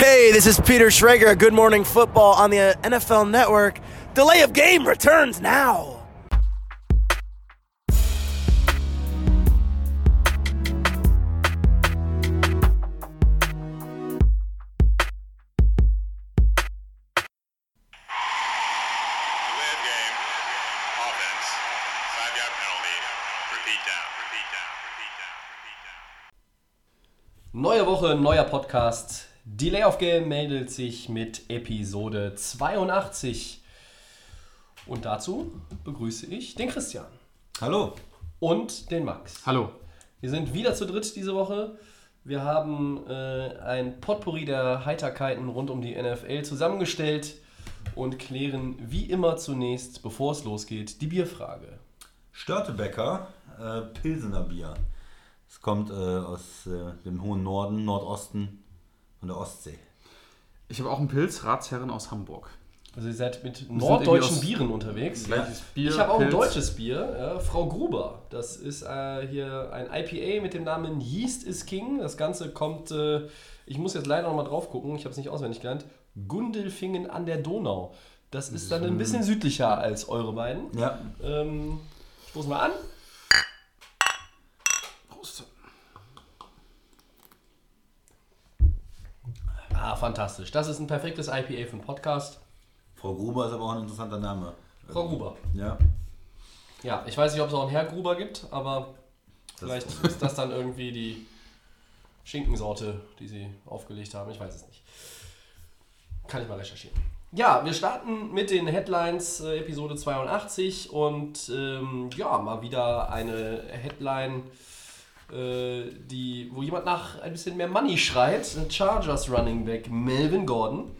Hey, this is Peter Schrager. Good Morning Football on the NFL Network. Delay of game returns now. Delay of game. Offense. Five yard penalty. Repeat down. Repeat down. Repeat down. Repeat down. Neue Woche, neuer Podcast. Delay of Game meldet sich mit Episode 82. Und dazu begrüße ich den Christian Hallo. und den Max. Hallo. Wir sind wieder zu dritt diese Woche. Wir haben äh, ein Potpourri der Heiterkeiten rund um die NFL zusammengestellt und klären wie immer zunächst, bevor es losgeht, die Bierfrage. Störtebecker, äh, Pilsener Bier. Es kommt äh, aus äh, dem hohen Norden, Nordosten von der Ostsee. Ich habe auch einen Pilz, Ratsherren aus Hamburg. Also ihr seid mit norddeutschen Bieren unterwegs. Gleiches Bier. Ich habe auch ein Pilz. deutsches Bier, ja, Frau Gruber. Das ist äh, hier ein IPA mit dem Namen Yeast is King. Das Ganze kommt, äh, ich muss jetzt leider noch mal drauf gucken, ich habe es nicht auswendig gelernt, Gundelfingen an der Donau. Das ist dann ein bisschen südlicher als eure beiden. Ja, Ähm, stoß mal an. Ah, fantastisch. Das ist ein perfektes IPA für einen Podcast. Frau Gruber ist aber auch ein interessanter Name. Frau Gruber. Ja, Ja, ich weiß nicht, ob es auch einen Herr Gruber gibt, aber vielleicht ist das dann irgendwie die Schinkensorte, die sie aufgelegt haben. Ich weiß es nicht. Kann ich mal recherchieren. Ja, wir starten mit den Headlines äh, Episode 82 und ähm, ja, mal wieder eine Headline, die, wo jemand nach ein bisschen mehr Money schreit. Chargers Running Back Melvin Gordon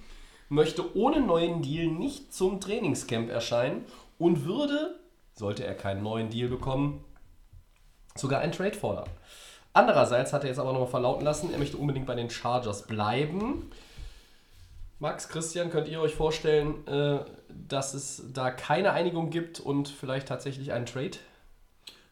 möchte ohne neuen Deal nicht zum Trainingscamp erscheinen und würde, sollte er keinen neuen Deal bekommen, sogar einen Trade fordern. Andererseits hat er jetzt aber noch mal verlauten lassen, er möchte unbedingt bei den Chargers bleiben. Max, Christian, könnt ihr euch vorstellen, äh, dass es da keine Einigung gibt und vielleicht tatsächlich einen Trade?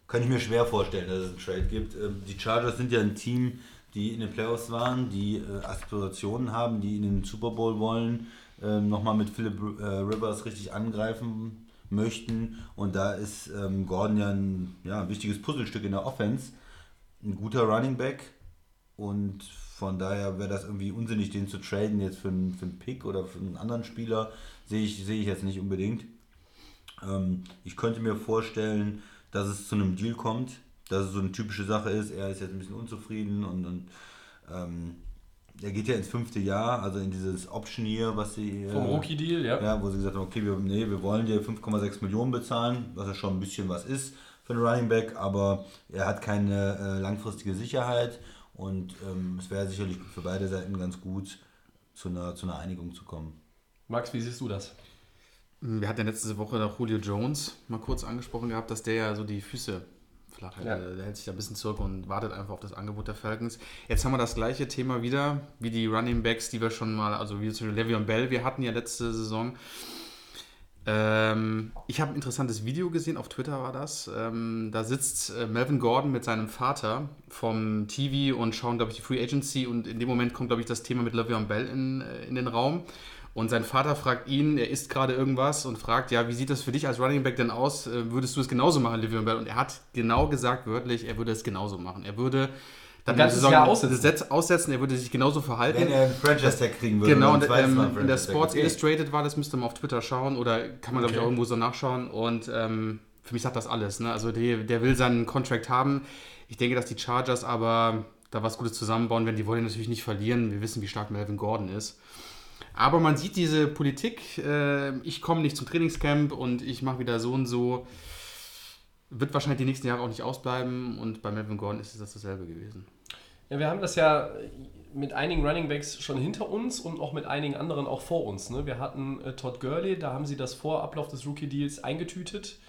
Kann ich mir schwer vorstellen, dass es einen Trade gibt. Ähm, Die Chargers sind ja ein Team, die in den Playoffs waren, die äh, Aspirationen haben, die in den Super Bowl wollen, ähm, nochmal mit Philip äh, Rivers richtig angreifen möchten. Und da ist ähm, Gordon ja ein, ja ein wichtiges Puzzlestück in der Offense. Ein guter Running Back. Und von daher wäre das irgendwie unsinnig, den zu traden jetzt für einen, für einen Pick oder für einen anderen Spieler. Sehe ich, sehe ich jetzt nicht unbedingt. Ich könnte mir vorstellen, dass es zu einem Deal kommt, dass es so eine typische Sache ist. Er ist jetzt ein bisschen unzufrieden und, und ähm, er geht ja ins fünfte Jahr, also in dieses Option Year, was sie. Vom äh, Rookie-Deal, ja. ja, wo sie gesagt haben, okay, wir, nee, wir wollen dir 5,6 Millionen bezahlen, was ja schon ein bisschen was ist für einen Running Back, aber er hat keine äh, langfristige Sicherheit und ähm, es wäre sicherlich für beide Seiten ganz gut, zu einer, zu einer Einigung zu kommen. Max, wie siehst du das? Wir hatten ja letzte Woche noch Julio Jones mal kurz angesprochen gehabt, dass der ja so die Füße flach hält. Ja. Der hält sich da ein bisschen zurück und wartet einfach auf das Angebot der Falcons. Jetzt haben wir das gleiche Thema wieder, wie die Running Backs, die wir schon mal, also wie zum Beispiel Le'Veon Bell, wir hatten ja letzte Saison. Ähm, ich habe ein interessantes Video gesehen, auf Twitter war das. Ähm, da sitzt äh, Melvin Gordon mit seinem Vater vom TV und schauen, glaube ich, die Free Agency und in dem Moment kommt, glaube ich, das Thema mit Le'Veon Bell in, äh, in den Raum. Und sein Vater fragt ihn, er isst gerade irgendwas und fragt, ja, wie sieht das für dich als Running Back denn aus? Äh, Würdest du es genauso machen, Le'Veon Bell? Und er hat genau gesagt, wörtlich, er würde es genauso machen. Er würde dann ganzes Jahr aussetzen. Setz- aussetzen, er würde sich genauso verhalten. Wenn er einen Franchise-Tag kriegen würde. Genau, und ähm, in der Sports okay. Illustrated war das, müsste man auf Twitter schauen oder kann man, glaube ich, Okay. auch irgendwo so nachschauen. Und ähm, für mich sagt das alles. Ne? Also der, der will seinen Contract haben. Ich denke, dass die Chargers aber da was Gutes zusammenbauen werden. Die wollen ihn natürlich nicht verlieren. Wir wissen, wie stark Melvin Gordon ist. Aber man sieht diese Politik, äh, ich komme nicht zum Trainingscamp und ich mache wieder so und so, wird wahrscheinlich die nächsten Jahre auch nicht ausbleiben. Und bei Melvin Gordon ist es das dasselbe gewesen. Ja, wir haben das ja mit einigen Running Backs schon hinter uns und auch mit einigen anderen auch vor uns. Ne? Wir hatten äh, Todd Gurley, da haben sie das vor Ablauf des Rookie-Deals eingetütet.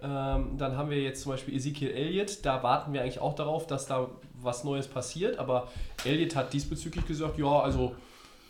Ähm, dann haben wir jetzt zum Beispiel Ezekiel Elliott, da warten wir eigentlich auch darauf, dass da was Neues passiert, aber Elliott hat diesbezüglich gesagt, ja, also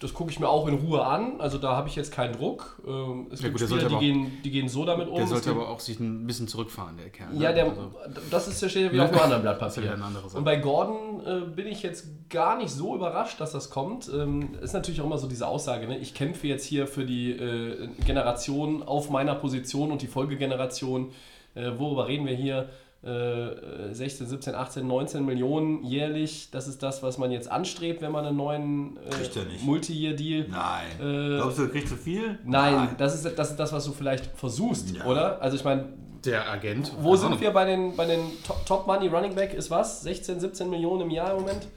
das gucke ich mir auch in Ruhe an. Also da habe ich jetzt keinen Druck. Ähm, es Ja, gibt gut, Spieler, die aber gehen, die gehen so damit um. Der sollte aber auch sich ein bisschen zurückfahren, der Kerl. ne? ja, der, Also, das ist ja steht wieder auf einem anderen Blatt Papier. Und bei Gordon äh, bin ich jetzt gar nicht so überrascht, dass das kommt. Ähm, ist natürlich auch immer so diese Aussage, ne? ich kämpfe jetzt hier für die äh, Generation auf meiner Position und die Folgegeneration. Äh, worüber reden wir hier? Äh, 16, 17, 18, 19 Millionen jährlich. Das ist das, was man jetzt anstrebt, wenn man einen neuen äh. Multi-Year-Deal Nein. Äh, Glaubst du, er kriegt zu viel? Nein, das ist, das ist das, was du vielleicht versuchst, Ja. oder? Also ich meine, der Agent. wo sind wir bei den, bei den Top, Top Money Running Back ist was? 16, 17 Millionen im Jahr im Moment.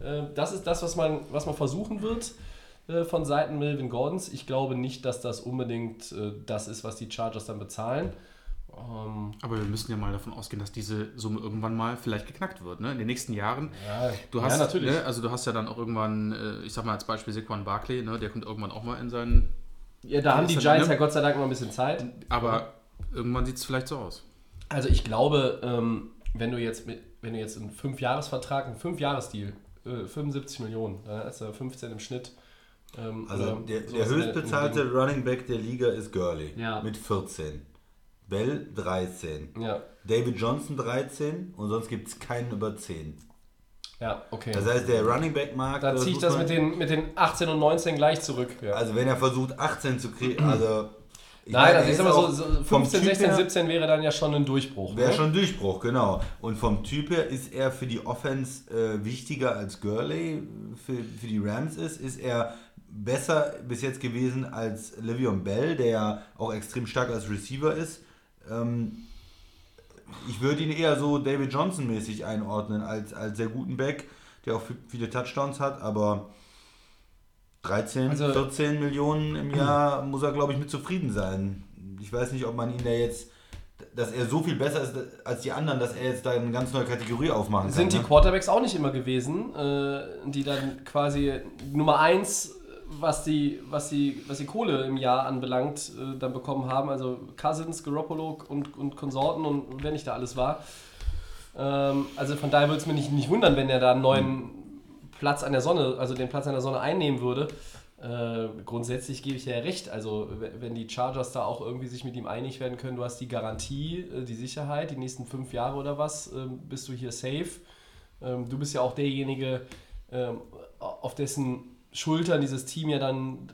Äh, Das ist das, was man, was man versuchen wird äh, von Seiten Melvin Gordons. Ich glaube nicht, dass das unbedingt äh, das ist, was die Chargers dann bezahlen. Ähm, Aber wir müssen ja mal davon ausgehen, dass diese Summe irgendwann mal vielleicht geknackt wird. Ne? In den nächsten Jahren. ja, Du hast, ja, natürlich. Ne, also du hast ja dann auch irgendwann, äh, ich sag mal als Beispiel Saquon Barkley, ne, der kommt irgendwann auch mal in seinen. Ja, da haben die Giants ne? ja Gott sei Dank noch ein bisschen Zeit. Aber irgendwann sieht es vielleicht so aus. Also ich glaube, ähm, wenn du jetzt mit, wenn du jetzt einen 5-Jahres-Vertrag, einen 5-Jahres-Deal, äh, 75 Millionen, dann ist er 15 im Schnitt. Ähm, Also der, der höchstbezahlte in Running Back der Liga ist Gurley Ja. mit 14. Bell 13. dem- Ja, David Johnson 13 und sonst gibt es keinen über 10. ja, okay. Das heißt, der Running Back Markt. dann ziehe ich das mit den, mit den 18 und 19 gleich zurück. Ja. Also wenn er versucht 18 zu kriegen, also Nein, sag ist mal so, auch so vom 15, Typ 16, her- 17 wäre dann ja schon ein Durchbruch. Wäre ne? schon Durchbruch, genau. Und vom Typ her ist er für die Offense äh, wichtiger als Gurley für, für die Rams ist. Ist er besser bis jetzt gewesen als Le'Veon Bell, der ja auch extrem stark als Receiver ist. Ähm, ich würde ihn eher so David Johnson-mäßig einordnen als, als sehr guten Back, der auch viele Touchdowns hat, aber 13, Also- 14 Millionen im Jahr muss er, glaube ich, mit zufrieden sein. Ich weiß nicht, ob man ihn da jetzt, dass er so viel besser ist als die anderen, dass er jetzt da eine ganz neue Kategorie aufmachen kann. Sind die ne? Quarterbacks auch nicht immer gewesen, äh, die dann quasi Nummer 1, was die, was die, was die Kohle im Jahr anbelangt, äh, dann bekommen haben. Also Cousins, Garoppolo und, und Konsorten und wenn nicht da alles war. Ähm, also von daher würde es mich nicht, nicht wundern, wenn er da einen neuen Platz an der Sonne, also den Platz an der Sonne einnehmen würde. Äh, grundsätzlich gebe ich ja recht. Also, wenn die Chargers da auch irgendwie sich mit ihm einig werden können, du hast die Garantie, äh, die Sicherheit, die nächsten fünf Jahre oder was, ähm, bist du hier safe. Ähm, du bist ja auch derjenige, ähm, auf dessen Schultern dieses Team ja dann,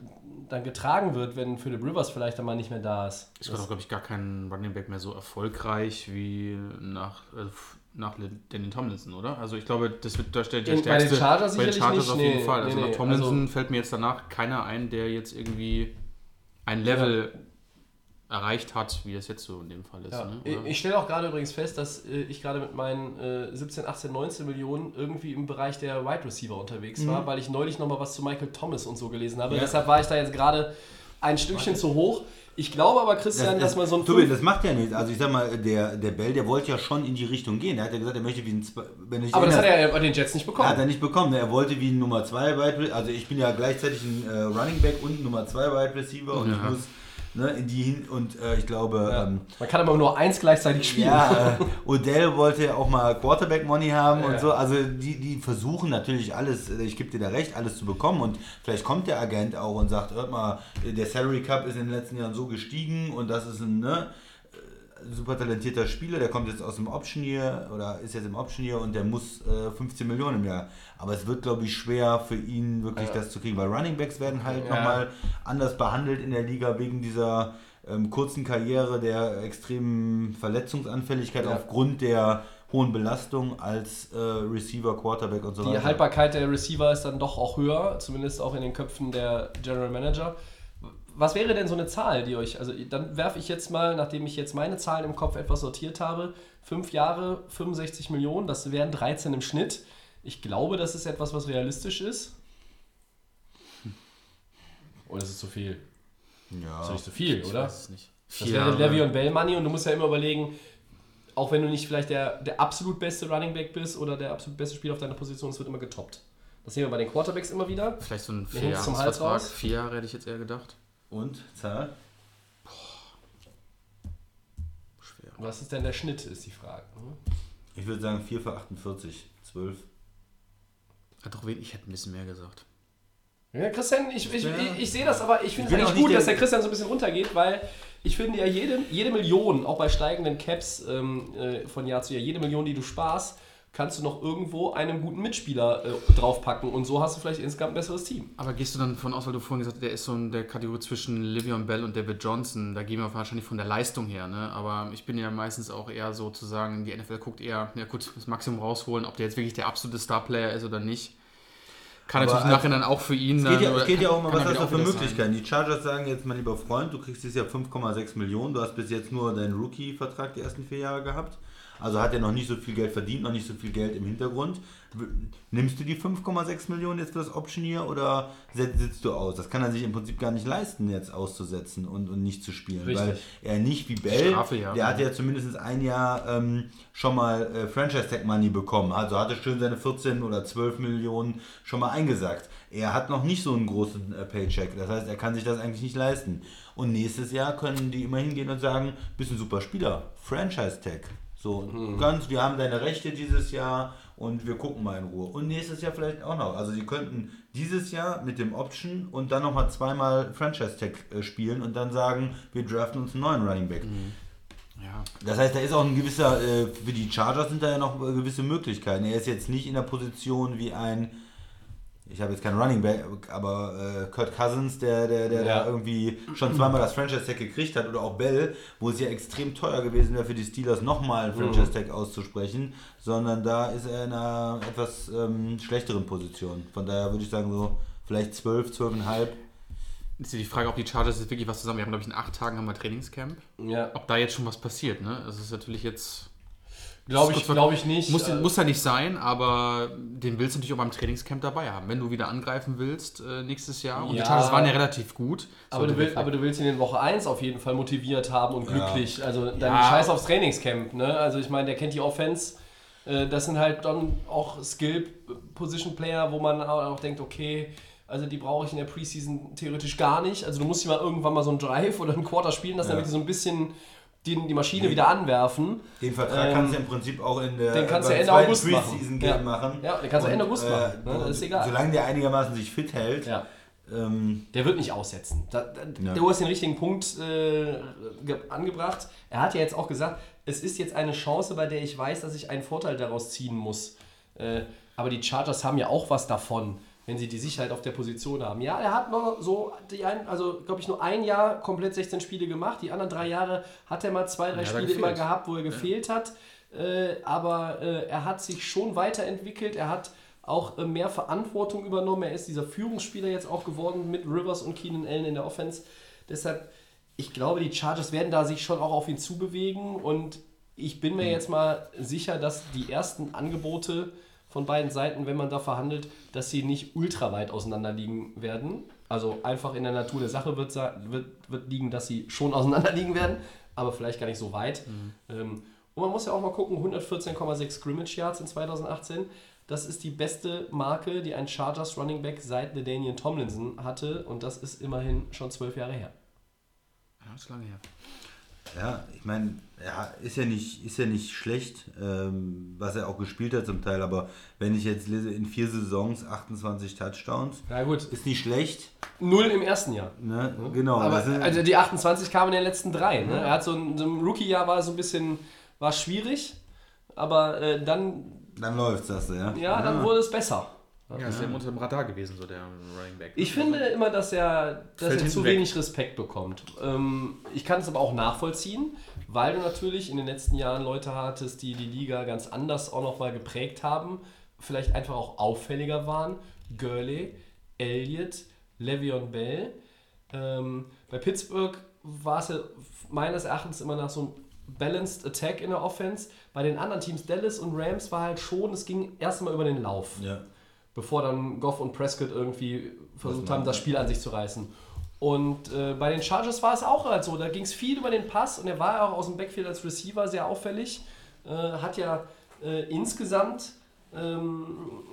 dann getragen wird, wenn Philip Rivers vielleicht einmal nicht mehr da ist. Es war doch, glaube ich, gar kein Running Back mehr so erfolgreich wie nach, äh, nach Danny Tomlinson, oder? Also ich glaube, das wird der, der In- bei den Chargers bei den Chargers nicht, auf jeden nee, Fall. Also nee, nach nee, Tomlinson also- fällt mir jetzt danach keiner ein, der jetzt irgendwie ein Level erreicht hat, wie das jetzt so in dem Fall ist. Ja. Ne? Ich-? Ich stelle auch gerade übrigens fest, dass äh, ich gerade mit meinen äh, 17, 18, 19 Millionen irgendwie im Bereich der Wide Receiver unterwegs war, weil ich neulich nochmal was zu Michael Thomas und so gelesen habe. Ja. Deshalb war ich da jetzt gerade ein Stückchen zu hoch. Ich glaube aber, Christian, dass man so ein Tobi, das macht ja nichts. Also ich sag mal, der, der Bell, der wollte ja schon in die Richtung gehen. Er hat ja gesagt, er möchte wie ein, wenn du dich Aber das hat er bei den Jets nicht hat bekommen. er nicht bekommen. ne? Er wollte wie ein Nummer 2 Wide Receiver, also ich bin ja gleichzeitig ein äh, Running Back und ein Nummer 2 Wide Receiver und ich Ja. muss ne, in die hin und äh, ich glaube, Ja. ähm, Man kann aber nur eins gleichzeitig spielen. Ja, äh, Odell wollte ja auch mal Quarterback-Money haben Ja. und so. Also die, die versuchen natürlich alles, äh, ich gebe dir da recht, alles zu bekommen. Und vielleicht kommt der Agent auch und sagt, hört mal, der Salary Cup ist in den letzten Jahren so gestiegen und das ist ein ne, super talentierter Spieler, der kommt jetzt aus dem Option Year oder ist jetzt im Option Year und der muss äh, 15 Millionen im Jahr. Aber es wird, glaube ich, schwer für ihn wirklich Ja. das zu kriegen, weil Running Backs werden halt Ja. nochmal anders behandelt in der Liga wegen dieser ähm, kurzen Karriere, der extremen Verletzungsanfälligkeit Ja. aufgrund der hohen Belastung als äh, Receiver, Quarterback und so Die weiter. Haltbarkeit der Receiver ist dann doch auch höher, zumindest auch in den Köpfen der General Manager. Was wäre denn so eine Zahl, die euch, also dann werfe ich jetzt mal, nachdem ich jetzt meine Zahlen im Kopf etwas sortiert habe, fünf Jahre, 65 Millionen, das wären 13 im Schnitt. Ich glaube, das ist etwas, was realistisch ist. Oder ist es zu viel? ja. Das ist nicht zu viel, ich oder? weiß es nicht. Das Vier wäre. Levy und Bell Money und du musst ja immer überlegen, auch wenn du nicht vielleicht der, der absolut beste Running Back bist oder der absolut beste Spieler auf deiner Position, es wird immer getoppt. Das sehen wir bei den Quarterbacks immer wieder. Vielleicht so ein Hals Vierjahresvertrag. raus. Vier Jahre hätte ich jetzt eher gedacht. Und Zahl? Schwer. Was ist denn der Schnitt, ist die Frage. ne? Ich würde sagen 4 für 48, 12. Hat doch wen, ich hätte ein bisschen mehr gesagt. Ja, Christian, ich, ich, ich, ich sehe das, aber ich finde es eigentlich nicht gut, dass der Christian so ein bisschen runtergeht, weil ich finde ja jede, jede Million, auch bei steigenden Caps ähm, äh, von Jahr zu Jahr, jede Million, die du sparst, kannst du noch irgendwo einen guten Mitspieler äh, draufpacken und so hast du vielleicht insgesamt ein besseres Team. Aber gehst du dann von aus, weil du vorhin gesagt hast, der ist so in der Kategorie zwischen Livion Bell und David Johnson, da gehen wir wahrscheinlich von der Leistung her, ne? Aber ich bin ja meistens auch eher so zu sagen, die NFL guckt eher, ja gut, das Maximum rausholen, ob der jetzt wirklich der absolute Starplayer ist oder nicht. Kann Aber natürlich im als- Nachhinein auch für ihn Es geht, ja, dann- es geht ja auch um, kann was hast du auch für sein. Möglichkeiten. Die Chargers sagen jetzt, mein lieber Freund, du kriegst dieses Jahr 5,6 Millionen. Du hast bis jetzt nur deinen Rookie-Vertrag die ersten vier Jahre gehabt. Also hat er noch nicht so viel Geld verdient, noch nicht so viel Geld im Hintergrund. Nimmst du die 5,6 Millionen jetzt für das Option hier oder sitzt du aus? Das kann er sich im Prinzip gar nicht leisten, jetzt auszusetzen und, und nicht zu spielen. Richtig. Weil er nicht wie Bell, Strafe, ja. der hat ja zumindest ein Jahr ähm, schon mal äh, Franchise-Tag-Money bekommen. Also hatte schön seine 14 oder 12 Millionen schon mal eingesackt. Er hat noch nicht so einen großen äh, Paycheck. Das heißt, er kann sich das eigentlich nicht leisten. Und nächstes Jahr können die immer hingehen und sagen, bist ein super Spieler. Franchise-Tag. So, ganz, wir haben deine Rechte dieses Jahr und wir gucken mal in Ruhe. Und nächstes Jahr vielleicht auch noch. Also die könnten dieses Jahr mit dem Option und dann nochmal zweimal Franchise-Tag äh, spielen und dann sagen, wir draften uns einen neuen Running Back. Ja. Das heißt, da ist auch ein gewisser, äh, für die Chargers sind da ja noch äh, gewisse Möglichkeiten. Er ist jetzt nicht in der Position wie ein, ich habe jetzt keinen Running Back, aber äh, Kurt Cousins, der, der, der Ja. da irgendwie schon zweimal das Franchise-Tag gekriegt hat, oder auch Bell, wo es ja extrem teuer gewesen wäre für die Steelers nochmal ein Franchise-Tag auszusprechen, sondern da ist er in einer etwas ähm, schlechteren Position. Von daher würde ich sagen, so vielleicht 12, 12,5. Ist ja die Frage, ob die Chargers jetzt wirklich was zusammen. Wir haben, glaube ich, in acht Tagen haben wir Trainingscamp. Ja, Ob da jetzt schon was passiert, ne? Das ist natürlich jetzt. Glaube ich, glaube ich nicht. Muss, Äh, muss ja nicht sein, aber den willst du natürlich auch beim Trainingscamp dabei haben. Wenn du wieder angreifen willst äh, nächstes Jahr. Und Ja. die Chargers waren ja relativ gut. Aber du, will, aber du willst ihn in Woche 1 auf jeden Fall motiviert haben und glücklich. Also dann Ja. scheiß aufs Trainingscamp. Ne? Also ich meine, der kennt die Offense. Äh, Das sind halt dann auch Skill-Position-Player, wo man auch denkt, okay, also die brauche ich in der Preseason theoretisch gar nicht. Also du musst sie mal irgendwann mal so einen Drive oder einen Quarter spielen lassen, Ja. damit die so ein bisschen die, die Maschine wieder anwerfen. Den Vertrag Ähm, kannst du im Prinzip auch in der den kannst du Ende August machen. Preseason-Game Ja. machen. Ja, den kannst du Ende August machen, ne? Das ist egal. Solange der einigermaßen sich fit hält. Ja. Ähm, Der wird nicht aussetzen. Da, da, Ja. Du hast den richtigen Punkt äh, ge- angebracht. Er hat ja jetzt auch gesagt, es ist jetzt eine Chance, bei der ich weiß, dass ich einen Vorteil daraus ziehen muss. Äh, aber die Chargers haben ja auch was davon, wenn sie die Sicherheit auf der Position haben. Ja, er hat noch so, die ein, also glaube ich, nur ein Jahr komplett 16 Spiele gemacht. Die anderen drei Jahre hat er mal zwei, drei Ja, Spiele immer gehabt, wo er gefehlt hat. Äh, aber äh, er hat sich schon weiterentwickelt. Er hat auch äh, mehr Verantwortung übernommen. Er ist dieser Führungsspieler jetzt auch geworden mit Rivers und Keenan Allen in der Offense. Deshalb, ich glaube, die Chargers werden da sich schon auch auf ihn zubewegen und ich bin mir Mhm. jetzt mal sicher, dass die ersten Angebote von beiden Seiten, wenn man da verhandelt, dass sie nicht ultra weit auseinander liegen werden. Also einfach in der Natur der Sache wird, wird, wird liegen, dass sie schon auseinander liegen werden, aber vielleicht gar nicht so weit. Ähm, und man muss ja auch mal gucken, 114,6 Scrimmage Yards in 2018. Das ist die beste Marke, die ein Chargers Running Back seit LaDainian Tomlinson hatte und das ist immerhin schon zwölf Jahre her. Ja, ist lange her. ja, ich meine, ja, ist ja nicht, ist ja nicht schlecht, ähm, was er auch gespielt hat zum Teil, aber wenn ich jetzt lese, in vier Saisons 28 Touchdowns, Na gut, ist nicht schlecht. null im ersten Jahr. Ne? Genau. Aber das sind- also die 28 kamen in den letzten drei. Ne? Er hat so ein, so ein Rookie-Jahr war so ein bisschen war schwierig, aber äh, dann dann läuft's, du, ja? ja, dann wurde es besser. Ja, ist ja unter dem Radar gewesen, so der Running Back. Ich finde immer, dass er, dass Fällt er zu weg. wenig Respekt bekommt. Ähm, ich kann es aber auch nachvollziehen, weil du natürlich in den letzten Jahren Leute hattest, die die Liga ganz anders auch nochmal geprägt haben, vielleicht einfach auch auffälliger waren. Gurley, Elliott, Le'Veon Bell. Ähm, bei Pittsburgh war es ja meines Erachtens immer nach so einem Balanced Attack in der Offense. Bei den anderen Teams, Dallas und Rams, war halt schon, es ging erstmal über den Lauf Ja. Bevor dann Goff und Prescott irgendwie versucht haben, das Spiel an sich zu reißen. Und äh, bei den Chargers war es auch halt so, da ging es viel über den Pass und er war ja auch aus dem Backfield als Receiver sehr auffällig. Äh, hat ja äh, insgesamt, ähm,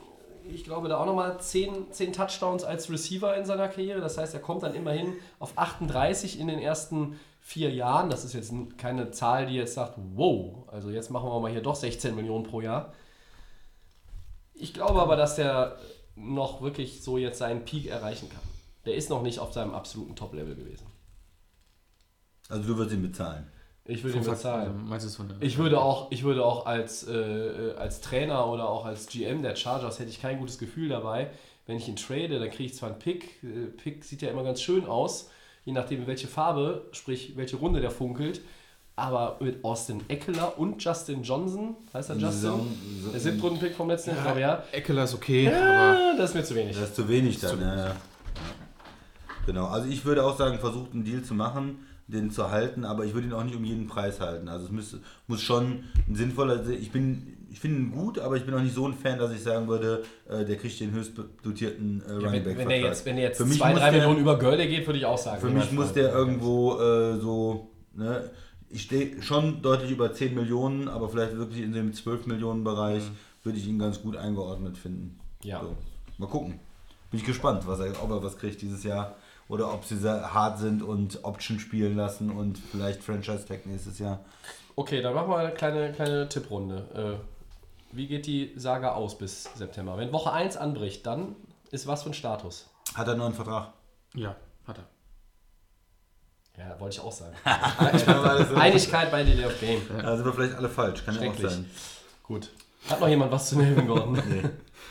ich glaube, da auch nochmal 10, 10 Touchdowns als Receiver in seiner Karriere. Das heißt, er kommt dann immerhin auf 38 in den ersten vier Jahren. Das ist jetzt keine Zahl, die jetzt sagt, wow, also jetzt machen wir mal hier doch 16 Millionen pro Jahr. Ich glaube aber, dass der noch wirklich so jetzt seinen Peak erreichen kann. Der ist noch nicht auf seinem absoluten Top-Level gewesen. Also du wirst ihn bezahlen. Ich würde ihn bezahlen. Meinst du es von der Ich würde auch, ich würde auch als, äh, als Trainer oder auch als GM der Chargers hätte ich kein gutes Gefühl dabei. Wenn ich ihn trade, dann kriege ich zwar einen Pick. Äh, Pick sieht ja immer ganz schön aus, je nachdem welche Farbe, sprich welche Runde der funkelt. Aber mit Austin Eckler und Justin Johnson, heißt er Justin? Saison- der siebtrunden-Pick vom letzten Jahr, glaube ja. Eckler ist okay, aber ja. Das ist mir zu wenig. Das ist zu wenig dann. Zu ja, ja. Genau, also ich würde auch sagen, versucht einen Deal zu machen, den zu halten, aber ich würde ihn auch nicht um jeden Preis halten. Also es muss, muss schon ein sinnvoller, ich bin, ich finde ihn gut, aber ich bin auch nicht so ein Fan, dass ich sagen würde, äh, der kriegt den höchst dotierten äh, Running Wenn, Back wenn der jetzt, wenn der jetzt Für mich 2, muss 3 der- Millionen über Gurley geht, würde ich auch sagen. Für mich muss der irgendwo äh, so, ne, ich stehe schon deutlich über 10 Millionen, aber vielleicht wirklich in dem 12 Millionen Bereich würde ich ihn ganz gut eingeordnet finden. Ja. So, mal gucken. Bin ich gespannt, was er, ob er was kriegt dieses Jahr oder ob sie sehr hart sind und Option spielen lassen und vielleicht Franchise Tag nächstes Jahr. Okay, dann machen wir eine kleine, kleine Tipprunde. Äh, wie geht die Saga aus bis September? Wenn Woche 1 anbricht, dann ist was für ein Status? Hat er einen neuen Vertrag? ja. Ja, wollte ich auch sagen. Einigkeit bei Delay of Game. Da sind wir vielleicht alle falsch, kann ja auch sein. Gut. Hat noch jemand was zu Melvin Gordon? Nee,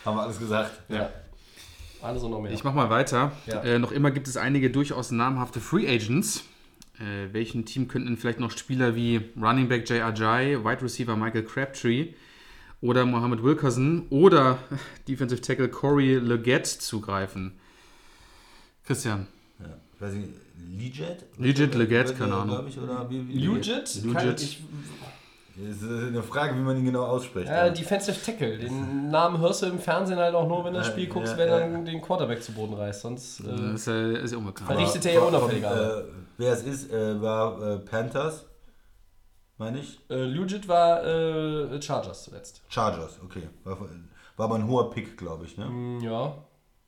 haben wir alles gesagt. ja. Alles und noch mehr. Ich mach mal weiter. Ja. Äh, noch immer gibt es einige durchaus namhafte Free Agents. Äh, welchen Team könnten vielleicht noch Spieler wie Running Back Jay Ajay, Wide Receiver Michael Crabtree oder Mohammed Wilkerson oder Defensive Tackle Corey Leggett zugreifen? Christian. Ja. Ich weiß nicht, Legit? Legit, Leggett, Wird keine Ahnung. glaub Ich, oder wie, wie Legit? Ich, Das ist eine Frage, wie man ihn genau ausspricht. äh, Defensive Tackle. Den Namen hörst du im Fernsehen halt auch nur, wenn du das Ja, Spiel guckst, ja, wenn ja. er den Quarterback zu Boden reißt. Sonst. Äh, Das ist, ist ja unbekannt. Verricht- richtet er ja unauffällig äh, Wer es ist, äh, war äh, Panthers, meine ich. äh, Legit war äh, Chargers zuletzt. Chargers, okay. War, war aber ein hoher Pick, glaube ich, ne? Mm, Ja.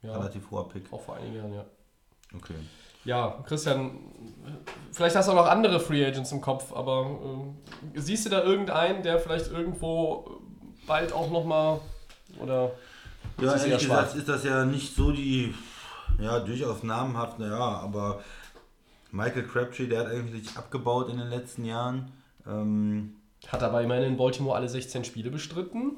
Ja. Relativ hoher Pick. Auch vor einigen Jahren, ja. Okay. Ja, Christian, vielleicht hast du auch noch andere Free Agents im Kopf, aber äh, siehst du da irgendeinen, der vielleicht irgendwo bald auch nochmal oder Ja, ehrlich eher schwach. gesagt ist das ja nicht so die, ja, durchaus namhaft, naja, aber Michael Crabtree, der hat eigentlich abgebaut in den letzten Jahren. Ähm, hat aber immerhin in Baltimore alle 16 Spiele bestritten.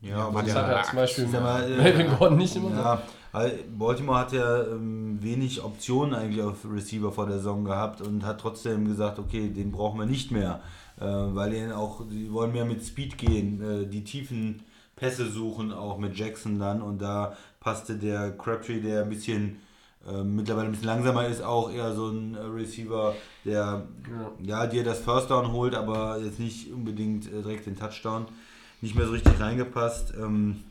ja, aber der- hat ja zum Beispiel mal, äh, Melvin Gordon nicht immer. Ja, weil Baltimore hat ja ähm, wenig Optionen eigentlich auf Receiver vor der Saison gehabt und hat trotzdem gesagt, okay, den brauchen wir nicht mehr, äh, weil die auch, die wollen mehr mit Speed gehen, äh, die tiefen Pässe suchen, auch mit Jackson dann und da passte der Crabtree, der ein bisschen äh, mittlerweile ein bisschen langsamer ist, auch eher so ein äh, Receiver, der ja. dir das First Down holt, aber jetzt nicht unbedingt äh, direkt den Touchdown, nicht mehr so richtig reingepasst. Ähm,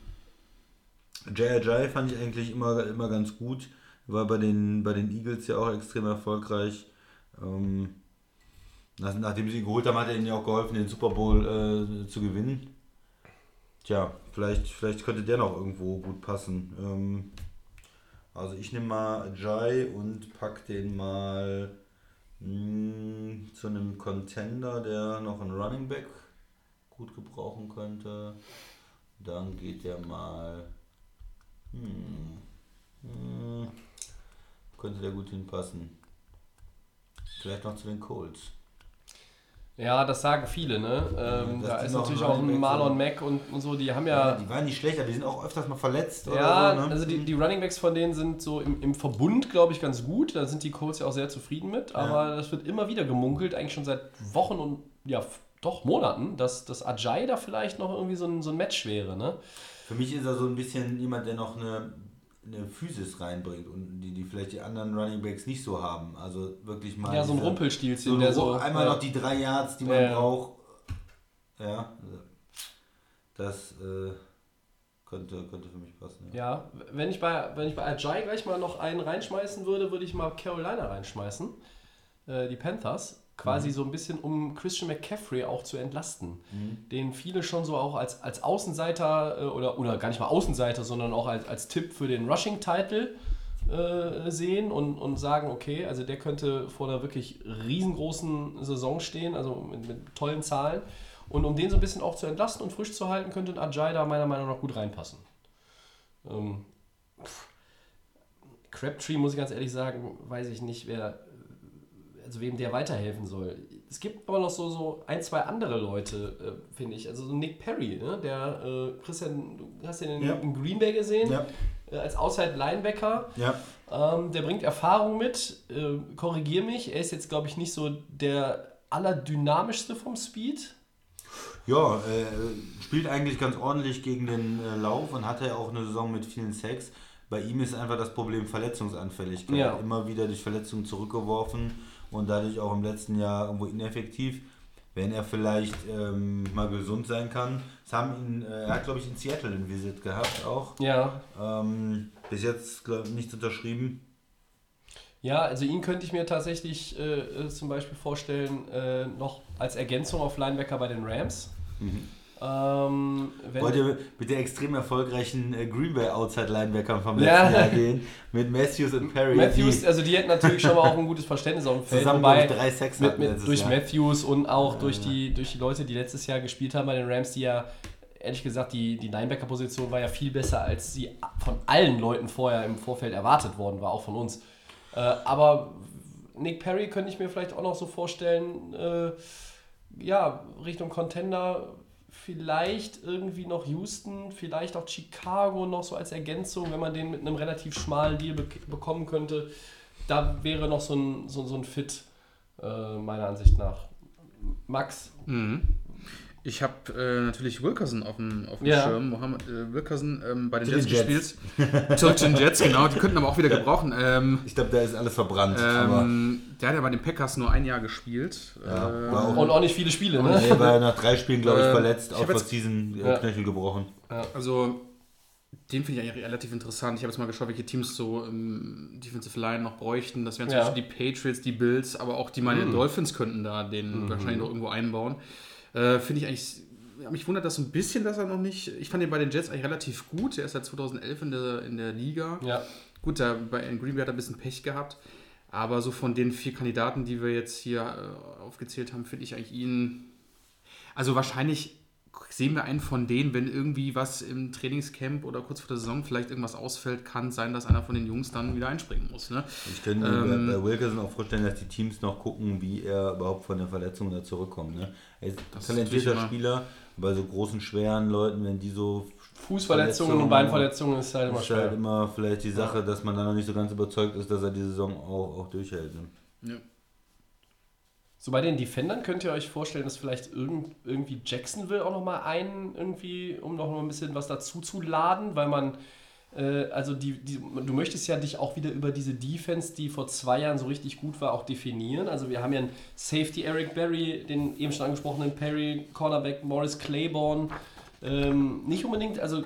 J.R.J. fand ich eigentlich immer, immer ganz gut. War bei den, bei den Eagles ja auch extrem erfolgreich. Ähm, nach, nachdem sie ihn geholt haben, hat er ihnen ja auch geholfen, den Super Bowl äh, zu gewinnen. Tja, vielleicht, vielleicht könnte der noch irgendwo gut passen. Ähm, also ich nehme mal Jai und pack den mal mh, zu einem Contender, der noch einen Running Back gut gebrauchen könnte. Dann geht der mal. Hm, hm, könnte der gut hinpassen. Vielleicht noch zu den Colts. Ja, das sagen viele, ne? Ähm, dass da ist natürlich auch ein Marlon. Mack und, und so, die haben Ja, ja. die waren nicht schlecht, aber die sind auch öfters mal verletzt. Ja, oder so, ne? also die, die Running Backs von denen sind so im, im Verbund, glaube ich, ganz gut. Da sind die Colts ja auch sehr zufrieden mit. Aber das wird immer wieder gemunkelt, eigentlich schon seit Wochen und ja, doch Monaten, dass das Ajay da vielleicht noch irgendwie so ein, so ein Match wäre, ne? Für mich ist er so ein bisschen jemand, der noch eine, eine Physis reinbringt und die, die vielleicht die anderen Running Backs nicht so haben. Also wirklich mal. Ja, so ein Rumpelstilzchen, so der so. Einmal ja. noch die drei Yards, die man Ja, ja. braucht. Ja, das äh, könnte, könnte für mich passen. Ja. Ja, wenn ich bei, wenn ich bei Ajay gleich mal noch einen reinschmeißen würde, würde ich mal Carolina reinschmeißen. Äh, die Panthers. Quasi Mhm. so ein bisschen, um Christian McCaffrey auch zu entlasten. Den viele schon so auch als, als Außenseiter äh, oder, oder gar nicht mal Außenseiter, sondern auch als, als Tipp für den Rushing-Title äh, sehen und, und sagen, okay, also der könnte vor einer wirklich riesengroßen Saison stehen, also mit, mit tollen Zahlen. Und um den so ein bisschen auch zu entlasten und frisch zu halten, könnte ein Ajay da meiner Meinung nach gut reinpassen. Ähm. Crabtree, muss ich ganz ehrlich sagen, weiß ich nicht, wer, also wem der weiterhelfen soll. Es gibt aber noch so, so ein, zwei andere Leute, äh, finde ich. Also so Nick Perry, ne? der äh, Christian, du hast den in, Ja. in Green Bay gesehen, Ja, äh, als Outside Linebacker. ja. Ähm, der bringt Erfahrung mit, äh, korrigier mich, er ist jetzt, glaube ich, nicht so der allerdynamischste vom Speed. Ja, äh, spielt eigentlich ganz ordentlich gegen den äh, Lauf und hatte ja auch eine Saison mit vielen Sacks. Bei ihm ist einfach das Problem Verletzungsanfälligkeit. Ja. Immer wieder durch Verletzungen zurückgeworfen und dadurch auch im letzten Jahr irgendwo ineffektiv. Wenn er vielleicht ähm, mal gesund sein kann. Es haben ihn, äh, er hat glaube ich in Seattle ein Visit gehabt auch. Ja, Ähm, bis jetzt glaub, nichts unterschrieben. Ja, also ihn könnte ich mir tatsächlich äh, äh, zum Beispiel vorstellen, äh, noch als Ergänzung auf Linebacker bei den Rams. Ähm, wenn, Wollt ihr mit der extrem erfolgreichen äh, Green Bay Outside Linebacker vom Ja. letzten Jahr gehen? Mit Matthews und Perry. Matthews, also die hätten natürlich schon mal auch ein gutes Verständnis auf dem Feld. zusammen Wobei drei Sacks mit, mit, durch Jahr. Matthews und auch durch, die, durch die Leute, die letztes Jahr gespielt haben bei den Rams, die ja, ehrlich gesagt, die, die Linebacker-Position war ja viel besser, als sie von allen Leuten vorher im Vorfeld erwartet worden war, auch von uns. Äh, aber Nick Perry könnte ich mir vielleicht auch noch so vorstellen, äh, ja, Richtung Contender, vielleicht irgendwie noch Houston, vielleicht auch Chicago noch so als Ergänzung, wenn man den mit einem relativ schmalen Deal be bekommen könnte. Da wäre noch so ein, so, so ein Fit, äh, meiner Ansicht nach. Max, Ich habe äh, natürlich Wilkerson auf dem, auf dem Ja. Schirm. Mohammed äh, Wilkerson ähm, bei den Jets, den Jets. gespielt. Zu den Jets, genau. Die könnten aber auch wieder gebrauchen. Ähm, Ich glaube, da ist alles verbrannt. aber ähm, der hat ja bei den Packers nur ein Jahr gespielt. Ja, Äh, war auch- und auch nicht viele Spiele, ne? er war nach drei Spielen, glaube ich, Ähm, verletzt, der jetzt- Season äh, Ja. Knöchel gebrochen. Also, den finde ich eigentlich relativ interessant. Ich habe jetzt mal geschaut, welche Teams so im Defensive Line noch bräuchten. Das wären zum Ja. Beispiel die Patriots, die Bills, aber auch die meine Dolphins könnten da den wahrscheinlich noch irgendwo einbauen. Äh, finde ich eigentlich. Ja, mich wundert das so ein bisschen, dass er noch nicht. Ich fand ihn bei den Jets eigentlich relativ gut. Er ist seit 2011 in der, in der Liga. Ja. Gut, da bei in Green Bay hat er ein bisschen Pech gehabt. Aber so von den vier Kandidaten, die wir jetzt hier äh, aufgezählt haben, finde ich eigentlich ihn. Also wahrscheinlich sehen wir einen von denen, wenn irgendwie was im Trainingscamp oder kurz vor der Saison vielleicht irgendwas ausfällt, kann sein, dass einer von den Jungs dann wieder einspringen muss. Ne? Ich könnte Ähm, mir bei Wilkerson auch vorstellen, dass die Teams noch gucken, wie er überhaupt von der Verletzung da zurückkommt. Ne? Er ist ein talentierter Spieler, bei so großen, schweren Leuten, wenn die so Fußverletzungen und Beinverletzungen ist halt immer ist halt schwer. immer vielleicht die Sache, dass man da noch nicht so ganz überzeugt ist, dass er die Saison auch, auch durchhält. Ne? Ja. So bei den Defendern könnt ihr euch vorstellen, dass vielleicht irgend, irgendwie Jacksonville auch nochmal einen irgendwie, um noch mal ein bisschen was dazu zu laden, weil man, äh, also die, die, du möchtest ja dich auch wieder über diese Defense, die vor zwei Jahren so richtig gut war, auch definieren. Also wir haben ja einen Safety Eric Berry, den eben schon angesprochenen Perry, Cornerback Morris Claiborne. Ähm, nicht unbedingt, also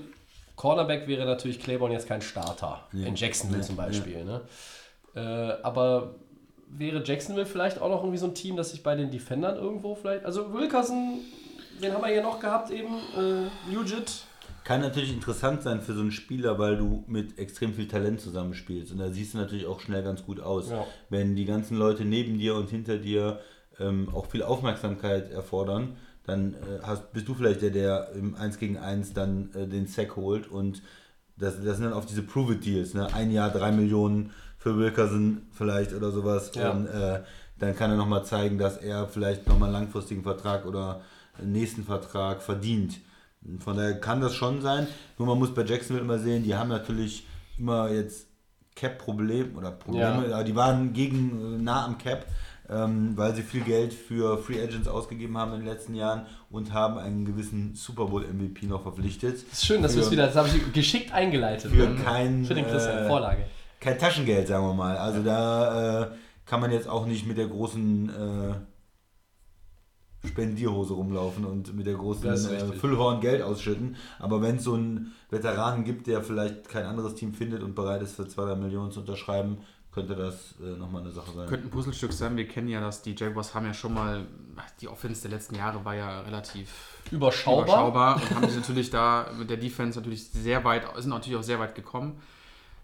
Cornerback wäre natürlich Claiborne jetzt kein Starter. Ja. In Jacksonville Ja, zum Beispiel. Ne? Äh, aber wäre Jacksonville vielleicht auch noch irgendwie so ein Team, das sich bei den Defendern irgendwo vielleicht. Also Wilkerson, wen haben wir hier noch gehabt eben? Äh, Nugent. Kann natürlich interessant sein für so einen Spieler, weil du mit extrem viel Talent zusammenspielst. Und da siehst du natürlich auch schnell ganz gut aus. Ja. Wenn die ganzen Leute neben dir und hinter dir ähm, auch viel Aufmerksamkeit erfordern, dann äh, hast, bist du vielleicht der, der im 1 gegen 1 dann äh, den Sack holt. Und das, das sind dann auf diese Prove-It-Deals. Ne? Ein Jahr, drei Millionen für Wilkerson vielleicht oder sowas. Ja. Und äh, dann kann er nochmal zeigen, dass er vielleicht nochmal einen langfristigen Vertrag oder einen nächsten Vertrag verdient. Von daher kann das schon sein. Nur man muss bei Jacksonville immer sehen, die haben natürlich immer jetzt Cap-Problem oder Probleme, Ja. aber die waren gegen äh, nah am Cap, ähm, weil sie viel Geld für Free Agents ausgegeben haben in den letzten Jahren und haben einen gewissen Super Bowl MVP noch verpflichtet. Ist schön, dass du es wieder, das habe ich geschickt eingeleitet. Für ne? kein, Für den Christian, äh, Vorlage. Kein Taschengeld, sagen wir mal. Also da äh, kann man jetzt auch nicht mit der großen äh, Spendierhose rumlaufen und mit der großen äh. Füllhorn Geld ausschütten. Aber wenn es so einen Veteranen gibt, der vielleicht kein anderes Team findet und bereit ist, für 2, 3 Millionen zu unterschreiben, könnte das äh, nochmal eine Sache sein. Könnte ein Puzzlestück sein. Wir kennen ja das, die Jaguars haben ja schon mal, die Offense der letzten Jahre war ja relativ Überschaubar. überschaubar und haben sich natürlich da mit der Defense natürlich sehr weit, sind natürlich auch sehr weit gekommen.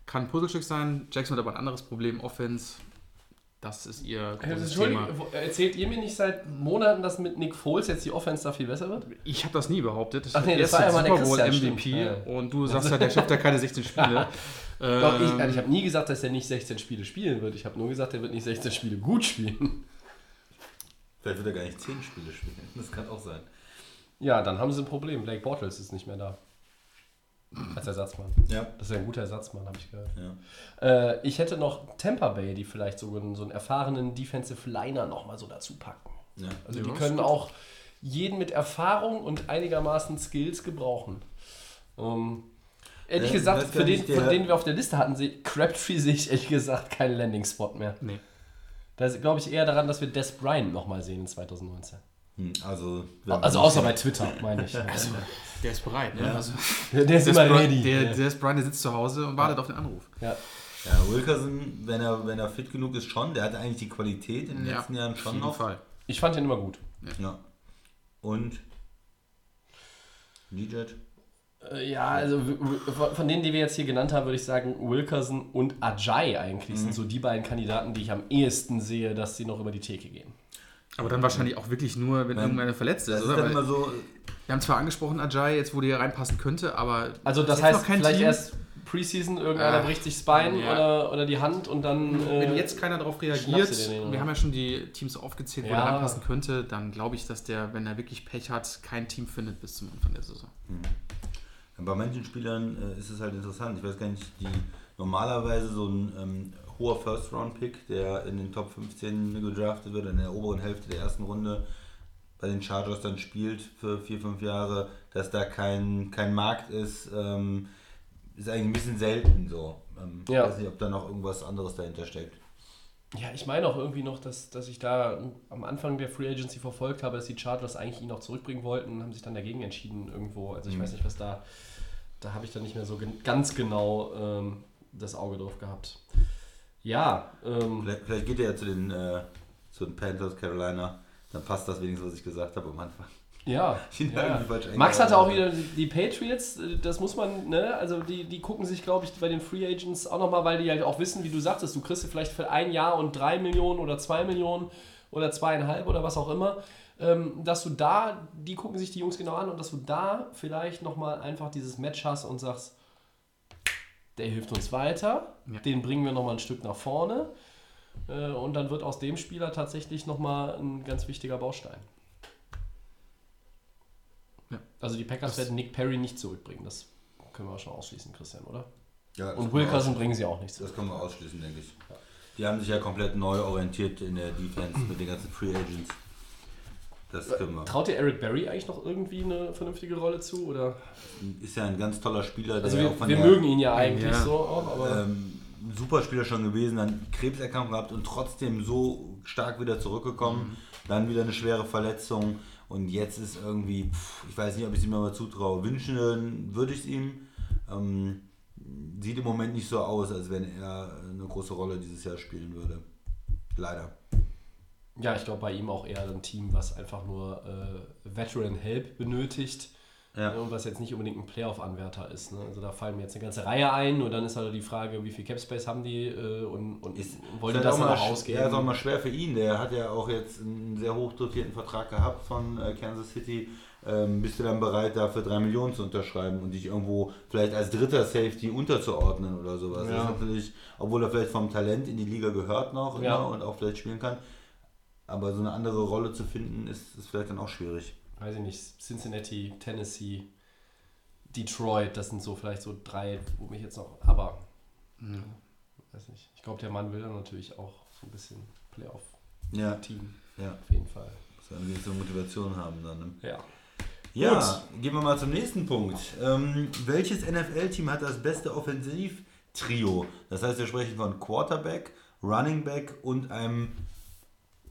Kann ein Puzzlestück sein. Jackson hat aber ein anderes Problem, Offense. Das ist ihr Äh, großes Entschuldigung, Thema. erzählt ihr mir nicht seit Monaten, dass mit Nick Foles jetzt die Offense da viel besser wird? Ich habe das nie behauptet. Ach nee, das ist war ja mal der Super Bowl Christian, MVP stimmt. Ja. und du sagst ja, der schafft ja keine 16 Spiele. Doch, ich, Ähm, also ich habe nie gesagt, dass er nicht 16 Spiele spielen wird. Ich habe nur gesagt, er wird nicht 16 Spiele gut spielen. Vielleicht wird er gar nicht 10 Spiele spielen. Das kann auch sein. Ja, dann haben sie ein Problem. Blake Bortles ist nicht mehr da. Als Ersatzmann. Ja. Das ist ja ein guter Ersatzmann, habe ich gehört. ja. Äh, ich hätte noch Tampa Bay, die vielleicht so einen, so einen erfahrenen Defensive Liner nochmal so dazu packen. ja. Also Ja, die können gut. auch jeden mit Erfahrung und einigermaßen Skills gebrauchen. Ähm, ehrlich Äh, gesagt, für den, von denen wir auf der Liste hatten, sie Crabtree sehe ich ehrlich gesagt keinen Landing-Spot mehr. nee. Da glaube ich eher daran, dass wir Des Bryant nochmal sehen in 2019. Hm, Also, Also außer bei Twitter, meine ich. Also, der ist bereit. Ne? Ja. Also, der ist der, immer ist Brian, ready. der, ja. der ist Brian, der sitzt zu Hause und wartet auf den Anruf. ja. Ja, Wilkerson, wenn er, wenn er fit genug ist, schon. Der hatte eigentlich die Qualität in den letzten Jahren auf schon jeden noch. Fall. Ich fand ihn immer gut. Ja. Und Lijet? Äh, Ja, also von denen, die wir jetzt hier genannt haben, würde ich sagen, Wilkerson und Ajay eigentlich sind so die beiden Kandidaten, die ich am ehesten sehe, dass sie noch über die Theke gehen. Aber dann wahrscheinlich auch wirklich nur, wenn Nein. irgendeiner verletzt ist, Das ist oder? immer so, wir haben zwar angesprochen, Ajay, jetzt wo der hier reinpassen könnte, aber. Also das ist heißt, noch kein vielleicht Team. erst Preseason, irgendeiner Ah, bricht sich das Bein ja. oder, oder die Hand und dann... Äh, Wenn jetzt keiner darauf reagiert, den, wir haben ja schon die Teams aufgezählt, wo Ja. der reinpassen könnte, dann glaube ich, dass der, wenn er wirklich Pech hat, kein Team findet bis zum Anfang der Saison. bei manchen Spielern äh, ist es halt interessant. Ich weiß gar nicht, die normalerweise so ein ähm, hoher First-Round-Pick, der in den Top 15 gedraftet wird, in der oberen Hälfte der ersten Runde bei den Chargers dann spielt für vier, fünf Jahre, dass da kein, kein Markt ist, ähm, ist eigentlich ein bisschen selten so. Ähm, Ja. Ich weiß nicht, ob da noch irgendwas anderes dahinter steckt. Ja, ich meine auch irgendwie noch, dass, dass ich da am Anfang der Free Agency verfolgt habe, dass die Chargers eigentlich ihn noch zurückbringen wollten und haben sich dann dagegen entschieden irgendwo. Also ich weiß nicht, was da... Da habe ich dann nicht mehr so gen ganz genau ähm, das Auge drauf gehabt. Ja, ähm, Vielleicht, vielleicht geht er ja zu den, äh, zu den Panthers Carolina, dann passt das wenigstens, was ich gesagt habe am Anfang. Ja. Ja. Max hatte auch wieder die Patriots, äh, das muss man, ne, also die, die gucken sich, glaube ich, bei den Free Agents auch nochmal, weil die halt auch wissen, wie du sagtest, du kriegst vielleicht für ein Jahr und drei Millionen oder zwei Millionen oder zweieinhalb oder was auch immer, ähm, dass du da, die gucken sich die Jungs genau an und dass du da vielleicht nochmal einfach dieses Match hast und sagst, der hilft uns weiter, Ja. den bringen wir nochmal ein Stück nach vorne äh, und dann wird aus dem Spieler tatsächlich nochmal ein ganz wichtiger Baustein. Ja. Also die Packers werden Nick Perry nicht zurückbringen, das können wir schon ausschließen, Christian, oder? Ja, das Und Wilkerson bringen sie auch nicht zurück. Das können wir ausschließen, denke ich. Die haben sich ja komplett neu orientiert in der Defense mit den ganzen Free Agents. Das können wir. Traut dir Eric Berry eigentlich noch irgendwie eine vernünftige Rolle zu? Oder? Ist ja ein ganz toller Spieler, der Also wir, auch von wir der, mögen ihn ja eigentlich Ja. so auch, aber ähm, ein super Spieler schon gewesen, dann Krebserkrankung gehabt und trotzdem so stark wieder zurückgekommen. Dann wieder eine schwere Verletzung und jetzt ist irgendwie, pff, ich weiß nicht, ob ich es ihm aber zutraue. Wünschen würde ich es ihm. Ähm, sieht im Moment nicht so aus, als wenn er eine große Rolle dieses Jahr spielen würde. Leider. Ja, ich glaube bei ihm auch eher ein Team, was einfach nur äh, Veteran Help benötigt. Ja. Und was jetzt nicht unbedingt ein Playoff-Anwärter ist. Ne? Also da fallen mir jetzt eine ganze Reihe ein und dann ist halt die Frage, wie viel Capspace haben die äh, und, und Ist, wollen die ist das dann auch ausgeben? Ja, ist auch mal schwer für ihn. Der hat ja auch jetzt einen sehr hoch dotierten Vertrag gehabt von äh, Kansas City. Ähm, bist du dann bereit, dafür 3 Millionen zu unterschreiben und dich irgendwo vielleicht als dritter Safety unterzuordnen oder sowas? Ja. Das ist natürlich, obwohl er vielleicht vom Talent in die Liga gehört noch Ja. immer und auch vielleicht spielen kann. Aber so eine andere Rolle zu finden, ist, ist vielleicht dann auch schwierig. weiß ich nicht, Cincinnati, Tennessee, Detroit, das sind so vielleicht so drei, wo mich jetzt noch, aber weiß nicht. Ich glaube, der Mann will dann natürlich auch so ein bisschen Playoff-Team Ja, ja. auf jeden Fall. Ja so eine Motivation haben dann. Ne? Ja. Ja, gehen wir mal zum nächsten Punkt. Ähm, welches NFL-Team hat das beste Offensiv-Trio? Das heißt, wir sprechen von Quarterback, Running Back und einem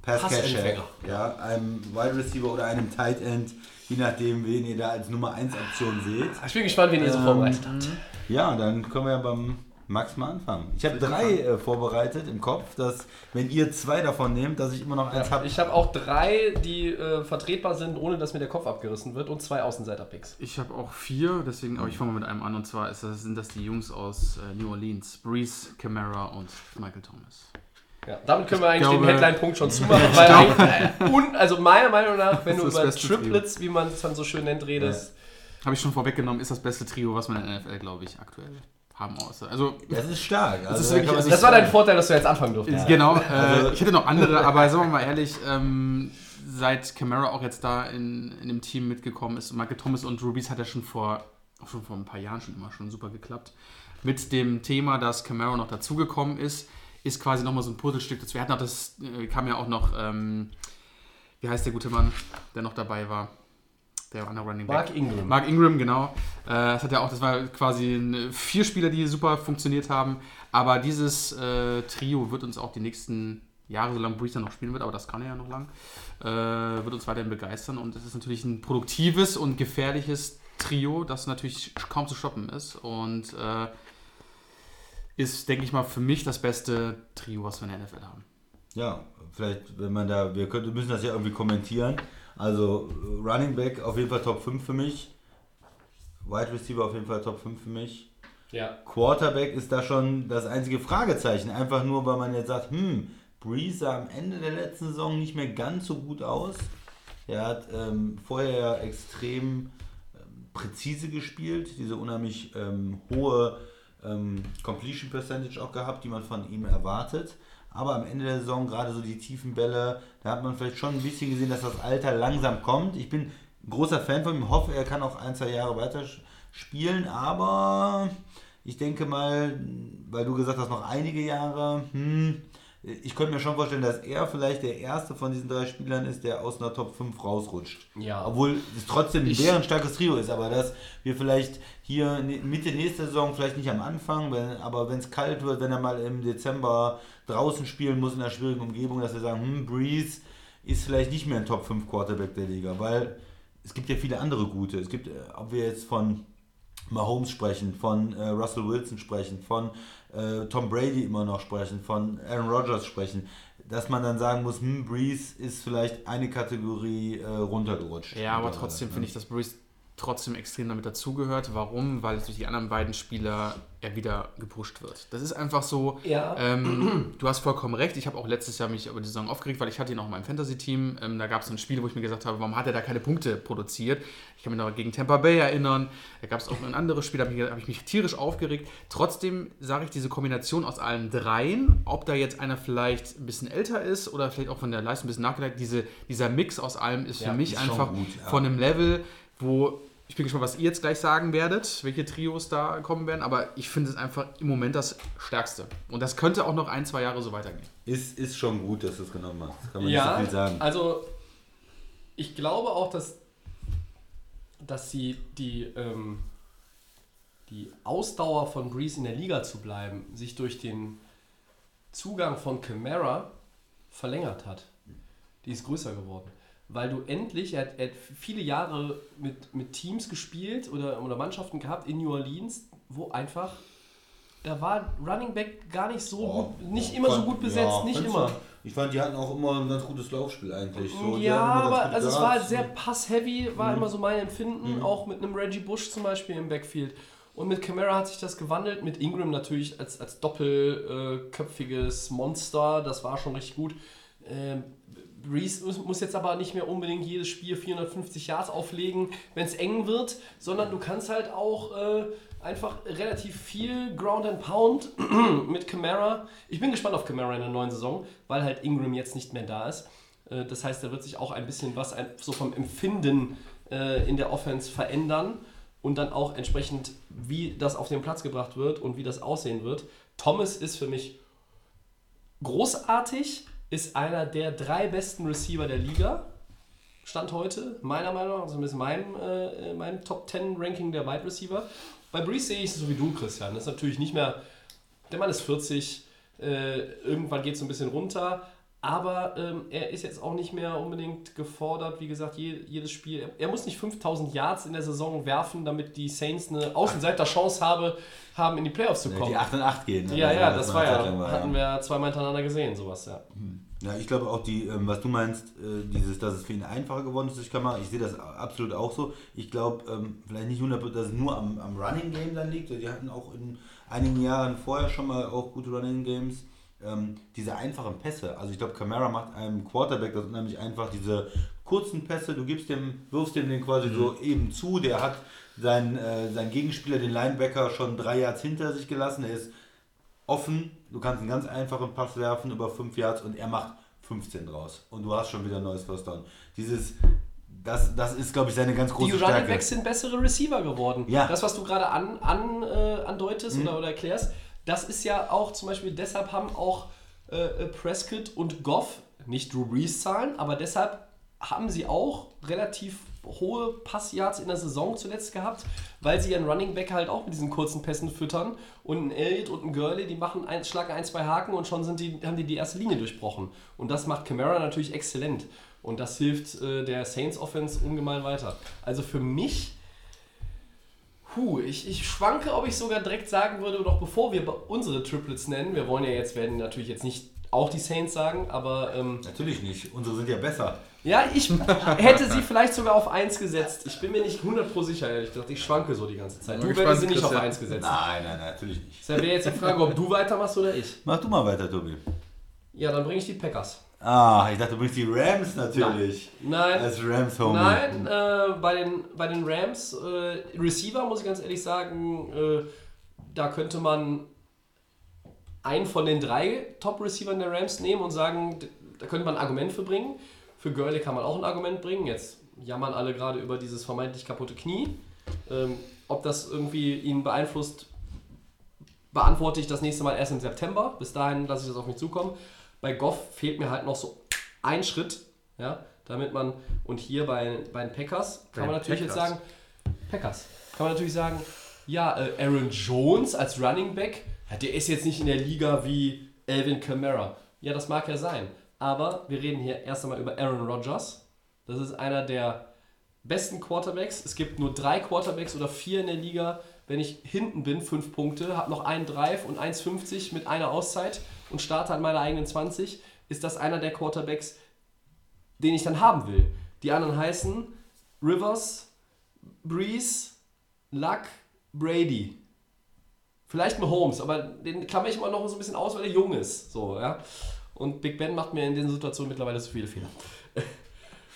Pass-Catcher. Ja, einem Wide Receiver oder einem Tight End, je nachdem, wen ihr da als Nummer 1 Option seht. Ich bin gespannt, wen ihr so Ähm, vorbereitet habt. Ja, dann können wir ja beim Max mal anfangen. Ich habe drei äh, vorbereitet im Kopf, dass, wenn ihr zwei davon nehmt, dass ich immer noch eins Ja, habe. ich habe auch drei, die äh, vertretbar sind, ohne dass mir der Kopf abgerissen wird und zwei Außenseiter-Picks. Ich habe auch vier, deswegen, aber ich fange mal mit einem an und zwar ist das, sind das die Jungs aus äh, New Orleans, Breeze, Camara und Michael Thomas. Ja, damit können wir eigentlich glaube- den Headline-Punkt schon zumachen, weil äh, un, also meiner Meinung nach, wenn Das du ist das über Triplets, wie man es dann so schön nennt, redest, Habe ich schon vorweggenommen, ist das beste Trio, was wir in der NFL, glaube ich, aktuell haben. Aus. Also, Das ist stark. Also, ist da wirklich- man das das war dein. Vorteil, dass du jetzt anfangen durftest. genau, äh, ich hätte noch andere, aber sagen wir mal ehrlich, ähm, seit Camara auch jetzt da in, in dem Team mitgekommen ist, Michael Thomas und Rubies hat ja schon vor, auch schon vor ein paar Jahren schon immer schon super geklappt. Mit dem Thema, dass Camara noch dazugekommen ist, ist quasi nochmal so ein Puzzlestück dazu. Wir hatten auch das, äh, kam ja auch noch, ähm, wie heißt der gute Mann, der noch dabei war? Der andere Running Back. Mark Ingram. Mark Ingram, genau. Äh, das hat ja auch, das war quasi ein, vier Spieler, die super funktioniert haben. Aber dieses äh, Trio wird uns auch die nächsten Jahre, solange dann noch spielen wird, aber das kann er ja noch lang, äh, wird uns weiterhin begeistern. Und es ist natürlich ein produktives und gefährliches Trio, das natürlich kaum zu stoppen ist. Und äh, ist, denke ich mal, für mich das beste Trio, was wir in der NFL haben. Ja, vielleicht, wenn man da, wir könnten, müssen das ja irgendwie kommentieren. Also Running Back auf jeden Fall Top 5 für mich. Wide Receiver auf jeden Fall Top 5 für mich. Ja. Quarterback ist da schon das einzige Fragezeichen. Einfach nur, weil man jetzt sagt, hm, Breeze sah am Ende der letzten Saison nicht mehr ganz so gut aus. Er hat ähm, vorher ja extrem ähm, präzise gespielt, diese unheimlich ähm, hohe ähm, Completion Percentage auch gehabt, die man von ihm erwartet. Aber am Ende der Saison, gerade so die tiefen Bälle, da hat man vielleicht schon ein bisschen gesehen, dass das Alter langsam kommt. Ich bin großer Fan von ihm, hoffe, er kann auch ein, zwei Jahre weiter spielen, aber ich denke mal, weil du gesagt hast, noch einige Jahre, hm, ich könnte mir schon vorstellen, dass er vielleicht der erste von diesen drei Spielern ist, der aus einer Top 5 rausrutscht. Ja. Obwohl es trotzdem ein Ich- deren starkes Trio ist, aber dass wir vielleicht hier ne- Mitte nächster Saison, vielleicht nicht am Anfang, wenn, aber wenn es kalt wird, wenn er mal im Dezember draußen spielen muss in einer schwierigen Umgebung, dass wir sagen, hm, Breeze ist vielleicht nicht mehr ein Top 5 Quarterback der Liga, weil es gibt ja viele andere gute. Es gibt, äh, ob wir jetzt von Mahomes sprechen, von äh, Russell Wilson sprechen, von äh, Tom Brady immer noch sprechen, von Aaron Rodgers sprechen, dass man dann sagen muss, hm, Breeze ist vielleicht eine Kategorie äh, runtergerutscht. Ja, aber trotzdem ne? finde ich, dass Brees trotzdem extrem damit dazugehört. Warum? Weil durch die anderen beiden Spieler er wieder gepusht wird. Das ist einfach so. Ja. Ähm, du hast vollkommen recht. Ich habe auch letztes Jahr mich über die Saison aufgeregt, weil ich hatte ihn auch in meinem Fantasy-Team. Ähm, da gab es ein Spiel, wo ich mir gesagt habe, warum hat er da keine Punkte produziert? Ich kann mich noch gegen Tampa Bay erinnern. Da gab es auch ein anderes Spiel, da habe ich, hab ich mich tierisch aufgeregt. Trotzdem sage ich, diese Kombination aus allen dreien, ob da jetzt einer vielleicht ein bisschen älter ist oder vielleicht auch von der Leistung ein bisschen nachgedacht, diese, dieser Mix aus allem ist für Ja, mich ist einfach gut, ja. von einem Level, wo ich bin gespannt, was ihr jetzt gleich sagen werdet, welche Trios da kommen werden, aber ich finde es einfach im Moment das Stärkste. Und das könnte auch noch ein, zwei Jahre so weitergehen. Ist, ist schon gut, dass du es genommen hast. Kann man ja, nicht so viel sagen. also ich glaube auch, dass, dass sie die, ähm, die Ausdauer von Breeze in der Liga zu bleiben, sich durch den Zugang von Camara verlängert hat. Die ist größer geworden. Weil du endlich, er hat, er hat viele Jahre mit, mit Teams gespielt oder, oder Mannschaften gehabt in New Orleans, wo einfach, da war Running Back gar nicht so gut, nicht immer so fand- gut besetzt, ja, nicht immer. Ich fand, die hatten auch immer ein ganz gutes Laufspiel eigentlich. So, ja, immer aber also es war sehr pass-heavy, war Mhm. immer so mein Empfinden, auch mit einem Reggie Bush zum Beispiel im Backfield. Und mit Camara hat sich das gewandelt, mit Ingram natürlich als, als doppelköpfiges Monster, das war schon richtig gut. Ähm, Breeze muss, jetzt aber nicht mehr unbedingt jedes Spiel 450 Yards auflegen, wenn es eng wird, sondern du kannst halt auch äh, einfach relativ viel Ground and Pound mit Camara. Ich bin gespannt auf Camara in der neuen Saison, weil halt Ingram jetzt nicht mehr da ist. Äh, Das heißt, da wird sich auch ein bisschen was so vom Empfinden äh, in der Offense verändern und dann auch entsprechend, wie das auf den Platz gebracht wird und wie das aussehen wird. Thomas ist für mich großartig, ist einer der drei besten Receiver der Liga. Stand heute, meiner Meinung nach, also mit meinem, äh, meinem Top 10 Ranking der Wide Receiver. Bei Breeze sehe ich es so wie du, Christian. Das ist natürlich nicht mehr, der Mann ist 40, äh, irgendwann geht es ein bisschen runter, aber ähm, er ist jetzt auch nicht mehr unbedingt gefordert. Wie gesagt, je, jedes Spiel, er, er muss nicht 5000 Yards in der Saison werfen, damit die Saints eine Außenseiter-Chance habe, haben, in die Playoffs zu Ja, kommen. die 8 und 8 gehen. ne? Ja, Also, ja, das war eine ja, war, hatten wir zweimal hintereinander gesehen, sowas, ja. Ja, ich glaube auch, die, ähm, was du meinst, äh, dieses, dass es für ihn einfacher geworden ist durch Kamera, ich sehe das absolut auch so. Ich glaube, ähm, vielleicht nicht 100%, dass es nur am, am Running Game dann liegt. Die hatten auch in einigen Jahren vorher schon mal auch gute Running Games. Ähm, diese einfachen Pässe. Also ich glaube, Camara macht einem Quarterback das unheimlich einfach, diese kurzen Pässe, du gibst dem, wirfst dem den quasi so eben zu, der hat seinen, äh, seinen Gegenspieler, den Linebacker, schon drei Yards hinter sich gelassen, er ist offen, du kannst einen ganz einfachen Pass werfen über 5 Yards und er macht 15 draus. Und du hast schon wieder ein neues First Down. Dieses, das, das ist, glaube ich, seine ganz große Die Running Stärke. Backs sind bessere Receiver geworden. Ja. Das, was du gerade an, an, äh, andeutest oder, oder erklärst, das ist ja auch zum Beispiel, deshalb haben auch äh, Prescott und Goff nicht Drew Brees Zahlen, aber deshalb haben sie auch relativ hohe Passyards in der Saison zuletzt gehabt, weil sie ihren Running Back halt auch mit diesen kurzen Pässen füttern und ein Elliott und ein Gurley, die machen ein, schlagen ein, zwei Haken und schon sind die, haben die die erste Linie durchbrochen. Und das macht Camara natürlich exzellent. Und das hilft äh, der Saints Offense ungemein weiter. Also für mich Puh, ich, ich schwanke, ob ich sogar direkt sagen würde, doch bevor wir unsere Triplets nennen, wir wollen ja jetzt, werden natürlich jetzt nicht auch die Saints sagen, aber ähm, Natürlich nicht, unsere sind ja besser. ja, ich hätte sie vielleicht sogar auf 1 gesetzt. Ich bin mir nicht 100 pro sicher, ehrlich gesagt. Ich schwanke so die ganze Zeit. Du hättest sie nicht auf Christian. 1 gesetzt. Nein, nein, nein, natürlich nicht. Das wäre jetzt die Frage, ob du weitermachst oder ich. Mach du mal weiter, Tobi. Ja, dann bringe ich die Packers. Ah, ich dachte, du bringst die Rams natürlich. Nein. Als Rams-Homie. Nein, äh, bei, den, bei den Rams, äh, Receiver, muss ich ganz ehrlich sagen, äh, da könnte man einen von den drei Top-Receivern der Rams nehmen und sagen, da könnte man ein Argument für bringen. Für Gurley kann man auch ein Argument bringen. Jetzt jammern alle gerade über dieses vermeintlich kaputte Knie. Ähm, ob das irgendwie ihn beeinflusst, beantworte ich das nächste Mal erst im September. Bis dahin lasse ich das auf mich zukommen. Bei Goff fehlt mir halt noch so ein Schritt, ja, damit man, und hier bei, bei den Packers kann man natürlich jetzt Packers. sagen, Packers, kann man natürlich sagen, ja, äh, Aaron Jones als Running Back, ja, der ist jetzt nicht in der Liga wie Alvin Kamara. Ja, das mag ja sein. Aber wir reden hier erst einmal über Aaron Rodgers. Das ist einer der besten Quarterbacks. Es gibt nur drei Quarterbacks oder vier in der Liga. Wenn ich hinten bin, fünf Punkte, habe noch einen Drive und 1,50 mit einer Auszeit und starte an meiner eigenen 20, ist das einer der Quarterbacks, den ich dann haben will. Die anderen heißen Rivers, Breeze, Luck, Brady. Vielleicht Mahomes, aber den klammer ich mal noch so ein bisschen aus, weil er jung ist. So, ja. Und Big Ben macht mir in den Situationen mittlerweile zu viele Fehler.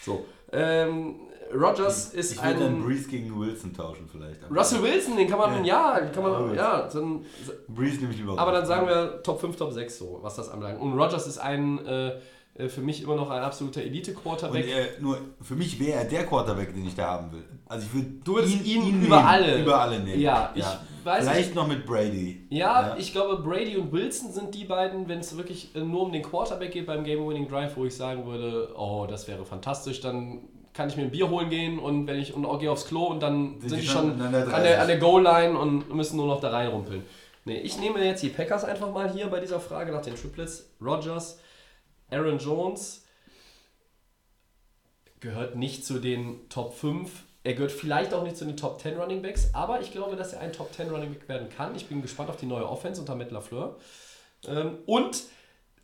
so. Ähm, Rogers ist Ich würde dann ein. Breeze gegen Wilson tauschen vielleicht. Russell Wilson, den kann man, ja, kann Ja, man, gut. ja, dann, Breeze nehme ich lieber aber dann sagen wir Top 5, Top 6 so, was das anbelangt. Und Rogers ist ein, äh, äh, für mich immer noch ein absoluter Elite-Quarterback. er, nur für mich wäre er der Quarterback, den ich da haben will. Also ich würde Du würdest ihn nehmen, über alle- über alle nehmen. Ja, ich weiß Vielleicht noch mit Brady. Ja, ich glaube, Brady und Wilson sind die beiden, wenn es wirklich äh, nur um den Quarterback geht beim Game-Winning Drive, wo ich sagen würde, oh, das wäre fantastisch, dann kann ich mir ein Bier holen gehen und wenn ich und auch gehe aufs Klo und dann sind, die die schon an der an der, 30. an der Goal-Line und müssen nur noch da reinrumpeln. Nee, ich nehme jetzt die Packers einfach mal hier bei dieser Frage nach den Triplets. Rogers, Aaron Jones gehört nicht zu den Top 5. Er gehört vielleicht auch nicht zu den Top 10 Running Backs, aber ich glaube, dass er ein Top 10 Running Back werden kann. Ich bin gespannt auf die neue Offense unter Matt LaFleur. Ähm, und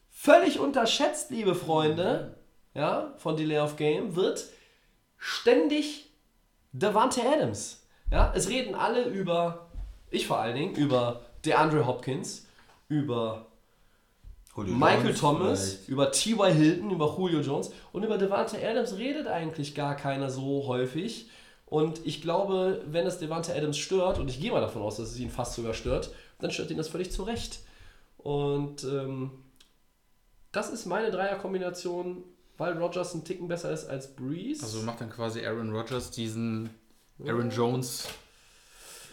völlig unterschätzt, liebe Freunde, ja, von Delay of Game, wird ständig Davante Adams. Ja, es reden alle über, ich vor allen Dingen, über DeAndre Hopkins, über Julio Michael Jones Thomas, vielleicht. über T.Y. Hilton, über Julio Jones und über Devante Adams redet eigentlich gar keiner so häufig. Und ich glaube, wenn es Devante Adams stört, und ich gehe mal davon aus, dass es ihn fast sogar stört, dann stört ihn das völlig zu Recht. Und ähm, das ist meine Dreierkombination, weil Rogers ein Ticken besser ist als Breeze. Also macht dann quasi Aaron Rodgers diesen Aaron Jones,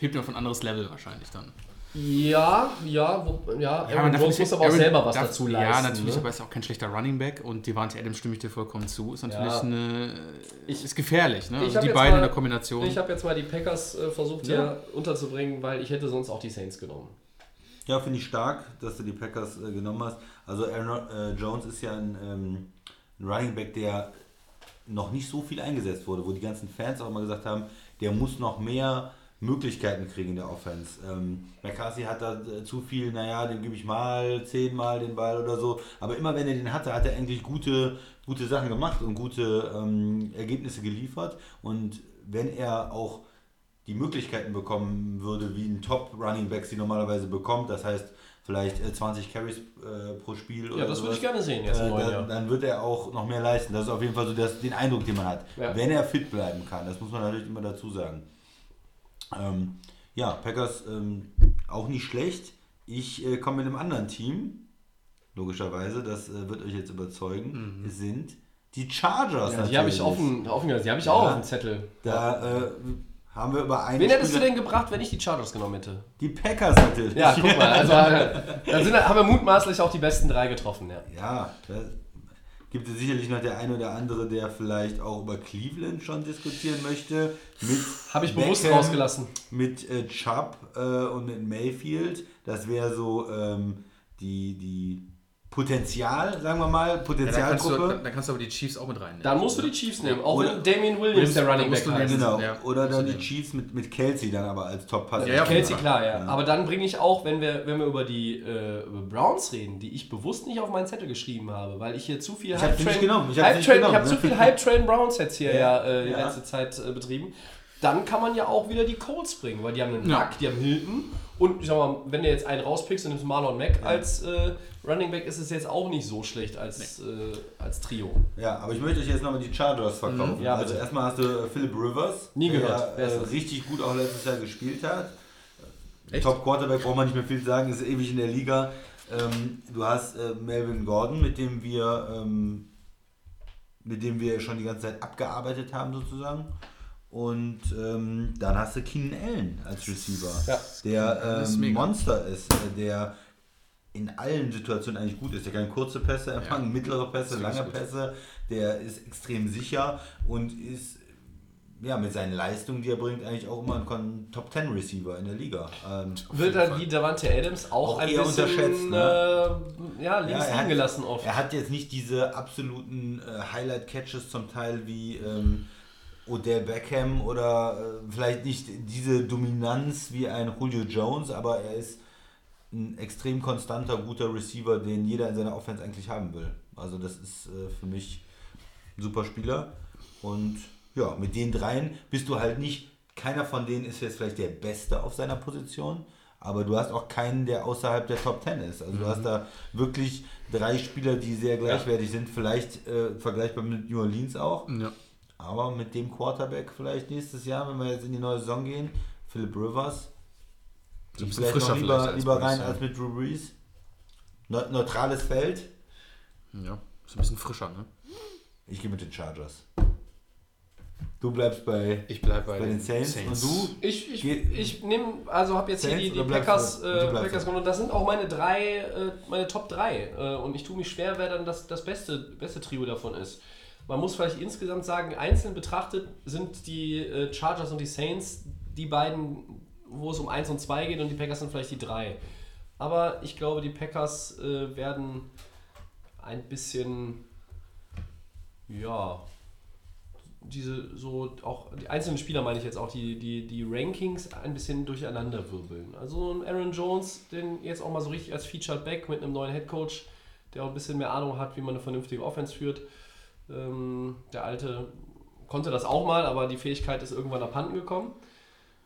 hebt ihn auf ein anderes Level wahrscheinlich dann. ja, ja, wo, ja, Aaron Jones muss aber auch Aaron selber was darf- dazu leisten. Ja, natürlich, ne? aber ist auch kein schlechter Running Back und Devante Adams stimme ich dir vollkommen zu. Ist natürlich Ja. eine. Ich- ist gefährlich, ne? ich Also die beiden mal- in der Kombination. Ich habe jetzt mal die Packers äh, versucht Ja. hier unterzubringen, weil ich hätte sonst auch die Saints genommen. Ja, finde ich stark, dass du die Packers äh, genommen hast. Also Aaron äh, Jones ist ja ein, ähm, ein Running Back, der noch nicht so viel eingesetzt wurde, wo die ganzen Fans auch immer gesagt haben, der muss noch mehr Möglichkeiten kriegen in der Offense. Ähm, McCarthy hat da äh, zu viel, naja, dem gebe ich mal zehnmal den Ball oder so. Aber immer wenn er den hatte, hat er eigentlich gute, gute Sachen gemacht und gute ähm, Ergebnisse geliefert. Und wenn er auch die Möglichkeiten bekommen würde, wie ein Top-Running Back sie normalerweise bekommt, das heißt vielleicht äh, 20 Carries äh, pro Spiel oder Ja, das würde ich gerne sehen jetzt äh, dann, dann wird er auch noch mehr leisten. Das ist auf jeden Fall so das, den Eindruck, den man hat. Ja. Wenn er fit bleiben kann, das muss man natürlich immer dazu sagen. Ähm, ja, Packers ähm, auch nicht schlecht. Ich äh, komme mit einem anderen Team, logischerweise, das äh, wird euch jetzt überzeugen, es sind die Chargers. Mhm. Ja, die habe ich offen, offen. Die habe ich auch Ja. auf dem Zettel. Da äh, haben wir über einen Wen hättest du denn gebracht, wenn ich die Chargers genommen hätte? Die Packers natürlich. Ja, guck mal. Also, dann sind, haben wir mutmaßlich auch die besten drei getroffen. Ja. Ja, da gibt es sicherlich noch der ein oder andere, der vielleicht auch über Cleveland schon diskutieren möchte. Habe ich bewusst Beckham, rausgelassen. Mit äh, Chubb äh, und mit Mayfield. Das wäre so ähm, die, die Potenzial, sagen wir mal, Ja, dann, kannst du, Potenzialgruppe. dann, dann kannst du aber die Chiefs auch mit reinnehmen. Dann musst du die Chiefs nehmen. Auch Oder- wenn Damien Williams der Running Back heißt. Genau. Ja, Oder dann die. Chiefs mit, mit Kelsey dann aber als Top-Passer. Ja, ja, Kelsey, klar, ja. Ja. Aber dann bringe ich auch, wenn wir, wenn wir über die äh, über Browns reden, die ich bewusst nicht auf meinen Zettel geschrieben habe, weil ich hier zu viel Ich hab sie nicht Hype-Train genommen, ich hab sie nicht Hype-Train- genommen, ich habe ne? zu viel Hype-Train Browns jetzt hier ja, Ja, äh, die ja. letzte Zeit äh, betrieben. Dann kann man ja auch wieder die Colts bringen, weil die haben einen Ja. Luck, die haben Hilton und ich sag mal, wenn du jetzt einen rauspickst und nimmst Marlon Mack als äh, Running Back, ist es jetzt auch nicht so schlecht als, äh, als Trio. Ja, aber ich möchte euch jetzt nochmal die Chargers verkaufen. Mhm. Ja, also erstmal hast du äh, Philip Rivers, Nie gehört. der äh, richtig gut auch letztes Jahr gespielt hat. Echt? Top Quarterback braucht man nicht mehr viel sagen, ist ewig in der Liga. Ähm, du hast äh, Melvin Gordon, mit dem wir ähm, mit dem wir schon die ganze Zeit abgearbeitet haben sozusagen. Und ähm, dann hast du Keenan Allen als Receiver, Ja. der ähm. Monster ist, äh, der in allen Situationen eigentlich gut ist. Der kann kurze Pässe empfangen, mittlere Pässe, lange. Pässe. Der ist extrem sicher und ist ja mit seinen Leistungen, die er bringt, eigentlich auch immer ein Top 10 Receiver in der Liga. Ähm, Wird dann wie Davante Adams auch, Auch ein eher bisschen unterschätzt, äh, ja, links Ja, liegen gelassen oft. Er hat jetzt nicht diese absoluten äh, Highlight-Catches zum Teil wie ähm, Odell Beckham oder äh, vielleicht nicht diese Dominanz wie ein Julio Jones, aber er ist ein extrem konstanter, guter Receiver, den jeder in seiner Offense eigentlich haben will. Also das ist äh, für mich ein super Spieler. Und ja, mit den dreien bist du halt nicht, keiner von denen ist jetzt vielleicht der Beste auf seiner Position, aber du hast auch keinen, der außerhalb der Top 10 ist. Also du hast da wirklich drei Spieler, die sehr gleichwertig sind, vielleicht äh, vergleichbar mit New Orleans auch. Ja. Aber mit dem Quarterback vielleicht nächstes Jahr, wenn wir jetzt in die neue Saison gehen, Philip Rivers, So ein vielleicht noch frischer lieber, vielleicht lieber rein als mit Drew Brees. Ne neutrales Feld. ja, ist ein bisschen frischer, ne? Ich gehe mit den Chargers. Du bleibst bei, Ich bleibe bei, bei den Saints. Und du? Ich, ich, ich nehme, also habe jetzt hier Saints die, die bleibst Packers, äh, Packers. Und das sind auch meine drei, äh, meine Top 3. Äh, und ich tue mich schwer, wer dann das, das beste, beste Trio davon ist. Man muss vielleicht insgesamt sagen, einzeln betrachtet sind die äh, Chargers und die Saints die beiden, wo es um 1 und 2 geht und die Packers sind vielleicht die drei. Aber ich glaube, die Packers äh, werden ein bisschen, ja, diese so auch die einzelnen Spieler meine ich jetzt auch die, die, die Rankings ein bisschen durcheinander wirbeln. Also ein Aaron Jones, den jetzt auch mal so richtig als Featured Back mit einem neuen Head Coach, der auch ein bisschen mehr Ahnung hat, wie man eine vernünftige Offense führt. Ähm, der alte konnte das auch mal, aber die Fähigkeit ist irgendwann abhanden gekommen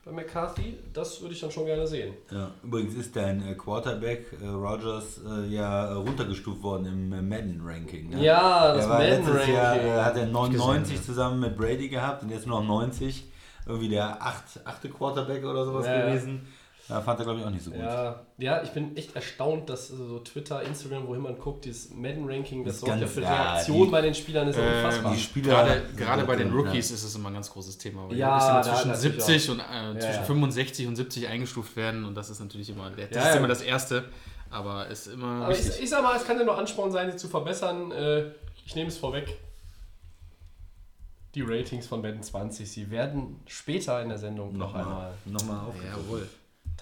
bei McCarthy. Das würde ich dann schon gerne sehen. Ja, übrigens ist dein äh, Quarterback äh, Rogers äh, ja äh, runtergestuft worden im äh, Madden-Ranking. Ne? Ja, das letztes Jahr Madden-Ranking. äh, hat er 99 gesehen, zusammen mit Brady gehabt und jetzt nur noch 90. Irgendwie der acht, achte Quarterback oder sowas Ja, ja. Da fand er, glaube ich, auch nicht so gut. Ja, ja, ich bin echt erstaunt, dass so Twitter, Instagram, wohin man guckt, dieses Madden-Ranking, das Das sorgt ja für ja, Reaktion die- bei den Spielern, ist ja Ähm, unfassbar. die Spieler- Gerade, gerade bei den Rookies ja. ist es immer ein ganz großes Thema. Weil Ja, die bisschen zwischen natürlich 70 und äh, zwischen ja. 65 und 70 eingestuft werden und das ist natürlich immer, das Ja, ist ja. immer das Erste, aber ist immer Aber ich, ich sag mal, es kann ja nur Ansporn sein, sie zu verbessern. Äh, ich nehme es vorweg. Die Ratings von Madden 20, sie werden später in der Sendung noch einmal Nochmal auf. Jawohl.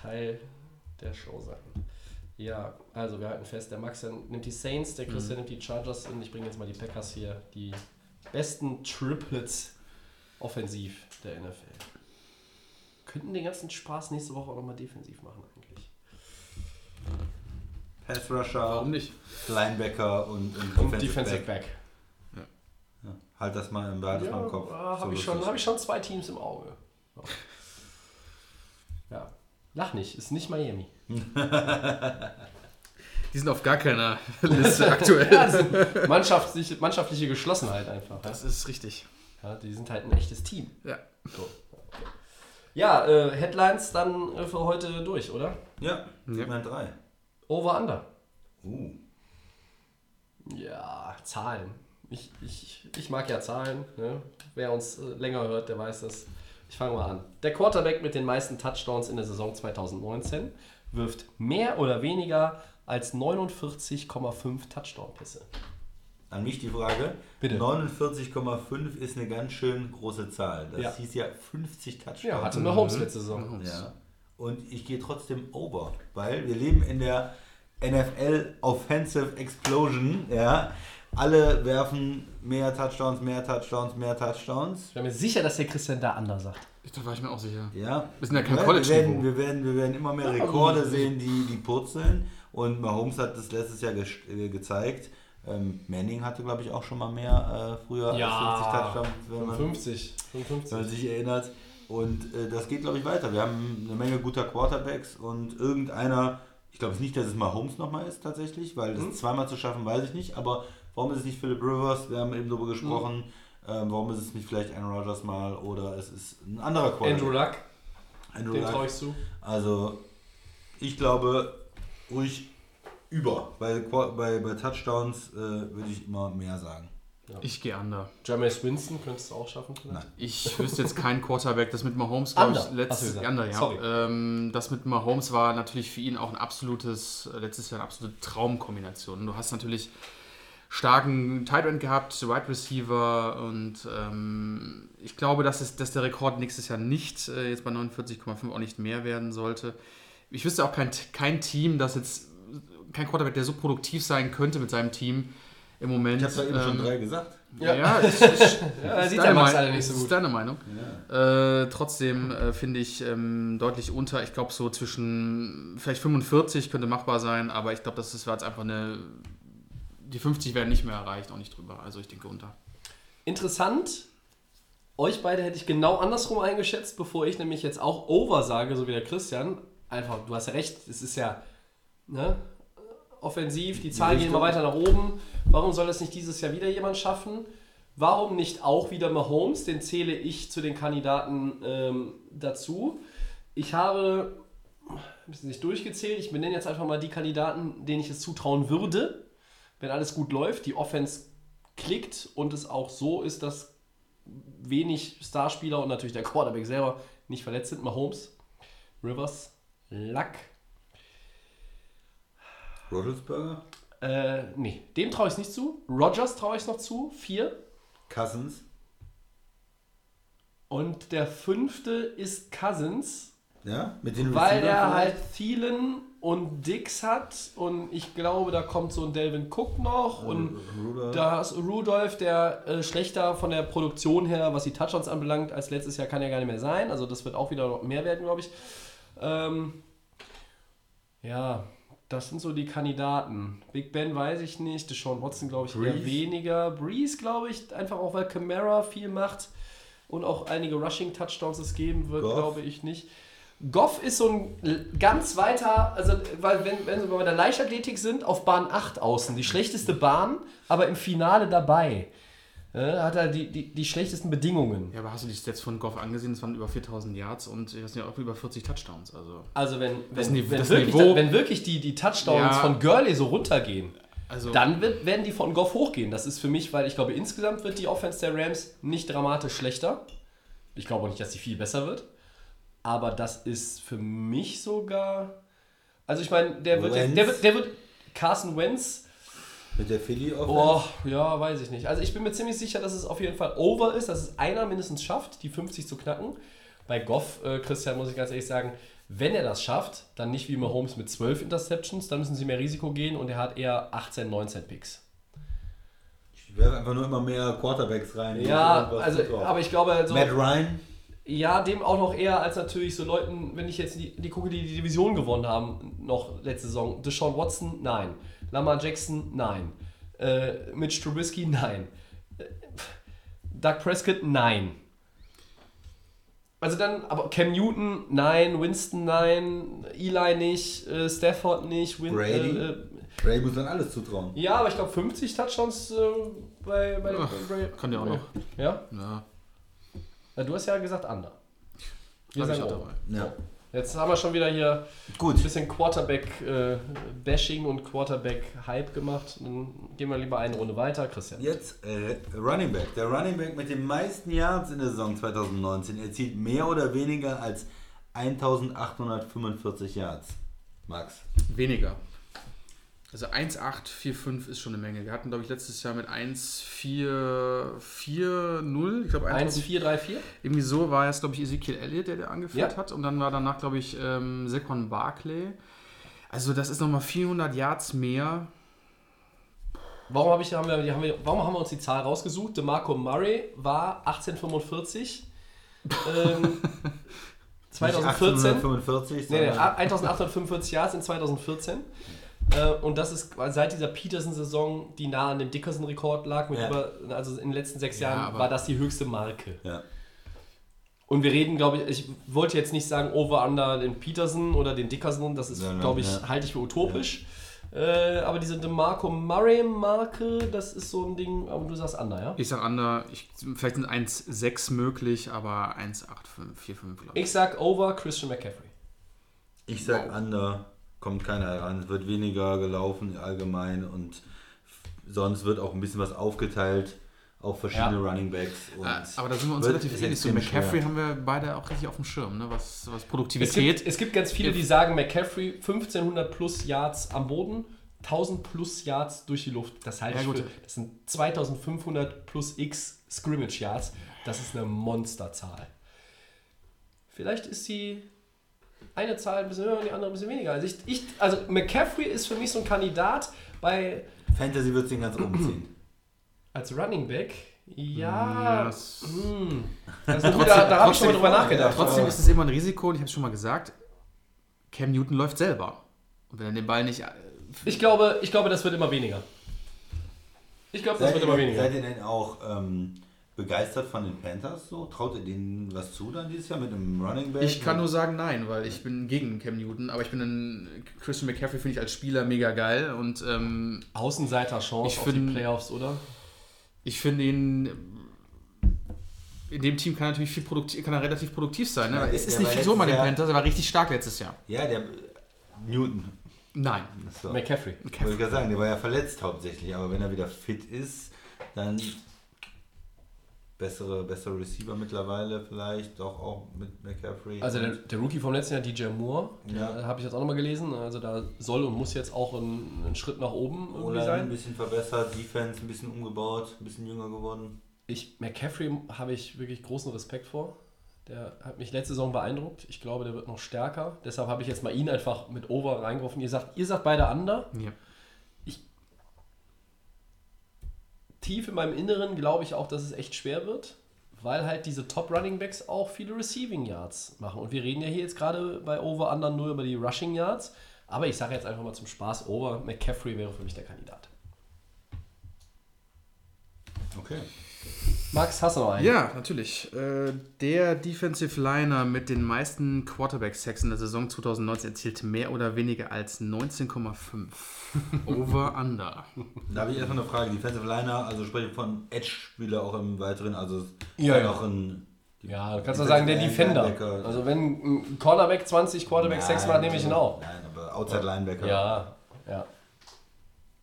Teil der Show sein. Ja, also wir halten fest, der Max nimmt die Saints, der Christian nimmt die Chargers und ich bringe jetzt mal die Packers hier. Die besten Triplets offensiv der NFL. Könnten den ganzen Spaß nächste Woche auch nochmal defensiv machen eigentlich. Pass Rusher, Warum nicht? Linebacker und, und, Und Defensive Back. Ja, halt das mal, behalt das Ja, mal im Kopf. habe So ich, schon- hab ich schon zwei Teams im Auge. Ja. Lach nicht, ist nicht Miami. Die sind auf gar keiner Liste aktuell. Ja, das ist mannschaftliche, mannschaftliche Geschlossenheit einfach. Ja? Das ist richtig. Ja, die sind halt ein echtes Team. Ja. So. Ja, äh, Headlines dann äh, für heute durch, oder? Ja, Ja. Segment 3. Over Under. Uh. Ja, Zahlen. Ich, ich, ich mag ja Zahlen. Ne? Wer uns äh, länger hört, der weiß das. Ich fange mal an. Der Quarterback mit den meisten Touchdowns in der Saison 2019 wirft mehr oder weniger als 49,5 Touchdown-Pässe. An mich die Frage. Bitte. 49,5 ist eine ganz schön große Zahl. Das Ja. hieß ja 50 Touchdowns. Ja, hatte Mahomes letzte Saison. Ja. Und ich gehe trotzdem over, weil wir leben in der NFL Offensive Explosion. Ja. Alle werfen mehr Touchdowns, mehr Touchdowns, mehr Touchdowns. Ich bin mir sicher, dass der Christian da anders sagt. Da war ich mir auch sicher. Ja. Wir sind ja kein wir, College-Niveau. werden, wir, werden, wir werden immer mehr Rekorde sehen, die, die purzeln. Und Mahomes hat das letztes Jahr ge äh, gezeigt. Ähm, Manning hatte, glaube ich, auch schon mal mehr äh, früher Ja, als 50 Touchdowns, wenn man, 55. wenn man 55. sich erinnert. Und äh, das geht, glaube ich, weiter. Wir haben eine Menge guter Quarterbacks und irgendeiner, ich glaube es nicht, dass es Mahomes nochmal ist tatsächlich, weil Hm? das zweimal zu schaffen, weiß ich nicht. Aber warum ist es nicht Philip Rivers? Wir haben eben darüber gesprochen. Hm? Ähm, warum ist es nicht vielleicht Aaron Rodgers mal oder es ist ein anderer Quarterback? Andrew Luck, Andrew den Luck. traue ich zu. Also, ich glaube, ruhig über. Bei, bei, bei Touchdowns äh, würde ich immer mehr sagen. Ich gehe under. Jameis Winston könntest du auch schaffen vielleicht? Nein. Ich wüsste jetzt keinen Quarterback, das mit Mahomes, glaube ich, Under, hast du letzt, gesagt. Under, ja. Sorry. Ähm, das mit Mahomes war natürlich für ihn auch ein absolutes, äh, letztes Jahr eine absolute Traumkombination. Du hast natürlich starken Tight End gehabt, Wide Receiver und ähm, ich glaube, dass, es, dass der Rekord nächstes Jahr nicht, äh, jetzt bei 49,5 auch nicht mehr werden sollte. Ich wüsste auch kein, kein Team, das jetzt, kein Quarterback, der so produktiv sein könnte mit seinem Team im Moment. Ich habe ja eben schon Ähm, drei gesagt. Ja, ja ist, ist, Ja, ist sieht deine Meinung- nicht so ist gut. deine Meinung. Äh, trotzdem äh, finde ich ähm, deutlich unter. Ich glaube, so zwischen vielleicht 45 könnte machbar sein, aber ich glaube, das ist war jetzt einfach eine. Die 50 werden nicht mehr erreicht, auch nicht drüber. Also ich denke unter. Interessant. Euch beide hätte ich genau andersrum eingeschätzt, bevor ich nämlich jetzt auch Over sage, so wie der Christian. Einfach, du hast ja recht, es ist ja ne, offensiv, die Zahlen gehen immer weiter nach oben. Warum soll das nicht dieses Jahr wieder jemand schaffen? Warum nicht auch wieder Mahomes? Den zähle ich zu den Kandidaten ähm, dazu. Ich habe ein bisschen nicht durchgezählt. Ich benenne jetzt einfach mal die Kandidaten, denen ich es zutrauen würde, wenn alles gut läuft, die Offense klickt und es auch so ist, dass wenig Starspieler und natürlich der Quarterback selber nicht verletzt sind. Mahomes, Rivers, Luck. Rogelsberger, Äh, nee, dem traue ich es nicht zu. Rogers traue ich es noch zu. Vier. Cousins. Und der fünfte ist Cousins, Ja, mit den weil er halt vielleicht? Und Dix hat. Und ich glaube, da kommt so ein Delvin Cook noch. Und Rudolph. Da ist Rudolph, der äh, schlechter von der Produktion her, was die Touchdowns anbelangt, als letztes Jahr kann er gar nicht mehr sein. Also das wird auch wieder noch mehr werden, glaube ich. Ähm, ja, das sind so die Kandidaten. Big Ben weiß ich nicht. Deshaun Watson glaube ich eher Breeze? weniger. Breeze glaube ich einfach auch, weil Camara viel macht und auch einige Rushing-Touchdowns es geben wird, glaube ich nicht. Goff ist so ein ganz weiter, also weil wenn, wenn wir bei der Leichtathletik sind, auf Bahn 8 außen, die schlechteste Bahn, aber im Finale dabei. Äh, hat er die, die, die schlechtesten Bedingungen. Ja, aber hast du die Stats von Goff angesehen? Es waren über 4000 Yards und ich weiß nicht, auch über 40 Touchdowns. Also, Also wenn, wenn, Nive- wenn, wirklich, Niveau- wenn wirklich die, die Touchdowns Ja. von Gurley so runtergehen, also dann wird, werden die von Goff hochgehen. Das ist für mich, weil ich glaube, insgesamt wird die Offense der Rams nicht dramatisch schlechter. Ich glaube auch nicht, dass sie viel besser wird. Aber das ist für mich sogar. Also ich meine, der wird, Wentz? der wird, der wird Carson Wentz. Mit der Philly Offense. Oh, ja, weiß ich nicht. Also ich bin mir ziemlich sicher, dass es auf jeden Fall over ist, dass es einer mindestens schafft, die 50 zu knacken. Bei Goff, äh, Christian, muss ich ganz ehrlich sagen, wenn er das schafft, dann nicht wie Mahomes mit 12 Interceptions, dann müssen sie mehr Risiko gehen und er hat eher 18, 19 Picks. Ich werfe einfach nur immer mehr Quarterbacks rein. Ja, also, aber ich glaube, so, Matt Ryan. Ja, dem auch noch eher als natürlich so Leuten, wenn ich jetzt die, die gucke, die die Division gewonnen haben, noch letzte Saison. Deshaun Watson, nein. Lamar Jackson, nein. Äh, Mitch Trubisky, nein. Äh, Doug Prescott, nein. Also dann, aber Cam Newton, nein. Winston, nein. Eli nicht. Äh, Stafford nicht. Win Brady? Äh, äh, Ray muss dann alles zutrauen. Ja, aber ich glaube 50 Touchdowns äh, bei, bei, Ach, bei Ray. kann der auch noch. Ja? Ja, ja? Du hast ja gesagt Under. Wir hab ich auch dabei. Ja. Jetzt haben wir schon wieder hier Gut. ein bisschen Quarterback-Bashing und Quarterback-Hype gemacht. Dann gehen wir lieber eine Runde weiter. Christian. Jetzt äh, Running Back. Der Running Back mit den meisten Yards in der Saison 2019 erzielt mehr oder weniger als 1845 Yards. Max. Weniger. Also 1,845 ist schon eine Menge. Wir hatten, glaube ich, letztes Jahr mit 1,440, ich glaube 1, 4, 3, 4. Irgendwie so war es, glaube ich, Ezekiel Elliott, der, der angeführt Ja. hat. Und dann war danach, glaube ich, ähm, Saquon Barkley. Also das ist nochmal 400 Yards mehr. Warum, hab ich, haben wir, haben wir, warum haben wir uns die Zahl rausgesucht? DeMarco Murray war 1845. ähm, 2014. 1845, Nee, nee, sondern 1845 Yards in 2014. Äh, und das ist seit dieser Peterson-Saison, die nah an dem Dickerson-Rekord lag, mit Ja. über, also in den letzten sechs Ja, Jahren war das die höchste Marke. ja. Und wir reden, glaube ich, ich wollte jetzt nicht sagen Over-Under den Peterson oder den Dickerson, das ist, glaube ich, ja. halte ich für utopisch. Äh, aber diese DeMarco Murray-Marke, das ist so ein Ding, aber du sagst Under, ja? Ich sage Under, ich, vielleicht sind 1,6 möglich, aber 1,845, glaube ich. Ich sag Over Christian McCaffrey. Ich sag under, kommt keiner heran. Es wird weniger gelaufen allgemein und sonst wird auch ein bisschen was aufgeteilt auf verschiedene Ja. Running Backs. Und Äh, aber da sind wir uns relativ ähnlich. So McCaffrey schwer. haben wir beide auch richtig auf dem Schirm, ne? was, was Es Produktivität. gibt, es gibt ganz viele, die sagen, McCaffrey 1500 plus Yards am Boden, 1000 plus Yards durch die Luft. Das halte Ja, ich gut. für, das sind 2500 plus x Scrimmage Yards. Das ist eine Monsterzahl. Vielleicht ist die eine Zahl ein bisschen höher und die andere ein bisschen weniger. Also, ich, ich, also McCaffrey ist für mich so ein Kandidat bei Fantasy wird den ganz oben ziehen. als Running Back. Ja, das- hm. ist, da, da habe ich schon mal drüber nachgedacht. Trotzdem ist es immer ein Risiko und ich habe es schon mal gesagt, Cam Newton läuft selber. Und wenn er den Ball nicht... äh, ich, glaube, ich glaube, das wird immer weniger. Ich glaube, das Seid wird ihr, immer weniger. seid ihr denn auch ähm, begeistert von den Panthers so? Traut ihr denen was zu dann dieses Jahr mit einem Running Back? Ich kann nur sagen nein, weil ich bin gegen Cam Newton, aber ich bin ein Christian McCaffrey finde ich als Spieler mega geil und ähm, Außenseiter-Chance auf die find- Playoffs, oder? ich finde ihn in dem Team kann er natürlich viel produktiv, kann er relativ produktiv sein. Ne? Ja, es ist nicht viel so bei den Panthers, er war richtig stark letztes Jahr. Ja, der Newton. Nein. So. McCaffrey. Wollte ich gerade sagen, der war ja verletzt hauptsächlich, aber wenn er wieder fit ist, dann bessere, bessere Receiver mittlerweile vielleicht, doch auch mit McCaffrey. Also der, der Rookie vom letzten Jahr, DJ Moore, Ja. ja. habe ich jetzt auch nochmal gelesen. Also da soll und muss jetzt auch ein, ein Schritt nach oben irgendwie Oder ein sein. bisschen verbessert, Defense ein bisschen umgebaut, ein bisschen jünger geworden. Ich, McCaffrey habe ich wirklich großen Respekt vor. Der hat mich letzte Saison beeindruckt. Ich glaube, der wird noch stärker. Deshalb habe ich jetzt mal ihn einfach mit Over reingeworfen. Ihr sagt, ihr sagt beide Under. Ja. Tief in meinem Inneren glaube ich auch, dass es echt schwer wird, weil halt diese Top Running Backs auch viele Receiving Yards machen. Und wir reden ja hier jetzt gerade bei Over Under nur über die Rushing Yards. Aber ich sage jetzt einfach mal zum Spaß Over. McCaffrey wäre für mich der Kandidat. Okay. Max, hast du noch einen? Ja, natürlich. Äh, der Defensive Liner mit den meisten Quarterback-Sacks in der Saison 2019 erzielte mehr oder weniger als 19,5. Over Under. Da habe ich erstmal eine Frage. Defensive Liner, also spreche ich von Edge-Spieler auch im Weiteren, also Ja, ja. auch ein Ja, du kannst doch sagen, der Defender. Linebacker. Also wenn ein Cornerback 20 Quarterback 6 macht, nehme ich ihn auch. Nein, aber Outside Linebacker. Ja, ja.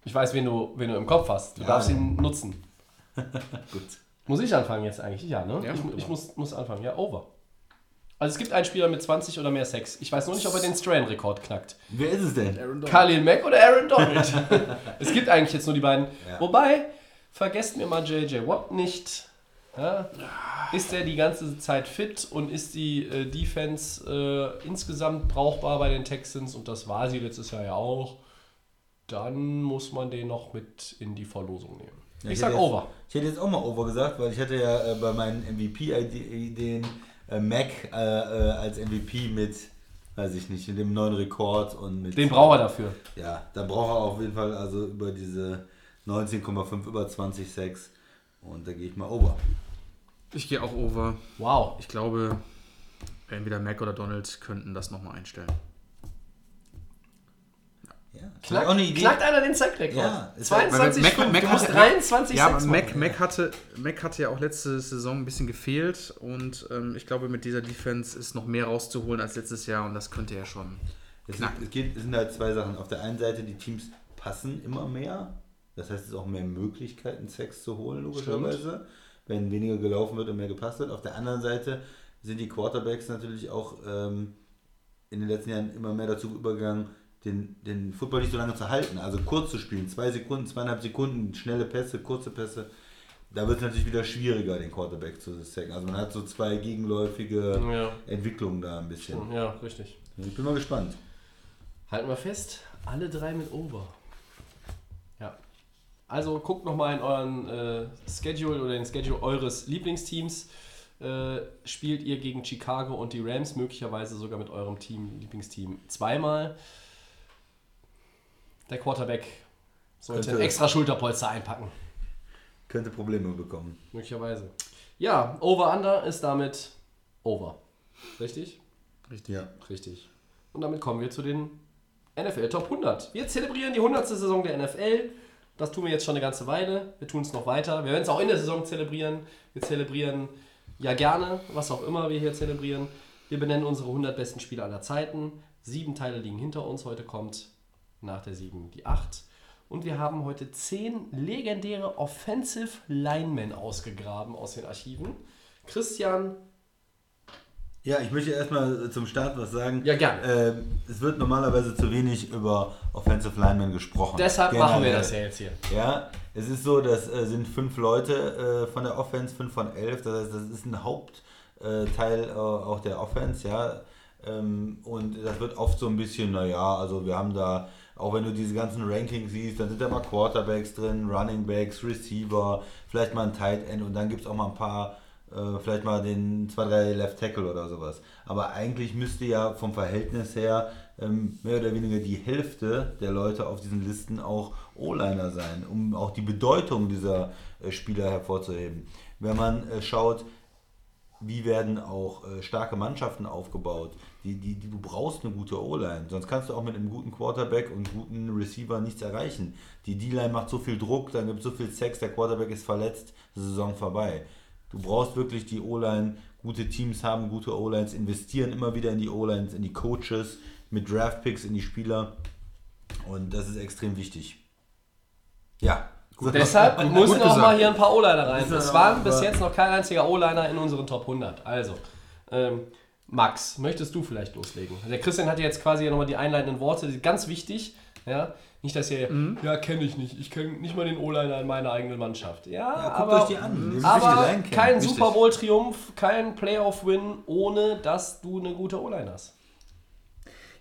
Ich weiß, wen du, wen du im Kopf hast. Du Ja. darfst ihn nutzen. Gut. Muss ich anfangen jetzt eigentlich? Ja, ne? Ja, ich ich muss, muss anfangen. Ja, over. Also es gibt einen Spieler mit 20 oder mehr Sex. Ich weiß nur nicht, ob er den Strain-Rekord knackt. Wer ist es denn? Khalil Mack oder Aaron Donald? es gibt eigentlich jetzt nur die beiden. Ja. Wobei, vergesst mir mal JJ Watt nicht. Ja? Ist der die ganze Zeit fit und ist die äh, Defense äh, insgesamt brauchbar bei den Texans? Und das war sie letztes Jahr ja auch. Dann muss man den noch mit in die Verlosung nehmen. Ja, ich hätte sag jetzt- over. Ich hätte jetzt auch mal Over gesagt, weil ich hatte ja äh, bei meinen MVP-Ideen äh, Mac äh, äh, als MVP mit, weiß ich nicht, mit dem neuen Rekord und mit. Den braucht er dafür. Ja, dann braucht er auf jeden Fall also über diese 19,5 über 20,6 und da gehe ich mal Over. Ich gehe auch Over. Wow. Ich glaube, entweder Mac oder Donald könnten das nochmal einstellen. Ja, Knackt, auch eine Idee. knackt einer den Sackrekord. Ja, ist 22 Mac- Stunden, Mac du musst hatte- 23 Ja, Mac. Mac, hatte, Mac hatte ja auch letzte Saison ein bisschen gefehlt und ähm, ich glaube, mit dieser Defense ist noch mehr rauszuholen als letztes Jahr und das könnte er schon. Es, sind, es, geht, es sind halt zwei Sachen. Auf der einen Seite, die Teams passen immer mehr. Das heißt, es ist auch mehr Möglichkeiten, Sex zu holen, logischerweise. Wenn weniger gelaufen wird und mehr gepasst wird. Auf der anderen Seite sind die Quarterbacks natürlich auch ähm, in den letzten Jahren immer mehr dazu übergegangen, den, den Football nicht so lange zu halten. Also kurz zu spielen. Zwei Sekunden, zweieinhalb Sekunden, schnelle Pässe, kurze Pässe. Da wird es natürlich wieder schwieriger, den Quarterback zu sacken. Also man hat so zwei gegenläufige Ja. Entwicklungen da ein bisschen. Ja, richtig. Ich bin mal gespannt. Halten wir fest, alle drei mit Over. Ja. Also guckt nochmal in euren äh, Schedule oder den Schedule eures Lieblingsteams. Äh, spielt ihr gegen Chicago und die Rams, möglicherweise sogar mit eurem Team, Lieblingsteam zweimal. Der Quarterback sollte Könnte- extra Schulterpolster einpacken. Könnte Probleme bekommen. Möglicherweise. Ja, Over-Under ist damit Over. Richtig? Richtig. Ja. Richtig. Und damit kommen wir zu den NFL Top 100. Wir zelebrieren die 100. Saison der NFL. Das tun wir jetzt schon eine ganze Weile. Wir tun es noch weiter. Wir werden es auch in der Saison zelebrieren. Wir zelebrieren ja gerne, was auch immer wir hier zelebrieren. Wir benennen unsere 100 besten Spieler aller Zeiten. Sieben Teile liegen hinter uns. Heute kommt nach der 7 die 8. Und wir haben heute 10 legendäre Offensive Linemen ausgegraben aus den Archiven. Christian, Ja, ich möchte erstmal zum Start was sagen. Ja, gerne. Ähm, es wird normalerweise zu wenig über Offensive Linemen gesprochen. deshalb machen wir Generell. das ja jetzt hier. Ja, es ist so, das äh, sind fünf Leute äh, von der Offense, fünf von elf. Das heißt, das ist ein Hauptteil äh, auch der Offense, ja. Ähm, und das wird oft so ein bisschen, naja, also wir haben da, auch wenn du diese ganzen Rankings siehst, dann sind da mal Quarterbacks drin, Running Backs, Receiver, vielleicht mal ein Tight End und dann gibt es auch mal ein paar, äh, vielleicht mal den zwei, drei Left Tackle oder sowas. Aber eigentlich müsste ja vom Verhältnis her ähm, mehr oder weniger die Hälfte der Leute auf diesen Listen auch O-Liner sein, um auch die Bedeutung dieser äh, Spieler hervorzuheben. Wenn man äh, schaut, wie werden auch äh, starke Mannschaften aufgebaut. Die, die, die, du brauchst eine gute O-Line, sonst kannst du auch mit einem guten Quarterback und guten Receiver nichts erreichen. Die D-Line macht so viel Druck, dann gibt es so viel Sex, der Quarterback ist verletzt, die Saison vorbei. Du brauchst wirklich die O-Line, gute Teams haben gute O-Lines, investieren immer wieder in die O-Lines, in die Coaches, mit Draft-Picks in die Spieler und das ist extrem wichtig. Ja. So. Deshalb müssen gut auch gesagt. mal hier ein paar O-Liner rein. Es waren aber- bis jetzt noch kein einziger O-Liner in unseren Top 100. Also, ähm, Max, möchtest du vielleicht loslegen? Der Christian hat jetzt quasi nochmal die einleitenden Worte, die sind ganz wichtig. Ja? Nicht, dass ihr, Mhm. ja, kenne ich nicht. Ich kenne nicht mal den O-Liner in meiner eigenen Mannschaft. Ja, Ja, guckt aber, euch die an. Aber kein Wichtig. Super Bowl-Triumph, kein Playoff-Win, ohne dass du eine gute O-Line hast.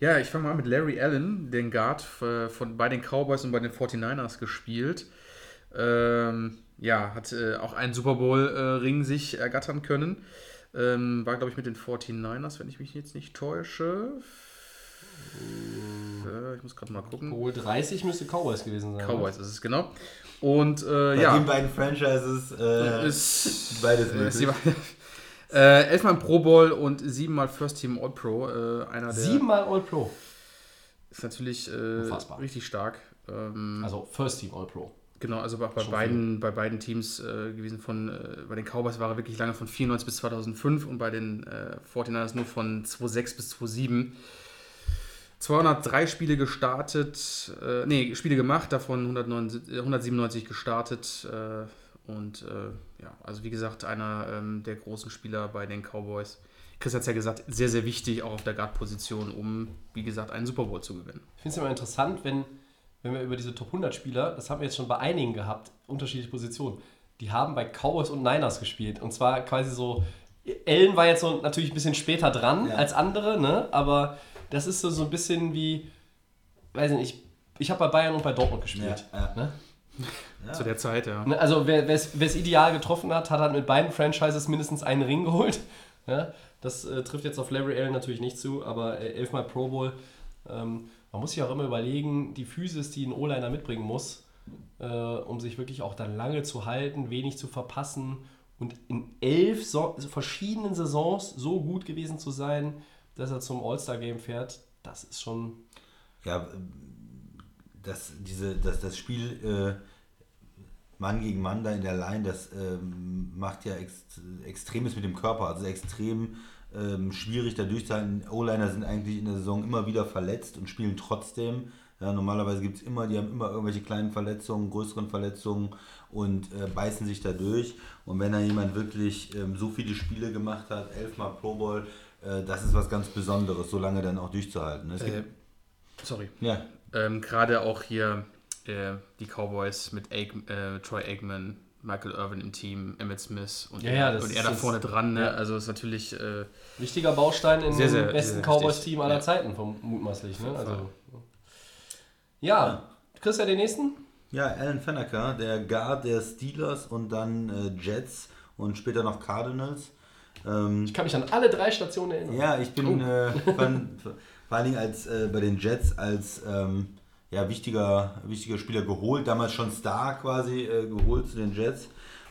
Ja, ich fange mal an mit Larry Allen, den Guard äh, von, bei den Cowboys und bei den 49ers gespielt. Ähm, ja, hat äh, auch einen Super Bowl-Ring sich ergattern können. Ähm, war, glaube ich, mit den 49ers, wenn ich mich jetzt nicht täusche. Äh, ich muss gerade mal gucken. Bowl 30 müsste Cowboys gewesen sein. Cowboys ist es, genau. Und äh, Bei ja, den beiden Franchises äh, ist beides äh, möglich. äh, elfmal im Pro Bowl und siebenmal First Team All Pro. Äh, einer der Siebenmal All-Pro. ist natürlich äh, richtig stark. Ähm, Also First Team All-Pro. Genau, also auch bei Schon beiden, bei beiden Teams äh, gewesen von, äh, bei den Cowboys war er wirklich lange von 94 bis 2005 und bei den äh, 49ers nur von 2006 bis 2007. 203 Spiele gestartet, äh, nee, Spiele gemacht, davon 179, äh, 197 gestartet äh, und äh, ja, also wie gesagt, einer ähm, der großen Spieler bei den Cowboys. Chris hat es ja gesagt, sehr, sehr wichtig, auch auf der Guard-Position, um, wie gesagt, einen Super Bowl zu gewinnen. Ich finde es immer interessant, wenn, wenn wir über diese Top 100 Spieler, das haben wir jetzt schon bei einigen gehabt, unterschiedliche Positionen, die haben bei Cowboys und Niners gespielt. Und zwar quasi so, Allen war jetzt so natürlich ein bisschen später dran Ja. als andere, ne? aber das ist so, so ein bisschen wie, weiß ich nicht, ich habe bei Bayern und bei Dortmund gespielt. Ja, ja. Ne? Zu der Zeit, ja. Ne, Also wer es ideal getroffen hat, hat halt mit beiden Franchises mindestens einen Ring geholt. Ja, das äh, trifft jetzt auf Larry Allen natürlich nicht zu, aber äh, elfmal Pro Bowl. Ähm, man muss sich auch immer überlegen, die Physis, die ein O-Liner mitbringen muss, äh, um sich wirklich auch dann lange zu halten, wenig zu verpassen und in elf so verschiedenen Saisons so gut gewesen zu sein, dass er zum All-Star-Game fährt, das ist schon Ja, das, diese, das, das Spiel äh, Mann gegen Mann da in der Line, das ähm, macht ja ex, Extremes mit dem Körper, also extrem ähm, schwierig da durchzuhalten. O-Liner sind eigentlich in der Saison immer wieder verletzt und spielen trotzdem. Ja, normalerweise gibt es immer, die haben immer irgendwelche kleinen Verletzungen, größeren Verletzungen und äh, beißen sich da durch. Und wenn da jemand wirklich ähm, so viele Spiele gemacht hat, elfmal Pro Bowl, äh, das ist was ganz Besonderes, so lange dann auch durchzuhalten. Es Äh, sorry. ja, Ähm, Gerade auch hier äh, die Cowboys mit Eig äh, Troy Aikman, Michael Irvin im Team, Emmett Smith und Ja, er, ja, und er da vorne dran. Ne? ja. Also ist natürlich äh, Wichtiger Baustein in Sehr, dem besten Cowboys-Team aller Ja. Zeiten, vom, mutmaßlich. Ne? Also, ja, du ja den nächsten? ja, Alan Fenneker, der Guard der Steelers und dann äh, Jets und später noch Cardinals. Ähm, Ich kann mich an alle drei Stationen erinnern. Ja, ich bin äh, von, vor allen Dingen als, äh, bei den Jets als ähm, ja, wichtiger, wichtiger Spieler geholt, damals schon Star quasi äh, geholt zu den Jets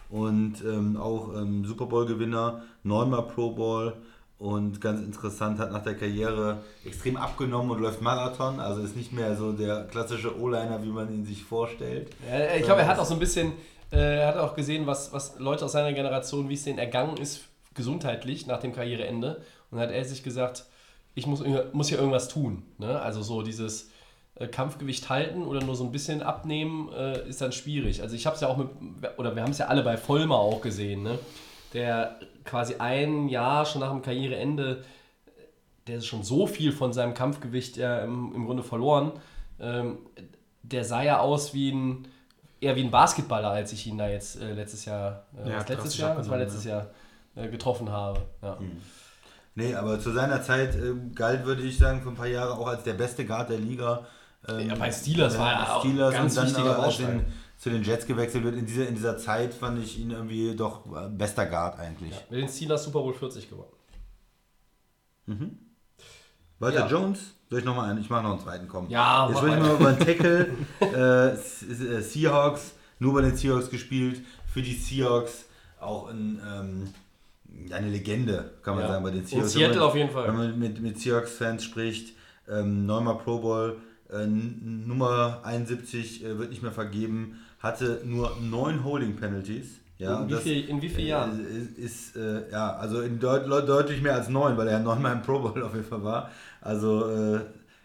und ähm, auch ähm, Super Bowl-Gewinner, neunmal Pro Bowl und ganz interessant, hat nach der Karriere extrem abgenommen und läuft Marathon, also ist nicht mehr so der klassische O-Liner, wie man ihn sich vorstellt. Ja, ich glaube, er hat auch so ein bisschen, äh, er hat auch gesehen, was, was Leute aus seiner Generation, wie es denen ergangen ist, gesundheitlich nach dem Karriereende. Und hat er sich gesagt, ich muss, muss hier irgendwas tun. Ne? Also so dieses äh, Kampfgewicht halten oder nur so ein bisschen abnehmen, äh, ist dann schwierig. Also ich habe es ja auch mit, oder wir haben es ja alle bei Vollmer auch gesehen, ne? der quasi ein Jahr schon nach dem Karriereende der ist schon so viel von seinem Kampfgewicht ja im, im Grunde verloren. Ähm, der sah ja aus wie ein eher wie ein Basketballer, als ich ihn da jetzt äh, letztes Jahr, äh, Ja, letztes Jahr, das war letztes Jahr äh, getroffen habe. Ja. Nee, aber zu seiner Zeit ähm, galt, würde ich sagen, für ein paar Jahre auch als der beste Guard der Liga. Ähm, Ja, bei Steelers war er auch Steelers ganz und dann aber, den, zu den Jets gewechselt wird. In dieser, in dieser Zeit fand ich ihn irgendwie doch äh, bester Guard eigentlich. Mit den Steelers Super Bowl 40 gewonnen. Walter Ja. Jones, soll ich nochmal einen? Ich mache noch einen zweiten kommen. Ja, Jetzt wollte ich mal. über einen Tackle. äh, Seahawks, nur bei den Seahawks gespielt. Für die Seahawks auch ein, ähm, ja, eine Legende, kann man Ja. sagen, bei den Seahawks. Seattle Wenn man- auf jeden Fall. Wenn man mit, mit Seahawks-Fans spricht, ähm, neunmal Pro Bowl, äh, Nummer 71 äh, wird nicht mehr vergeben, hatte nur neun Holding Penalties. Ja, In wie viel- in wie vielen Jahren? äh, Ist, ist äh, ja, also in deut deutlich mehr als neun, weil er neunmal im Pro Bowl auf jeden Fall war. Also äh,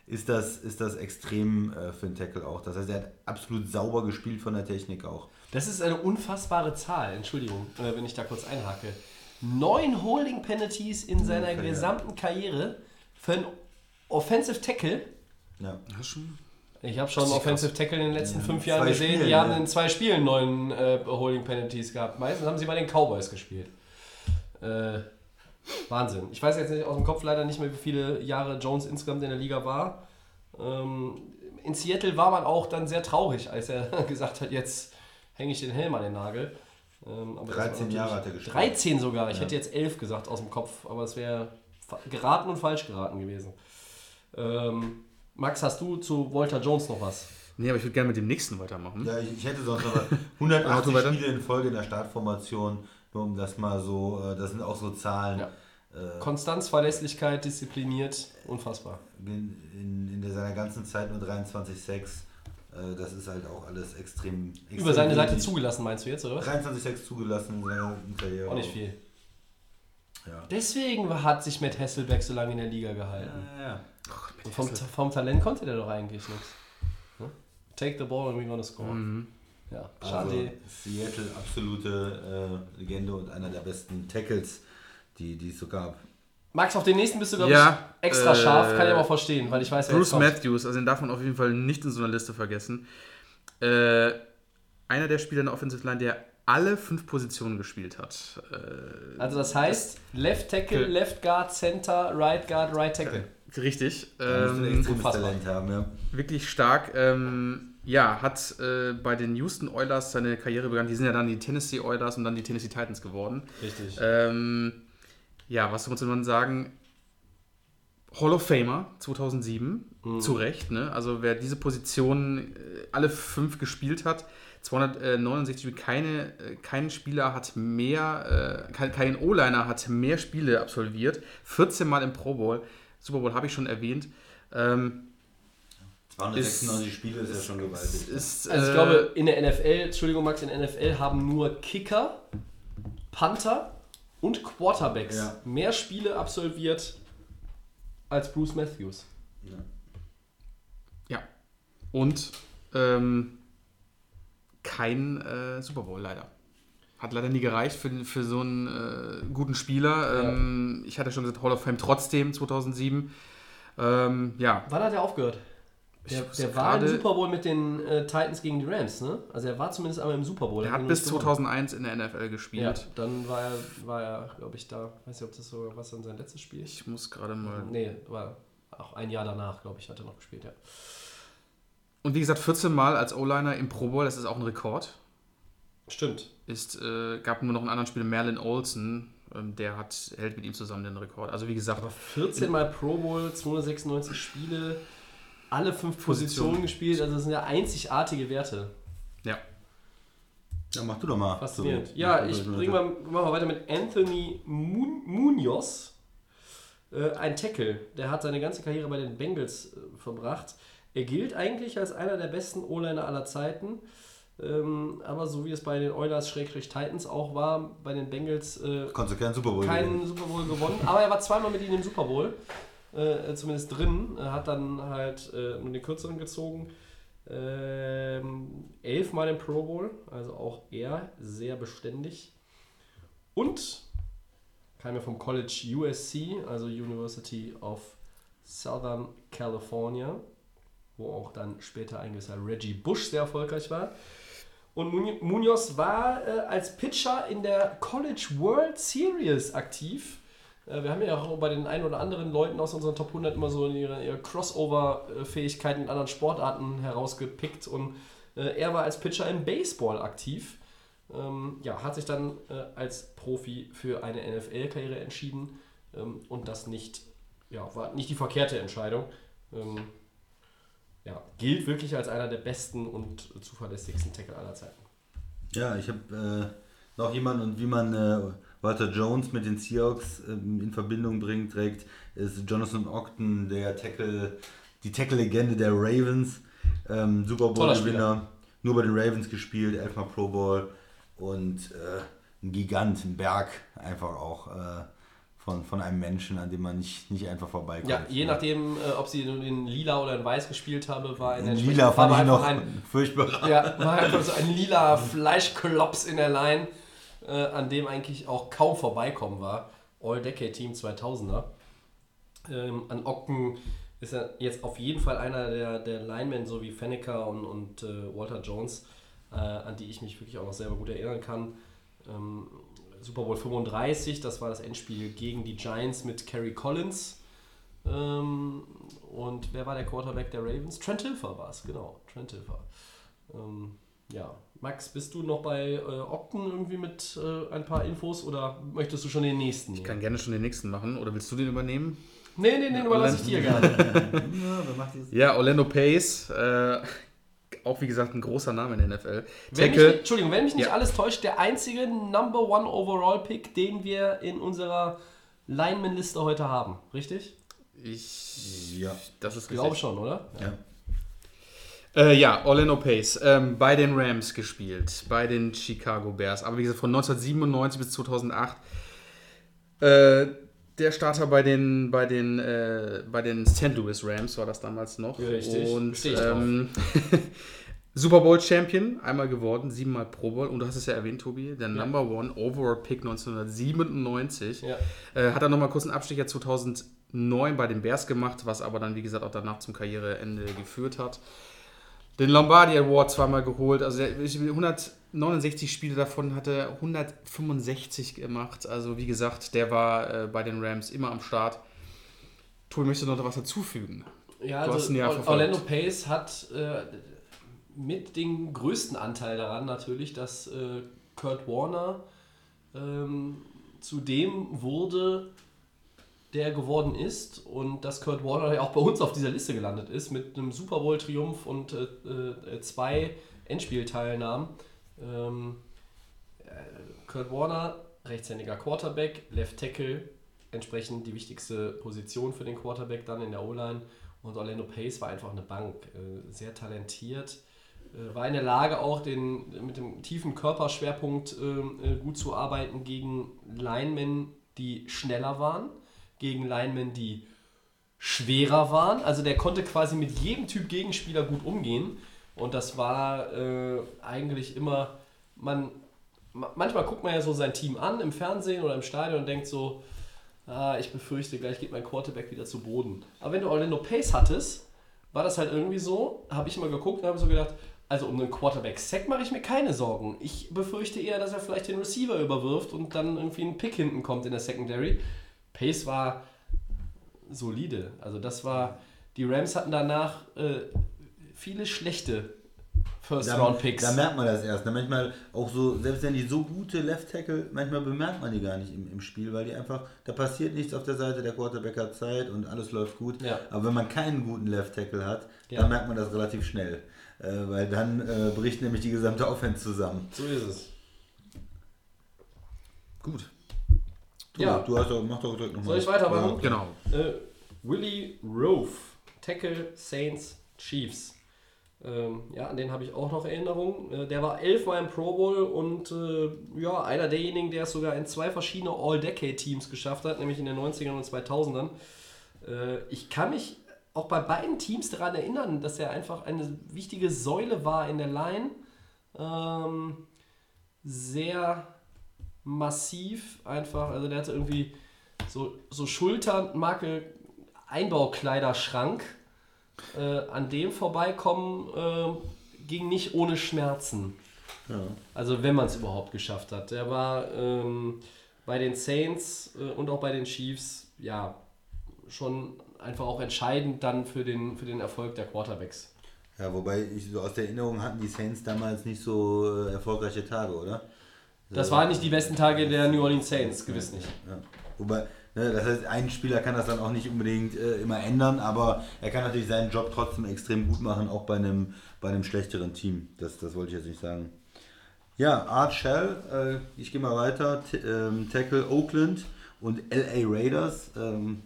ist, das, ist das extrem äh, für einen Tackle auch. Das heißt, er hat absolut sauber gespielt von der Technik auch. Das ist eine unfassbare Zahl, Entschuldigung, wenn ich da kurz einhake. Neun Holding Penalties in seiner Karriere. gesamten Karriere für einen Offensive Tackle. Ja. Ja, schon. Ich habe schon Offensive Tackle in den letzten Ja, fünf Jahren gesehen. Spielen, die haben ja. in zwei Spielen neun äh, Holding Penalties gehabt. Meistens haben sie bei den Cowboys gespielt. Äh, Wahnsinn. Ich weiß jetzt nicht aus dem Kopf leider nicht mehr, wie viele Jahre Jones insgesamt in der Liga war. Ähm, in Seattle war man auch dann sehr traurig, als er gesagt hat, jetzt hänge ich den Helm an den Nagel. Ähm, aber das war 13 natürlich- Jahre hat er gespielt. 13 sogar. Ich Ja. hätte jetzt 11 gesagt aus dem Kopf, aber es wäre geraten und falsch geraten gewesen. Ähm, Max, hast du zu Walter Jones noch was? Nee, aber ich würde gerne mit dem nächsten weitermachen. Ja, ich, ich hätte sonst noch was. Mach 180 du weiter. Spiele in Folge in der Startformation, nur um das mal so, äh, das sind auch so Zahlen. Ja. Äh, Konstanz, Verlässlichkeit, diszipliniert, unfassbar. in, in, in seiner ganzen Zeit nur 23,6. Äh, das ist halt auch alles extrem. extrem Über seine Seite zugelassen, meinst du jetzt, oder was? 23,6 zugelassen in seiner Karriere. Auch nicht viel. Ja. Deswegen hat sich Matt Hasselbeck so lange in der Liga gehalten. Ja, ja. Und vom, vom Talent konnte der doch eigentlich nichts. Ne? Take the ball and we're gonna score. Ja, schade. Also Seattle absolute äh, Legende und einer der besten Tackles, die, die es so gab. Max, auf den nächsten bist du, glaube Ja, ich, extra äh, scharf. Kann ich aber verstehen, weil ich weiß, Bruce. Matthews, also den darf man auf jeden Fall nicht in so einer Liste vergessen. Äh, einer der Spieler in der Offensive Line, der alle fünf Positionen gespielt hat. Äh, Also das heißt, Left Tackle. Left Guard, Center, Right Guard, Right Tackle. Richtig. Ähm. Talent haben, ja. wirklich stark. Ähm, ja, hat äh, bei den Houston Oilers seine Karriere begonnen. Die sind ja dann die Tennessee Oilers und dann die Tennessee Titans geworden. Richtig. Ähm, ja, was muss man sagen? Hall of Famer 2007, zu Recht. Ne? Also wer diese Position äh, alle fünf gespielt hat, 269 Spiele, keine, äh, kein Spieler hat mehr, äh, kein, kein O-Liner hat mehr Spiele absolviert, 14 Mal im Pro Bowl, Super Bowl habe ich schon erwähnt. Ähm, 296 Spiele ist ja schon gewaltig. Ist, Also ich äh, glaube, in der NFL, Entschuldigung Max, in der NFL haben nur Kicker, Panther und Quarterbacks Ja. mehr Spiele absolviert als Bruce Matthews. Ja. Und ähm, kein äh, Super Bowl leider. Hat leider nie gereicht für, für so einen äh, guten Spieler. Ähm, Ich hatte schon gesagt, Hall of Fame trotzdem 2007. Ähm, ja, Wann hat er aufgehört? Der, der war im Super Bowl mit den äh, Titans gegen die Rams, ne? Also er war zumindest einmal im Super Bowl. er hat bis nicht gewonnen. 2001 in der NFL Ja, gespielt. dann war er, war er glaube ich, da. Weiß nicht, ob das sogar was dann sein letztes Spiel ist. Ich muss gerade mal. Nee, war auch ein Jahr danach, glaube ich, hat er noch gespielt, ja. Und wie gesagt, 14 Mal als O-Liner im Pro Bowl, das ist auch ein Rekord. Stimmt. Ist, äh, gab nur noch einen anderen Spieler, Merlin Olsen, ähm, der hat, hält mit ihm zusammen den Rekord. Also wie gesagt, 14 Mal Pro Bowl, 296 Spiele, alle fünf Positionen Positionen. gespielt, also das sind ja einzigartige Werte. ja. Ja, mach du doch mal. Faszinierend. So, ja, ich bringe mal, mach mal weiter mit Anthony Mun Munoz. Äh, ein Tackle, der hat seine ganze Karriere bei den Bengals äh, verbracht. Er gilt eigentlich als einer der besten O-Liner aller Zeiten. Ähm, aber so wie es bei den Oilers-Titans auch war, bei den Bengals äh, Konntest du keinen Super Bowl keinen gewinnen. Super Bowl gewonnen, aber er war zweimal mit ihnen im Super Bowl, äh, zumindest drin, er hat dann halt äh, nur den kürzeren gezogen, ähm, elfmal im Pro Bowl, also auch er sehr beständig und kam ja vom College USC, also University of Southern California, wo auch dann später ein gewisser Reggie Bush sehr erfolgreich war. Und Mun- Munoz war äh, als Pitcher in der College World Series aktiv. Äh, wir haben ja auch bei den ein oder anderen Leuten aus unseren Top 100 immer so ihre, ihre Crossover-Fähigkeiten in anderen Sportarten herausgepickt. Und äh, er war als Pitcher im Baseball aktiv. Ähm, ja, hat sich dann äh, als Profi für eine NFL-Karriere entschieden. Ähm, und das nicht, ja, war nicht die verkehrte Entscheidung. Ähm, ja, gilt wirklich als einer der besten und zuverlässigsten Tackle aller Zeiten. Ja, ich habe äh, noch jemanden und wie man äh, Walter Jones mit den Seahawks ähm, in Verbindung bringt, trägt, ist Jonathan Ogden, der Tackle, die Tackle-Legende der Ravens, ähm, Super Bowl-Gewinner, nur bei den Ravens gespielt, elfmal Pro Bowl und äh, ein Gigant, ein Berg, einfach auch äh, von, von einem Menschen, an dem man nicht, nicht einfach vorbeikommt. Ja, je nachdem, äh, ob sie in, in lila oder in weiß gespielt habe, war in der In Lila fand ich noch ein, furchtbar. ja, war einfach so ein lila Fleischklops in der Line, äh, an dem eigentlich auch kaum vorbeikommen war. All-Decade-Team 2000er. Ähm, an Ogden ist er jetzt auf jeden Fall einer der, der Linemen, so wie Fenneker und, und äh, Walter Jones, äh, an die ich mich wirklich auch noch selber gut erinnern kann. Ähm, Super Bowl 35, das war das Endspiel gegen die Giants mit Kerry Collins. Ähm, und wer war der Quarterback der Ravens? Trent Hilfer war es, genau. Trent Hilfer. Ähm, ja, Max, bist du noch bei äh, Ogden irgendwie mit äh, ein paar Infos oder möchtest du schon den nächsten Ich kann gerne schon den nächsten machen. Oder willst du den übernehmen? Nee, nee, nee, überlasse ich dir gerne. Ja, Orlando Pace. Äh, auch wie gesagt ein großer Name in der NFL. Wenn mich, Tackle. nicht- Entschuldigung, wenn mich nicht Ja. alles täuscht, der einzige Number One Overall Pick, den wir in unserer Lineman-Liste heute haben. Richtig? Ich. Ja. Das ist Ich glaube richtig. schon, oder? Ja. Äh, ja, Orlando Pace. Ähm, bei den Rams gespielt. Bei den Chicago Bears. Aber wie gesagt, von 1997 bis 2008. Äh, der Starter bei den, bei den, äh, bei den St. Louis Rams war das damals noch. Richtig. Und ähm, Super Bowl Champion, einmal geworden, siebenmal Pro Bowl. Und du hast es ja erwähnt, Tobi, der Number One Overall Pick 1997. Ja. Äh, hat er nochmal kurz einen Abstecher 2009 bei den Bears gemacht, was aber dann, wie gesagt, auch danach zum Karriereende geführt hat. Den Lombardi Award zweimal geholt. Also der, 169 Spiele davon hat er 165 gemacht. Also wie gesagt, der war äh, bei den Rams immer am Start. Tobi, möchtest du noch was dazufügen? Ja, Du also ja. Orlando Pace hat äh, mit den größten Anteil daran natürlich, dass äh, Kurt Warner ähm, zu dem wurde, der geworden ist und dass Kurt Warner ja auch bei uns auf dieser Liste gelandet ist mit einem Super Bowl Triumph und äh, äh, zwei Endspielteilnahmen. Ähm, äh, Kurt Warner, rechtshändiger Quarterback, Left Tackle, entsprechend die wichtigste Position für den Quarterback dann in der O-Line Und Orlando Pace war einfach eine Bank, äh, sehr talentiert, äh, war in der Lage auch den, mit dem tiefen Körperschwerpunkt äh, äh, gut zu arbeiten gegen Linemen, die schneller waren, gegen Linemen, die schwerer waren. Also der konnte quasi mit jedem Typ Gegenspieler gut umgehen. Und das war äh, eigentlich immer, man, ma- manchmal guckt man ja so sein Team an im Fernsehen oder im Stadion und denkt so, ah, ich befürchte, gleich geht mein Quarterback wieder zu Boden. Aber wenn du Orlando Pace hattest, war das halt irgendwie so, habe ich immer geguckt und habe so gedacht, also um einen Quarterback-Sack mache ich mir keine Sorgen. Ich befürchte eher, dass er vielleicht den Receiver überwirft und dann irgendwie ein Pick hinten kommt in der Secondary. Pace war solide. Also das war, die Rams hatten danach äh, viele schlechte First-Round-Picks. Da merkt man das erst. Ne? Manchmal auch so, selbst wenn die so gute Left Tackle, manchmal bemerkt man die gar nicht im, im Spiel, weil die einfach, da passiert nichts auf der Seite, der Quarterback hat Zeit und alles läuft gut. Ja. Aber wenn man keinen guten Left Tackle hat, Ja. dann merkt man das relativ schnell. Äh, weil dann äh, bricht nämlich die gesamte Offense zusammen. So ist es. Gut. Du, Ja. du hast doch, mach doch direkt nochmal. Soll ich weitermachen? Genau. Äh, Willie Rove, Tackle Saints Chiefs. Ähm, ja, an den habe ich auch noch Erinnerungen. Äh, der war elfmal im Pro Bowl und äh, ja, einer derjenigen, der es sogar in zwei verschiedene All-Decade-Teams geschafft hat, nämlich in den 90ern und 2000ern. Äh, ich kann mich auch bei beiden Teams daran erinnern, dass er einfach eine wichtige Säule war in der Line. Ähm, sehr massiv einfach, also der hatte irgendwie so, so Schulternmarke Einbaukleiderschrank. Äh, an dem vorbeikommen äh, ging nicht ohne Schmerzen. Ja. Also wenn man es überhaupt geschafft hat. Der war ähm, bei den Saints äh, und auch bei den Chiefs ja schon einfach auch entscheidend dann für den, für den Erfolg der Quarterbacks. ja, wobei ich so aus der Erinnerung hatten die Saints damals nicht so äh, erfolgreiche Tage, oder? Das waren nicht die besten Tage der New Orleans Saints, gewiss nicht. Ja. Wobei, ne, das heißt, ein Spieler kann das dann auch nicht unbedingt äh, immer ändern, aber er kann natürlich seinen Job trotzdem extrem gut machen, auch bei einem, bei einem schlechteren Team. Das, das wollte ich jetzt nicht sagen. Ja, Art Shell, äh, ich gehe mal weiter. T ähm, Tackle Oakland und LA Raiders. Ähm,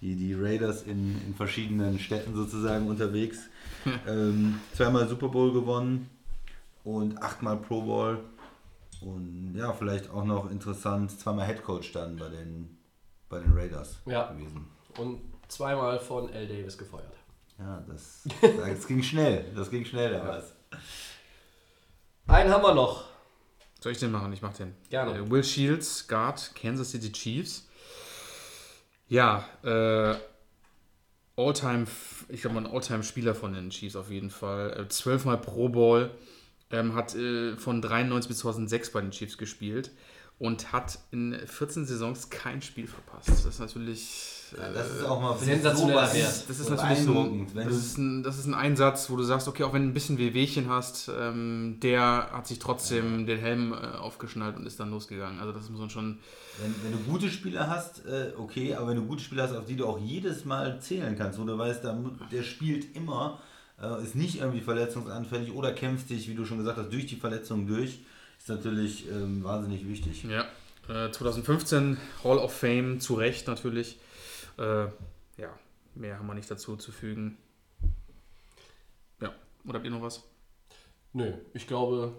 die, die Raiders in, in verschiedenen Städten sozusagen unterwegs. ähm, zweimal Super Bowl gewonnen und achtmal Pro Bowl. Und ja, vielleicht auch noch interessant, zweimal Head Coach dann bei den, bei den Raiders Ja. gewesen. Und zweimal von L. Davis gefeuert. Ja, das, das ging schnell. Das ging schnell damals. Einen haben wir noch. Soll ich den machen? Ich mach den. Gerne. Äh, Will Shields, Guard, Kansas City Chiefs. Ja, äh, All-Time, ich glaube, ein All-Time-Spieler von den Chiefs auf jeden Fall. Äh, Zwölfmal Pro Bowl. Ähm, hat äh, von 93 bis 2006 bei den Chiefs gespielt und hat in 14 Saisons kein Spiel verpasst. Das ist natürlich. Ja, das ist auch mal Sensationeller so Wert. Das ist natürlich so, das, ist ein, das ist ein Einsatz, wo du sagst, okay, auch wenn du ein bisschen Wehwehchen hast, ähm, der hat sich trotzdem den Helm äh, aufgeschnallt und ist dann losgegangen. Also das muss man schon. wenn, wenn du gute Spieler hast, äh, okay, aber wenn du gute Spieler hast, auf die du auch jedes Mal zählen kannst, wo du weißt, der, der spielt immer, äh, ist nicht irgendwie verletzungsanfällig oder kämpft sich, wie du schon gesagt hast, durch die Verletzung durch, ist natürlich ähm, wahnsinnig wichtig. Ja. Äh, 2015 Hall of Fame, zu Recht natürlich. Äh, ja, mehr haben wir nicht dazu zu fügen. Ja, oder habt ihr noch was? Nö, ich glaube,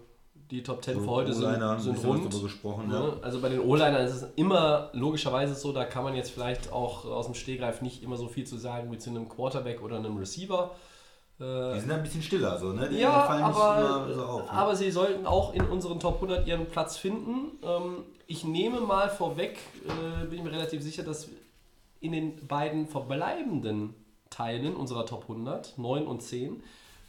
die Top 10 So, für heute sind, sind rund. gesprochen, Ne? ja. Also bei den O-Linern ist es immer logischerweise so, da kann man jetzt vielleicht auch aus dem Stehgreif nicht immer so viel zu sagen wie zu einem Quarterback oder einem Receiver. Äh, Die sind ein bisschen stiller, so, ne? Die ja, fallen nicht aber, immer so auf. Ne? aber sie sollten auch in unseren Top 100 ihren Platz finden. Ähm, ich nehme mal vorweg, äh, bin ich mir relativ sicher, dass in den beiden verbleibenden Teilen unserer Top 100, 9 und 10,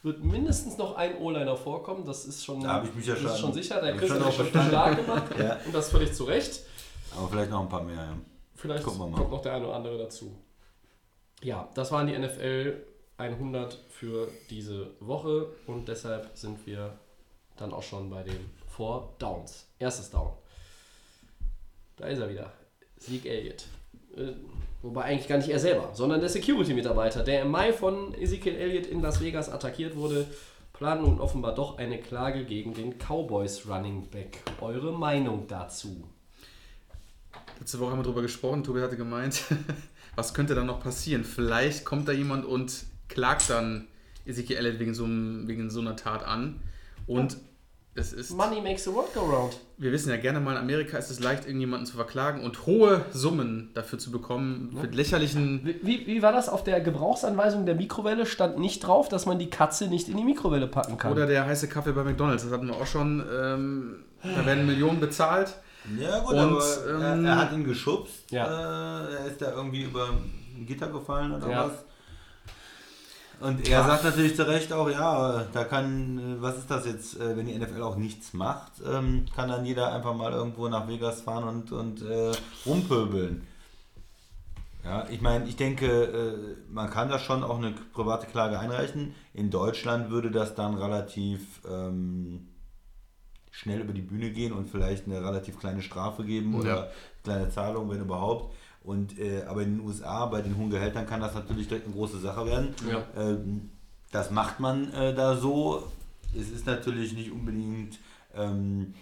wird mindestens noch ein O-Liner vorkommen. Das ist schon, Da ich mich ja schon- ist schon sicher. Der Chris hat schon stark gemacht. Ja. Und das völlig zu Recht. aber vielleicht noch ein paar mehr, ja. Vielleicht kommt noch der eine oder andere dazu. Ja, das waren die NFL 100 für diese Woche und deshalb sind wir dann auch schon bei den Four Downs. Erstes Down. Da ist er wieder. Zeke Elliott. Äh, wobei eigentlich gar nicht er selber, sondern der Security-Mitarbeiter, der im Mai von Ezekiel Elliott in Las Vegas attackiert wurde, plant nun offenbar doch eine Klage gegen den Cowboys Running Back. Eure Meinung dazu? Letzte Woche haben wir darüber gesprochen. Tobi hatte gemeint, was könnte dann noch passieren? Vielleicht kommt da jemand und klagt dann Ezekiel Elliott wegen so, einem- wegen so einer Tat an. Und es ist. Money makes the world go round. Wir wissen ja gerne mal, in Amerika ist es leicht, irgendjemanden zu verklagen und hohe Summen dafür zu bekommen. Für lächerlichen. Wie, wie, wie war das? Auf der Gebrauchsanweisung der Mikrowelle stand nicht drauf, dass man die Katze nicht in die Mikrowelle packen kann. Oder der heiße Kaffee bei McDonalds. Das hatten wir auch schon. Ähm, da werden Millionen bezahlt. Ja gut, Und, aber ähm, er, er hat ihn geschubst. Ja. Äh, er ist da irgendwie über ein Gitter gefallen oder Ja. was. Und er sagt natürlich zu Recht auch, ja, da kann, äh, was ist das jetzt, äh, wenn die NFL auch nichts macht, ähm, kann dann jeder einfach mal irgendwo nach Vegas fahren und, und äh, rumpöbeln. Ja, ich meine, ich denke, äh, man kann da schon auch eine private Klage einreichen. In Deutschland würde das dann relativ ähm, schnell über die Bühne gehen und vielleicht eine relativ kleine Strafe geben oder Ja. kleine Zahlung, wenn überhaupt. Und, äh, aber in den USA, bei den hohen Gehältern, kann das natürlich direkt eine große Sache werden. Ja. Ähm, das macht man äh, da so. Es ist natürlich nicht unbedingt ähm,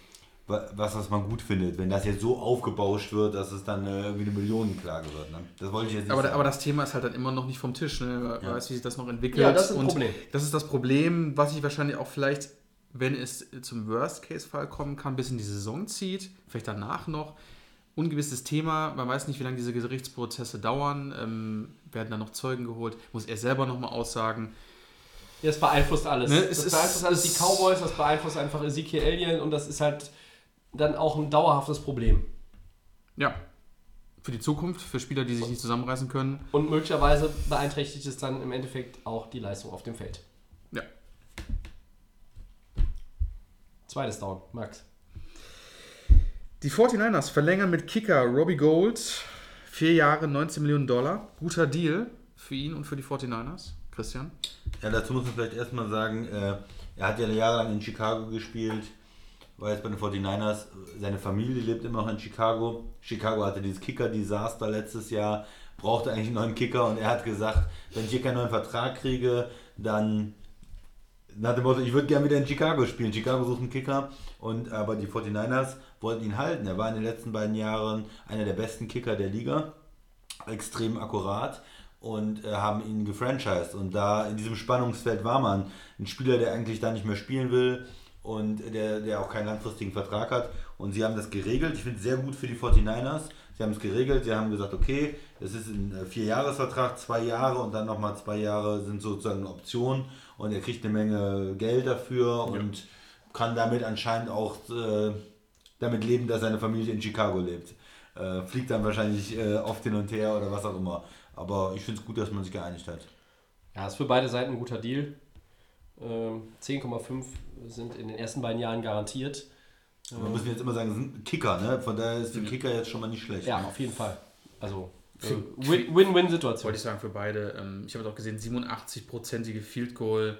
wa- was, was man gut findet, wenn das jetzt so aufgebauscht wird, dass es dann äh, irgendwie eine Millionenklage wird. Ne? Das wollte ich jetzt nicht Aber, sagen. aber das Thema ist halt dann immer noch nicht vom Tisch. Ne? Wer Ja. weiß, wie sich das noch entwickelt. Ja, das ist ein Und Problem. Das ist das Problem, was ich wahrscheinlich auch vielleicht, wenn es zum Worst-Case-Fall kommen kann, bis in die Saison zieht, vielleicht danach noch. Ungewisses Thema, man weiß nicht, wie lange diese Gerichtsprozesse dauern. Ähm, werden dann noch Zeugen geholt? Muss er selber nochmal aussagen? Ja, es beeinflusst alles. Ne, das es ist- beeinflusst alles die Cowboys, das beeinflusst einfach Ezekiel Alien und das ist halt dann auch ein dauerhaftes Problem. Ja. Für die Zukunft, für Spieler, die sich nicht zusammenreißen können. Und möglicherweise beeinträchtigt es dann im Endeffekt auch die Leistung auf dem Feld. Ja. Zweites Down, Max. Die 49ers verlängern mit Kicker Robbie Gold vier Jahre 19 Millionen Dollar. Guter Deal für ihn und für die 49ers. Christian? Ja, dazu muss man vielleicht erstmal sagen, äh, er hat ja jahrelang in Chicago gespielt, war jetzt bei den 49ers, seine Familie lebt immer noch in Chicago. Chicago hatte dieses Kicker-Desaster letztes Jahr, brauchte eigentlich einen neuen Kicker und er hat gesagt, wenn ich hier keinen neuen Vertrag kriege, dann nach dem Motto, ich würde gerne wieder in Chicago spielen. Chicago sucht einen Kicker, und, aber die 49ers wollten ihn halten. Er war in den letzten beiden Jahren einer der besten Kicker der Liga, extrem akkurat und äh, haben ihn gefranchised. Und da in diesem Spannungsfeld war man ein Spieler, der eigentlich da nicht mehr spielen will und der, der auch keinen langfristigen Vertrag hat. Und sie haben das geregelt. Ich finde es sehr gut für die 49ers. Sie haben es geregelt. Sie haben gesagt, okay, es ist ein äh, Vierjahresvertrag, zwei Jahre und dann nochmal zwei Jahre sind sozusagen eine Option. Und er kriegt eine Menge Geld dafür und kann damit anscheinend auch äh, damit leben, dass seine Familie in Chicago lebt. Äh, fliegt dann wahrscheinlich äh, oft hin und her oder was auch immer. Aber ich finde es gut, dass man sich geeinigt hat. Ja, ist für beide Seiten ein guter Deal. Ähm, 10,5 sind in den ersten beiden Jahren garantiert. Wir müssen jetzt immer sagen, es sind Kicker, ne? Von daher ist der Kicker jetzt schon mal nicht schlecht. Ja, auf jeden Fall. Also Win-Win-Situation. Wollte ich sagen, für beide. Ähm, ich habe auch gesehen, 87-prozentige Field Goal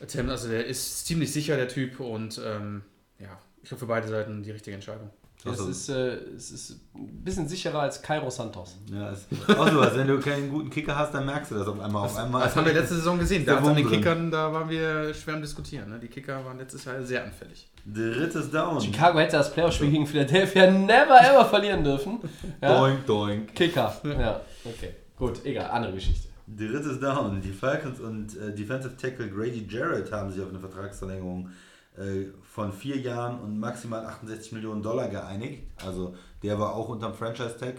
Attempt. Also der ist ziemlich sicher, der Typ. Und ähm, ja, ich glaube für beide Seiten die richtige Entscheidung. Es Also- ist, äh, es ist ein bisschen sicherer als Cairo Santos. Ja, ist auch sowas. Wenn du keinen guten Kicker hast, dann merkst du das auf einmal. Auf einmal Das haben wir letzte Saison gesehen. Da an den. Kickern, da waren wir schwer am Diskutieren. Ne? Die Kicker waren letztes Jahr sehr anfällig. Drittes Down. Chicago hätte das Playoff-Spiel gegen Philadelphia never ever verlieren dürfen. Ja? Doink, doink. Kicker. Ja, okay. Gut, egal, andere Geschichte. Drittes Down. Die Falcons und äh, Defensive Tackle Grady Jarrett haben sich auf eine Vertragsverlängerung äh, von vier Jahren und maximal 68 Millionen Dollar geeinigt. Also der war auch unterm Franchise-Tag.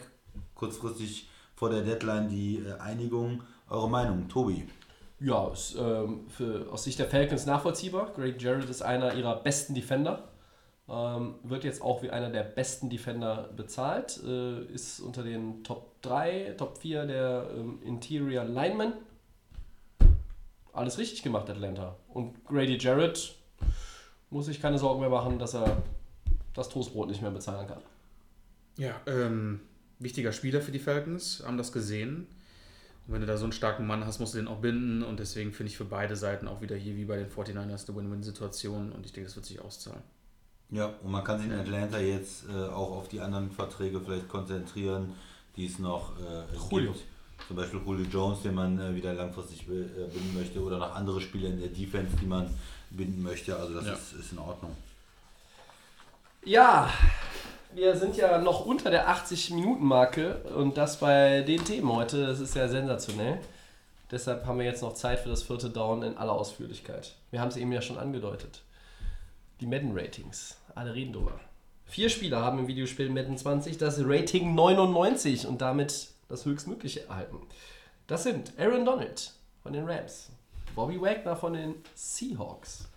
Kurzfristig vor der Deadline die äh, Einigung. Eure Meinung, Tobi? Ja, ist ähm, für, aus Sicht der Falcons nachvollziehbar. Greg Jarrett ist einer ihrer besten Defender. Ähm, wird jetzt auch wie einer der besten Defender bezahlt. Äh, ist unter den Top 3, Top 4 der ähm, Interior Linemen. Alles richtig gemacht, Atlanta. Und Grady Jarrett muss sich keine Sorgen mehr machen, dass er das Toastbrot nicht mehr bezahlen kann. Ja, ähm, wichtiger Spieler für die Falcons, haben das gesehen. Und wenn du da so einen starken Mann hast, musst du den auch binden. Und deswegen finde ich für beide Seiten auch wieder hier wie bei den 49ers eine Win-Win-Situation. Und ich denke, das wird sich auszahlen. Ja, und man kann sich in Atlanta jetzt äh, auch auf die anderen Verträge vielleicht konzentrieren, die es noch äh, Julio. gibt. Zum Beispiel Julio Jones, den man äh, wieder langfristig äh, binden möchte, oder noch andere Spieler in der Defense, die man binden möchte. Also das Ja. ist, ist in Ordnung. Ja, wir sind ja noch unter der 80-Minuten-Marke und das bei den Themen heute, das ist ja sensationell. Deshalb haben wir jetzt noch Zeit für das vierte Down in aller Ausführlichkeit. Wir haben es eben ja schon angedeutet. Die Madden-Ratings. Alle reden drüber. Vier Spieler haben im Videospiel Madden 20 das Rating 99 und damit das höchstmögliche erhalten. Das sind Aaron Donald von den Rams, Bobby Wagner von den Seahawks,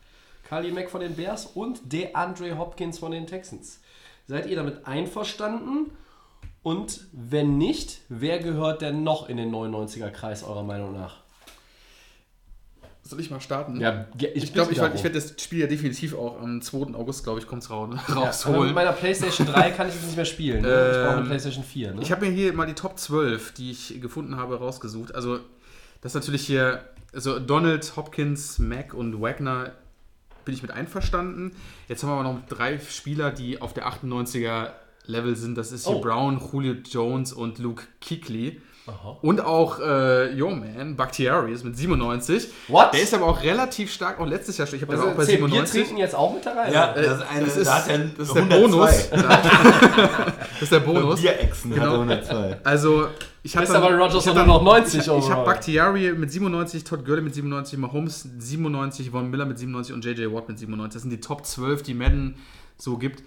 Carly Mack von den Bears und DeAndre Hopkins von den Texans. Seid ihr damit einverstanden? Und wenn nicht, wer gehört denn noch in den 99er-Kreis eurer Meinung nach? Soll ich mal starten? Ja, ich glaube, ich, ich werde das Spiel ja definitiv auch am 2. August, glaube ich, kommt es raus, ja, rausholen. mit meiner PlayStation 3 kann ich es nicht mehr spielen. Ne? ich brauche eine Ähm, PlayStation 4. Ne? Ich habe mir hier mal die Top 12, die ich gefunden habe, rausgesucht. Also, das ist natürlich hier, also Donald, Hopkins, Mack und Wagner bin ich mit einverstanden. Jetzt haben wir aber noch drei Spieler, die auf der 98er Level sind. Das ist hier Oh. Brown, Julio Jones und Luke Kuechly. Aha. Und auch äh, Yo Man, Bakhtiari ist mit 97. What? Der ist aber auch relativ stark, auch letztes Jahr schon. Ich habe Was den auch bei zählt Bier 97. trinken jetzt auch mit da rein? Ja, oder? das ist, eine, das ist, da hat das ist der 102. Bonus. das ist der Bonus. Bierechsen hat er Genau. 102. Also, ich habe aber hab nur dann- noch 90 Ich, ich habe. Bakhtiari mit 97, Todd Gurley mit 97, Mahomes 97, Von Miller mit 97 und JJ Watt mit 97. Das sind die Top 12, die Madden so gibt.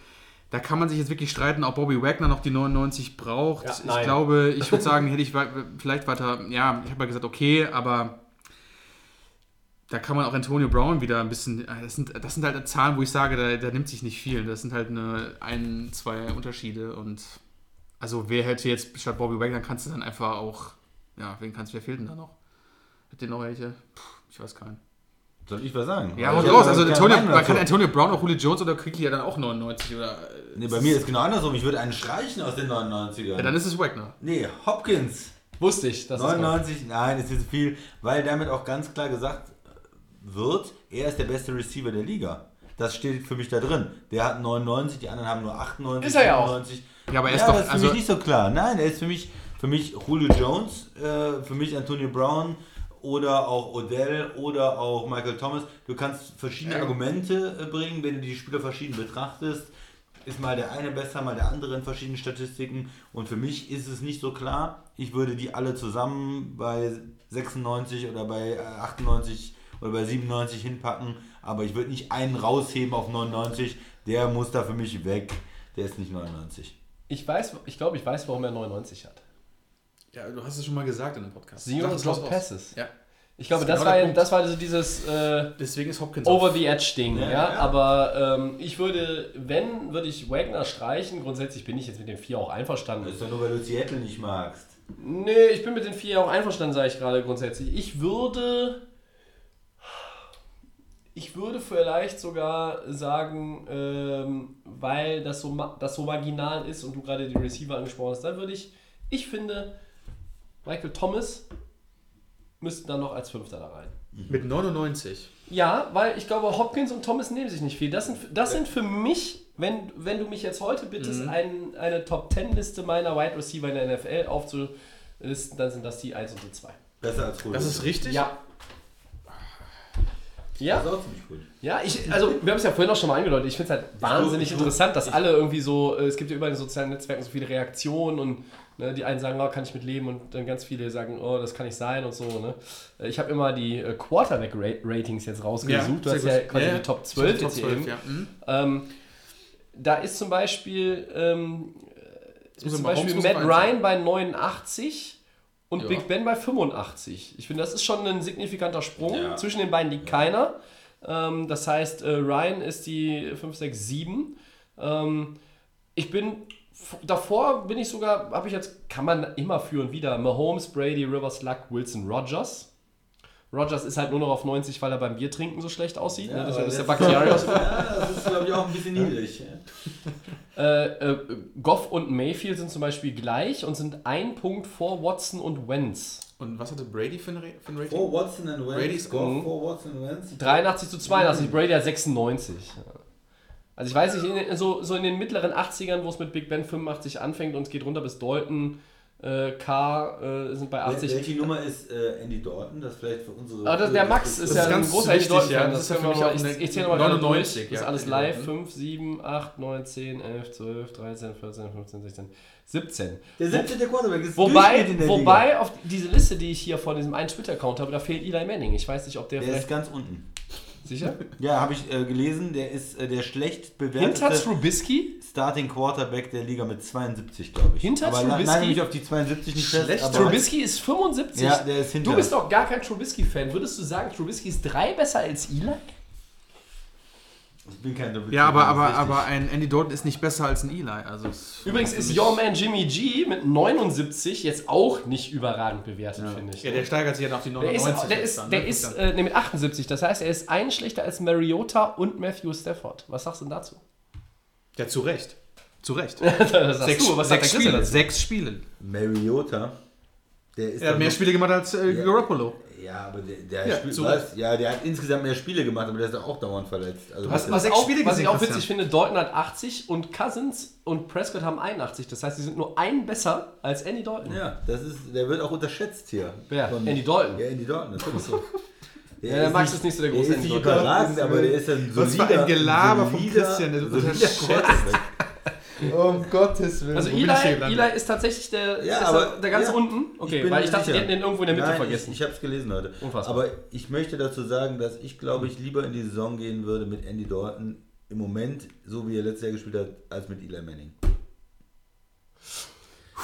Da kann man sich jetzt wirklich streiten, ob Bobby Wagner noch die 99 braucht. Ja, ich glaube, ich würde sagen, hätte ich vielleicht weiter, ja, ich habe ja gesagt, okay, aber da kann man auch Antonio Brown wieder ein bisschen, äh, das sind, das sind halt Zahlen, wo ich sage, da, da nimmt sich nicht viel. Das sind halt eine, ein, zwei Unterschiede und also wer hätte jetzt statt Bobby Wagner, kannst du dann einfach auch, ja, wen kannst du, wer fehlt denn da noch? Hat den noch welche? Puh, ich weiß keinen. Soll ich was sagen? Ja, hab raus. Also Antonio, man kann. Antonio Brown auch Julio Jones oder Quickly ja dann auch 99 oder. Nee, bei mir ist genau andersrum. Ich würde einen streichen aus den 99ern. Ja, dann ist es Wagner. nee, Hopkins. Wusste ich. Das ist 99, nein, ist jetzt viel, weil damit auch ganz klar gesagt wird, er ist der beste Receiver der Liga. Das steht für mich da drin. Der hat 99, die anderen haben nur 98, Ist er ja auch. 97. Ja, aber er ist ja, doch- das ist für also- mich nicht so klar. Nein, er ist für mich, für mich Julio Jones, äh, für mich Antonio Brown oder auch Odell oder auch Michael Thomas. Du kannst verschiedene Ja. Argumente äh, bringen, wenn du die Spieler verschieden betrachtest. Ist mal der eine besser, mal der andere in verschiedenen Statistiken. Und für mich ist es nicht so klar. Ich würde die alle zusammen bei 96 oder bei äh, 98 oder bei 97 hinpacken. Aber ich würde nicht einen rausheben auf 99. Der muss da für mich weg. Der ist nicht 99. Ich weiß, ich glaube, ich weiß, warum er 99 hat. Ja, du hast es schon mal gesagt in dem Podcast. Zero Drop. Passes. Ja. Ich glaube, Das das, war, genau ja- Punkt. das war so dieses äh, Deswegen ist Hopkins Over the Edge Ding, ja. Ja, ja. Aber ähm, ich würde, wenn, würde ich Wagner streichen. Grundsätzlich bin ich jetzt mit den vier auch einverstanden. Das ist doch nur, weil du Seattle nicht magst. Nee, ich bin mit den vier auch einverstanden, sage ich gerade grundsätzlich. Ich würde. Ich würde vielleicht sogar sagen, ähm, weil das so, ma- das so marginal ist und du gerade die Receiver angesprochen hast, dann würde ich, ich finde, Michael Thomas müssten dann noch als Fünfter da rein. Mit 99. Ja, weil ich glaube, Hopkins und Thomas nehmen sich nicht viel. Das sind, das sind für mich, wenn, wenn du mich jetzt heute bittest, ein, eine Top-10-Liste meiner Wide Receiver in der NFL aufzulisten, dann sind das die 1 und die 2. Besser als Julio. Das ist richtig? Ja. Das Ja, ist auch ziemlich gut. ja, ich, also wir haben es ja vorhin auch schon mal angedeutet. Ich finde es halt wahnsinnig ich- interessant, dass alle irgendwie so, äh, es gibt ja überall in den sozialen Netzwerken so viele Reaktionen und ne, die einen sagen, oh, kann ich mit leben und dann ganz viele sagen, oh, das kann nicht sein und so. Ne? Äh, Ich habe immer die äh, Quarterback-Ratings jetzt rausgesucht. du sehr hast ja quasi Ja, die ja. Top Ich 12 hab jetzt Top hier eben. 12, ja. Mhm. Ähm, da ist zum Beispiel, ähm, ist zum Beispiel Matt Ryan bei 89 und Ja. Big Ben bei 85. Ich finde, das ist schon ein signifikanter Sprung. Ja. Zwischen den beiden liegt keiner. Ähm, das heißt, äh, Ryan ist die 5, 6, 7. Ähm, ich bin davor bin ich sogar, habe ich jetzt, kann man immer führen wieder. Mahomes, Brady, Rivers, Luck, Wilson, Rogers. Rogers ist halt nur noch auf 90, weil er beim Bier trinken so schlecht aussieht. ne? Deshalb ist der Bakhtiari aus. Ja, das ist, glaube ich, auch ein bisschen niedrig. Äh, äh, Goff und Mayfield sind zum Beispiel gleich und sind ein Punkt vor Watson und Wentz. Und was hatte Brady für ein, für ein Rating? Vor Watson and Wentz. Brady's Goff Mhm. vor Watson and Wentz. 83 zu 82, Brady hat 96. Also ich weiß nicht, in, so, so in den mittleren 80ern, wo es mit Big Ben 85 anfängt und es geht runter bis Dalton, Äh, K äh, sind bei 80. Welche Nummer ist äh, Andy Dalton? Das vielleicht für unsere. Ah, das, der Max ist Das ja ein ganz großer Andy ja. Dalton-Fan. Das ist für mich auch ich, eine ich zähle nochmal 99, durch. Das ist alles live. Dalton. 5, 7, 8, 9, 10, 11, 12, 13, 14, 15, 16, 17. Der 17. Quarterback ist Wobei, Durchschnitt in der wobei auf diese Liste, die ich hier von diesem einen Twitter-Account habe, da fehlt Eli Manning. Ich weiß nicht, ob der. Der ist vielleicht... ganz unten. Sicher? Ja, habe ich äh, gelesen. Der ist äh, der schlecht Hinter bewertete Trubisky? Starting Quarterback der Liga mit 72, glaube ich. Hinter aber Trubisky? Nein, mich auf die 72 nicht fest. Schlecht. aber- Trubisky ist 75. Ja, der ist hinter. Du bist doch gar kein Trubisky-Fan. Würdest du sagen, Trubisky ist drei besser als Eli? Ich bin kein Trubisky. Ja, aber, ist aber, aber ein Andy Dalton ist nicht besser als ein Eli. Also Übrigens ist Your Man Jimmy G mit 79 jetzt auch nicht überragend bewertet, finde ich. Ja, der steigert sich ja auf die Der 99. ist, der ist, dann, der ne? ist äh, nee, mit 78. Das heißt, er ist einen schlechter als Mariota und Matthew Stafford. Was sagst du denn dazu? ja, zu Recht. Zu Recht. sechs du, sechs der Spiele. Sechs Spiele. Mariota, der ist Er hat mehr Spiele gemacht als äh, Ja. Garoppolo. Ja, aber der, der Ja, spielt zu was? Ja, der hat insgesamt mehr Spiele gemacht, aber der ist auch dauernd verletzt. Also hast- was was- ist- sechs Auch, Spiele was gesehen, ich auch witzig finde, Dalton hat 80 und Cousins und Prescott haben 81. Das heißt, sie sind nur einen besser als Andy Dalton. ja, das ist, der wird auch unterschätzt hier. Wer? Von- Andy Dalton? Ja, Andy Dalton, natürlich so. Der Ja, der Max ist nicht so der große Der ist Andy nicht Dalton. überragend, aber der ist ein Was für solider, ein Gelaber solider- Christian, der solider unterschätzt. Um Gottes Willen. Also ich Eli? Eli ist tatsächlich der, Ja, ist aber- er der ganz ja. unten. Ich Okay, bin weil ich dachte, die sicher. hätten den irgendwo in der Mitte Nein, vergessen. Ich, ich habe es gelesen heute. Unfassbar. Aber ich möchte dazu sagen, dass ich glaube ich lieber in die Saison gehen würde mit Andy Dalton im Moment, so wie er letztes Jahr gespielt hat, als mit Eli Manning.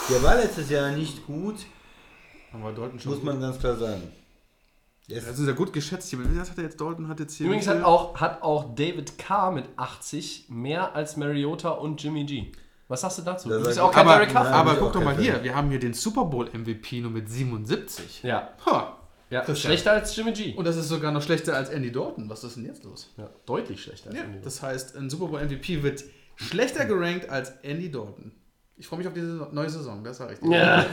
Der war letztes Jahr nicht gut, Aber Dalton schon muss man ganz klar sagen. Ist- Das ist ja gut geschätzt hier. Was hat er jetzt? Dalton hat jetzt hier. Übrigens hat auch, hat auch David Carr mit 80 mehr als Mariota und Jimmy G. Was sagst du dazu? Da Du bist ja auch kein aber, Derek aber guck doch mal Fan. hier, wir haben hier den Super Bowl MVP nur mit 77. Ja, Ha. ja schlechter als Jimmy G. Und das ist sogar noch schlechter als Andy Dalton. Was ist denn jetzt los? Ja, deutlich schlechter als Ja, Jimmy G. das heißt, ein Super Bowl MVP wird schlechter gerankt als Andy Dalton. Ich freue mich auf diese neue Saison, das sage ich dir. Ja.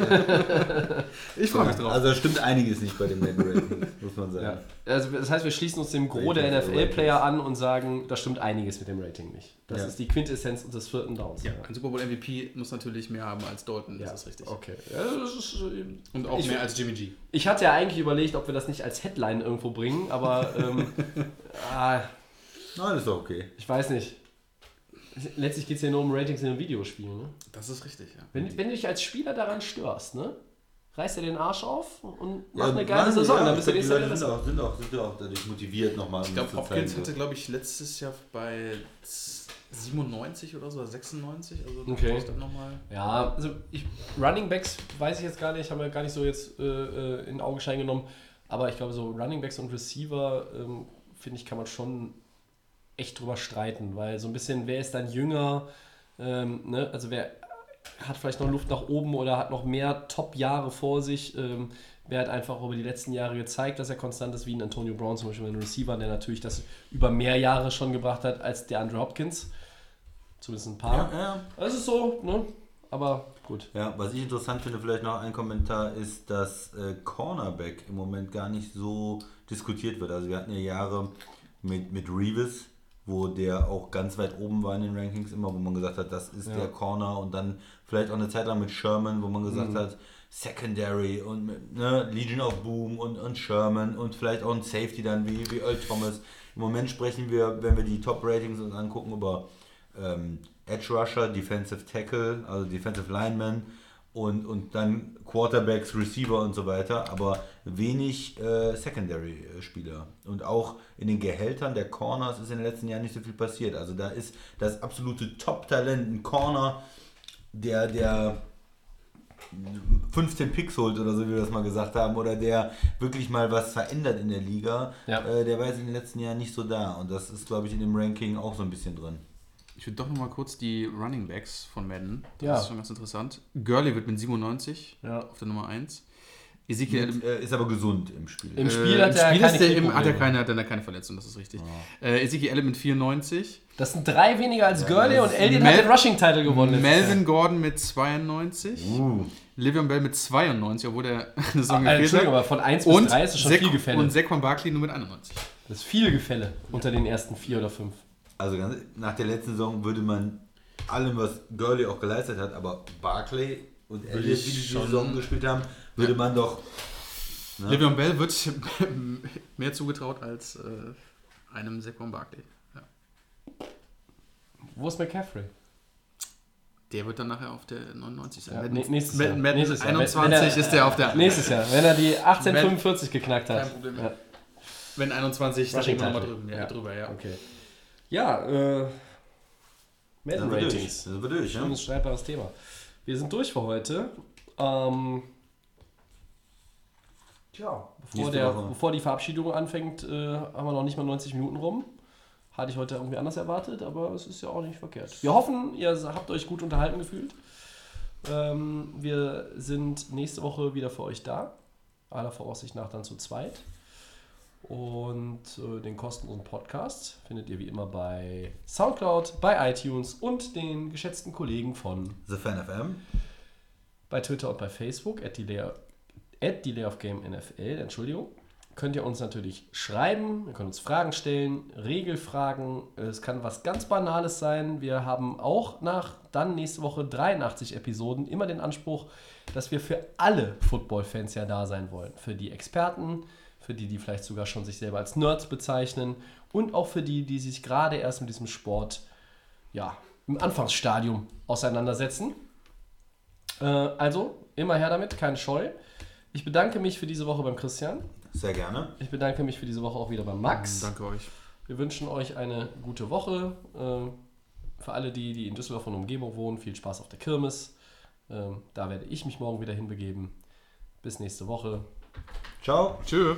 Ich freue mich drauf. Also da stimmt einiges nicht bei dem Net Rating, muss man sagen. Ja. Also das heißt, wir schließen uns dem Gros der NFL-Player an und sagen, da stimmt einiges mit dem Rating nicht. Das Ja. ist die Quintessenz des vierten Downs. ja, ein Super Bowl MVP muss natürlich mehr haben als Dalton, das ist richtig. Okay. Ja, das ist, äh, Und auch Ich- mehr als Jimmy G. ich hatte ja eigentlich überlegt, ob wir das nicht als Headline irgendwo bringen, aber ähm, ah, Nein, ist doch okay. ich weiß nicht. Letztlich geht es ja nur um Ratings in einem Videospiel. Ne? Das ist richtig, ja. Wenn, wenn du dich als Spieler daran störst, ne? reißt dir den Arsch auf und mach Ja, eine geile Saison, ja, dann bist du nächstes Jahr besser. auch, sind, auch, sind auch dadurch motiviert nochmal. Ich glaube, Hopkins hatte, glaube ich, letztes Jahr bei 97 oder so, oder 96. Also da Okay. ich dann nochmal. Ja, also ich, Running Backs weiß ich jetzt gar nicht, haben wir gar nicht so jetzt äh, äh, in Augenschein genommen. Aber ich glaube, so Running Backs und Receiver, ähm, finde ich, kann man schon echt drüber streiten, weil so ein bisschen, wer ist dann jünger, ähm, ne? also wer hat vielleicht noch Luft nach oben oder hat noch mehr Top-Jahre vor sich. Ähm, wer hat einfach über die letzten Jahre gezeigt, dass er konstant ist, wie ein Antonio Brown zum Beispiel, ein Receiver, der natürlich das über mehr Jahre schon gebracht hat als der Andre Hopkins. Zumindest ein paar. Ja, ja. Das ist so, ne? Aber gut. Ja, was ich interessant finde, vielleicht noch ein Kommentar, ist, dass äh, Cornerback im Moment gar nicht so diskutiert wird. Also wir hatten ja Jahre mit, mit Reeves, wo der auch ganz weit oben war in den Rankings immer, wo man gesagt hat, das ist Ja. der Corner und dann vielleicht auch eine Zeit lang mit Sherman, wo man gesagt hat, Secondary und mit, ne, Legion of Boom und, und Sherman und vielleicht auch ein Safety dann wie, wie Earl Thomas. Im Moment sprechen wir, wenn wir die Top-Ratings uns angucken, über ähm, Edge Rusher, Defensive Tackle, also Defensive Lineman und, und dann Quarterbacks, Receiver und so weiter, aber wenig äh, Secondary-Spieler. Und auch in den Gehältern der Corners ist in den letzten Jahren nicht so viel passiert. Also da ist das absolute Top-Talent, ein Corner, der, der 15 Picks holt oder so, wie wir das mal gesagt haben, oder der wirklich mal was verändert in der Liga, Ja. äh, der war jetzt in den letzten Jahren nicht so da. Und das ist, glaube ich, in dem Ranking auch so ein bisschen drin. Ich würde doch nochmal kurz die Running Backs von Madden. Das Ja. ist schon ganz interessant. Gurley wird mit 97 Ja. auf der Nummer 1. Ezekiel Und, äh, ist aber gesund im Spiel. Im Äh, Spiel hat im er Spiel keine der im, hat er keine, hat er keine Verletzung, das ist richtig. Äh, Ezekiel Elliott mit 94. Das sind drei weniger als Gurley das und Elliott hat den Rushing-Title gewonnen. Melvin Gordon mit 92. Uh, Livion Bell mit 92, obwohl der eine Saison Jahr. Äh, gefehlt Entschuldigung, hat. aber von 1 bis Und, 3 ist es schon Sack- viel Gefälle. und Saquon Barkley nur mit 91. das ist viel Gefälle unter den ersten vier oder fünf. Also ganz, nach der letzten Saison würde man allem, was Gurley auch geleistet hat, aber Barclay und Elliott, wie die schon- Saison gespielt haben, würde man doch. Ne? Le'Veon Bell wird mehr zugetraut als äh, einem Saquon Barkley. Ja. Wo ist McCaffrey? Der wird dann nachher auf der 99 sein. Ja, nächstes Jahr. Nächstes Jahr. 21 Wenn- wenn er- ist der auf der. Nächstes Jahr, wenn er die 1845 geknackt hat. Kein Problem. Ja. Wenn 21, da Rushing wir nochmal drüber. Ja, Ja. drüber, ja. Okay. Ja, äh, Madden durch. Ratings. Dann wird durch, ja? Schönes, streitbares Thema. Wir sind durch für heute. Ähm, tja, bevor, der, bevor die Verabschiedung anfängt, äh, haben wir noch nicht mal 90 Minuten rum. Hatte ich heute irgendwie anders erwartet, aber es ist ja auch nicht verkehrt. Wir hoffen, ihr habt euch gut unterhalten gefühlt. Ähm, wir sind nächste Woche wieder für euch da. Aller Voraussicht nach dann zu zweit. Und äh, den kostenlosen Podcast findet ihr wie immer bei Soundcloud, bei iTunes und den geschätzten Kollegen von The Fan FM. bei Twitter und bei Facebook, at Delay, at Delay of Game NFL, Entschuldigung. Könnt ihr uns natürlich schreiben, ihr könnt uns Fragen stellen, Regelfragen. Es kann was ganz Banales sein. Wir haben auch nach dann nächste Woche 83 Episoden immer den Anspruch, dass wir für alle Football-Fans ja da sein wollen. Für die Experten, für die, die vielleicht sogar schon sich selber als Nerds bezeichnen und auch für die, die sich gerade erst mit diesem Sport ja, im Anfangsstadium auseinandersetzen. Äh, also, immer her damit, keine Scheu. Ich bedanke mich für diese Woche beim Christian. Sehr gerne. Ich bedanke mich für diese Woche auch wieder beim Max. Danke euch. Wir wünschen euch eine gute Woche. Äh, für alle, die, die in Düsseldorf und Umgebung wohnen, viel Spaß auf der Kirmes. Ähm, da werde ich mich morgen wieder hinbegeben. Bis nächste Woche. Ciao. Tschö.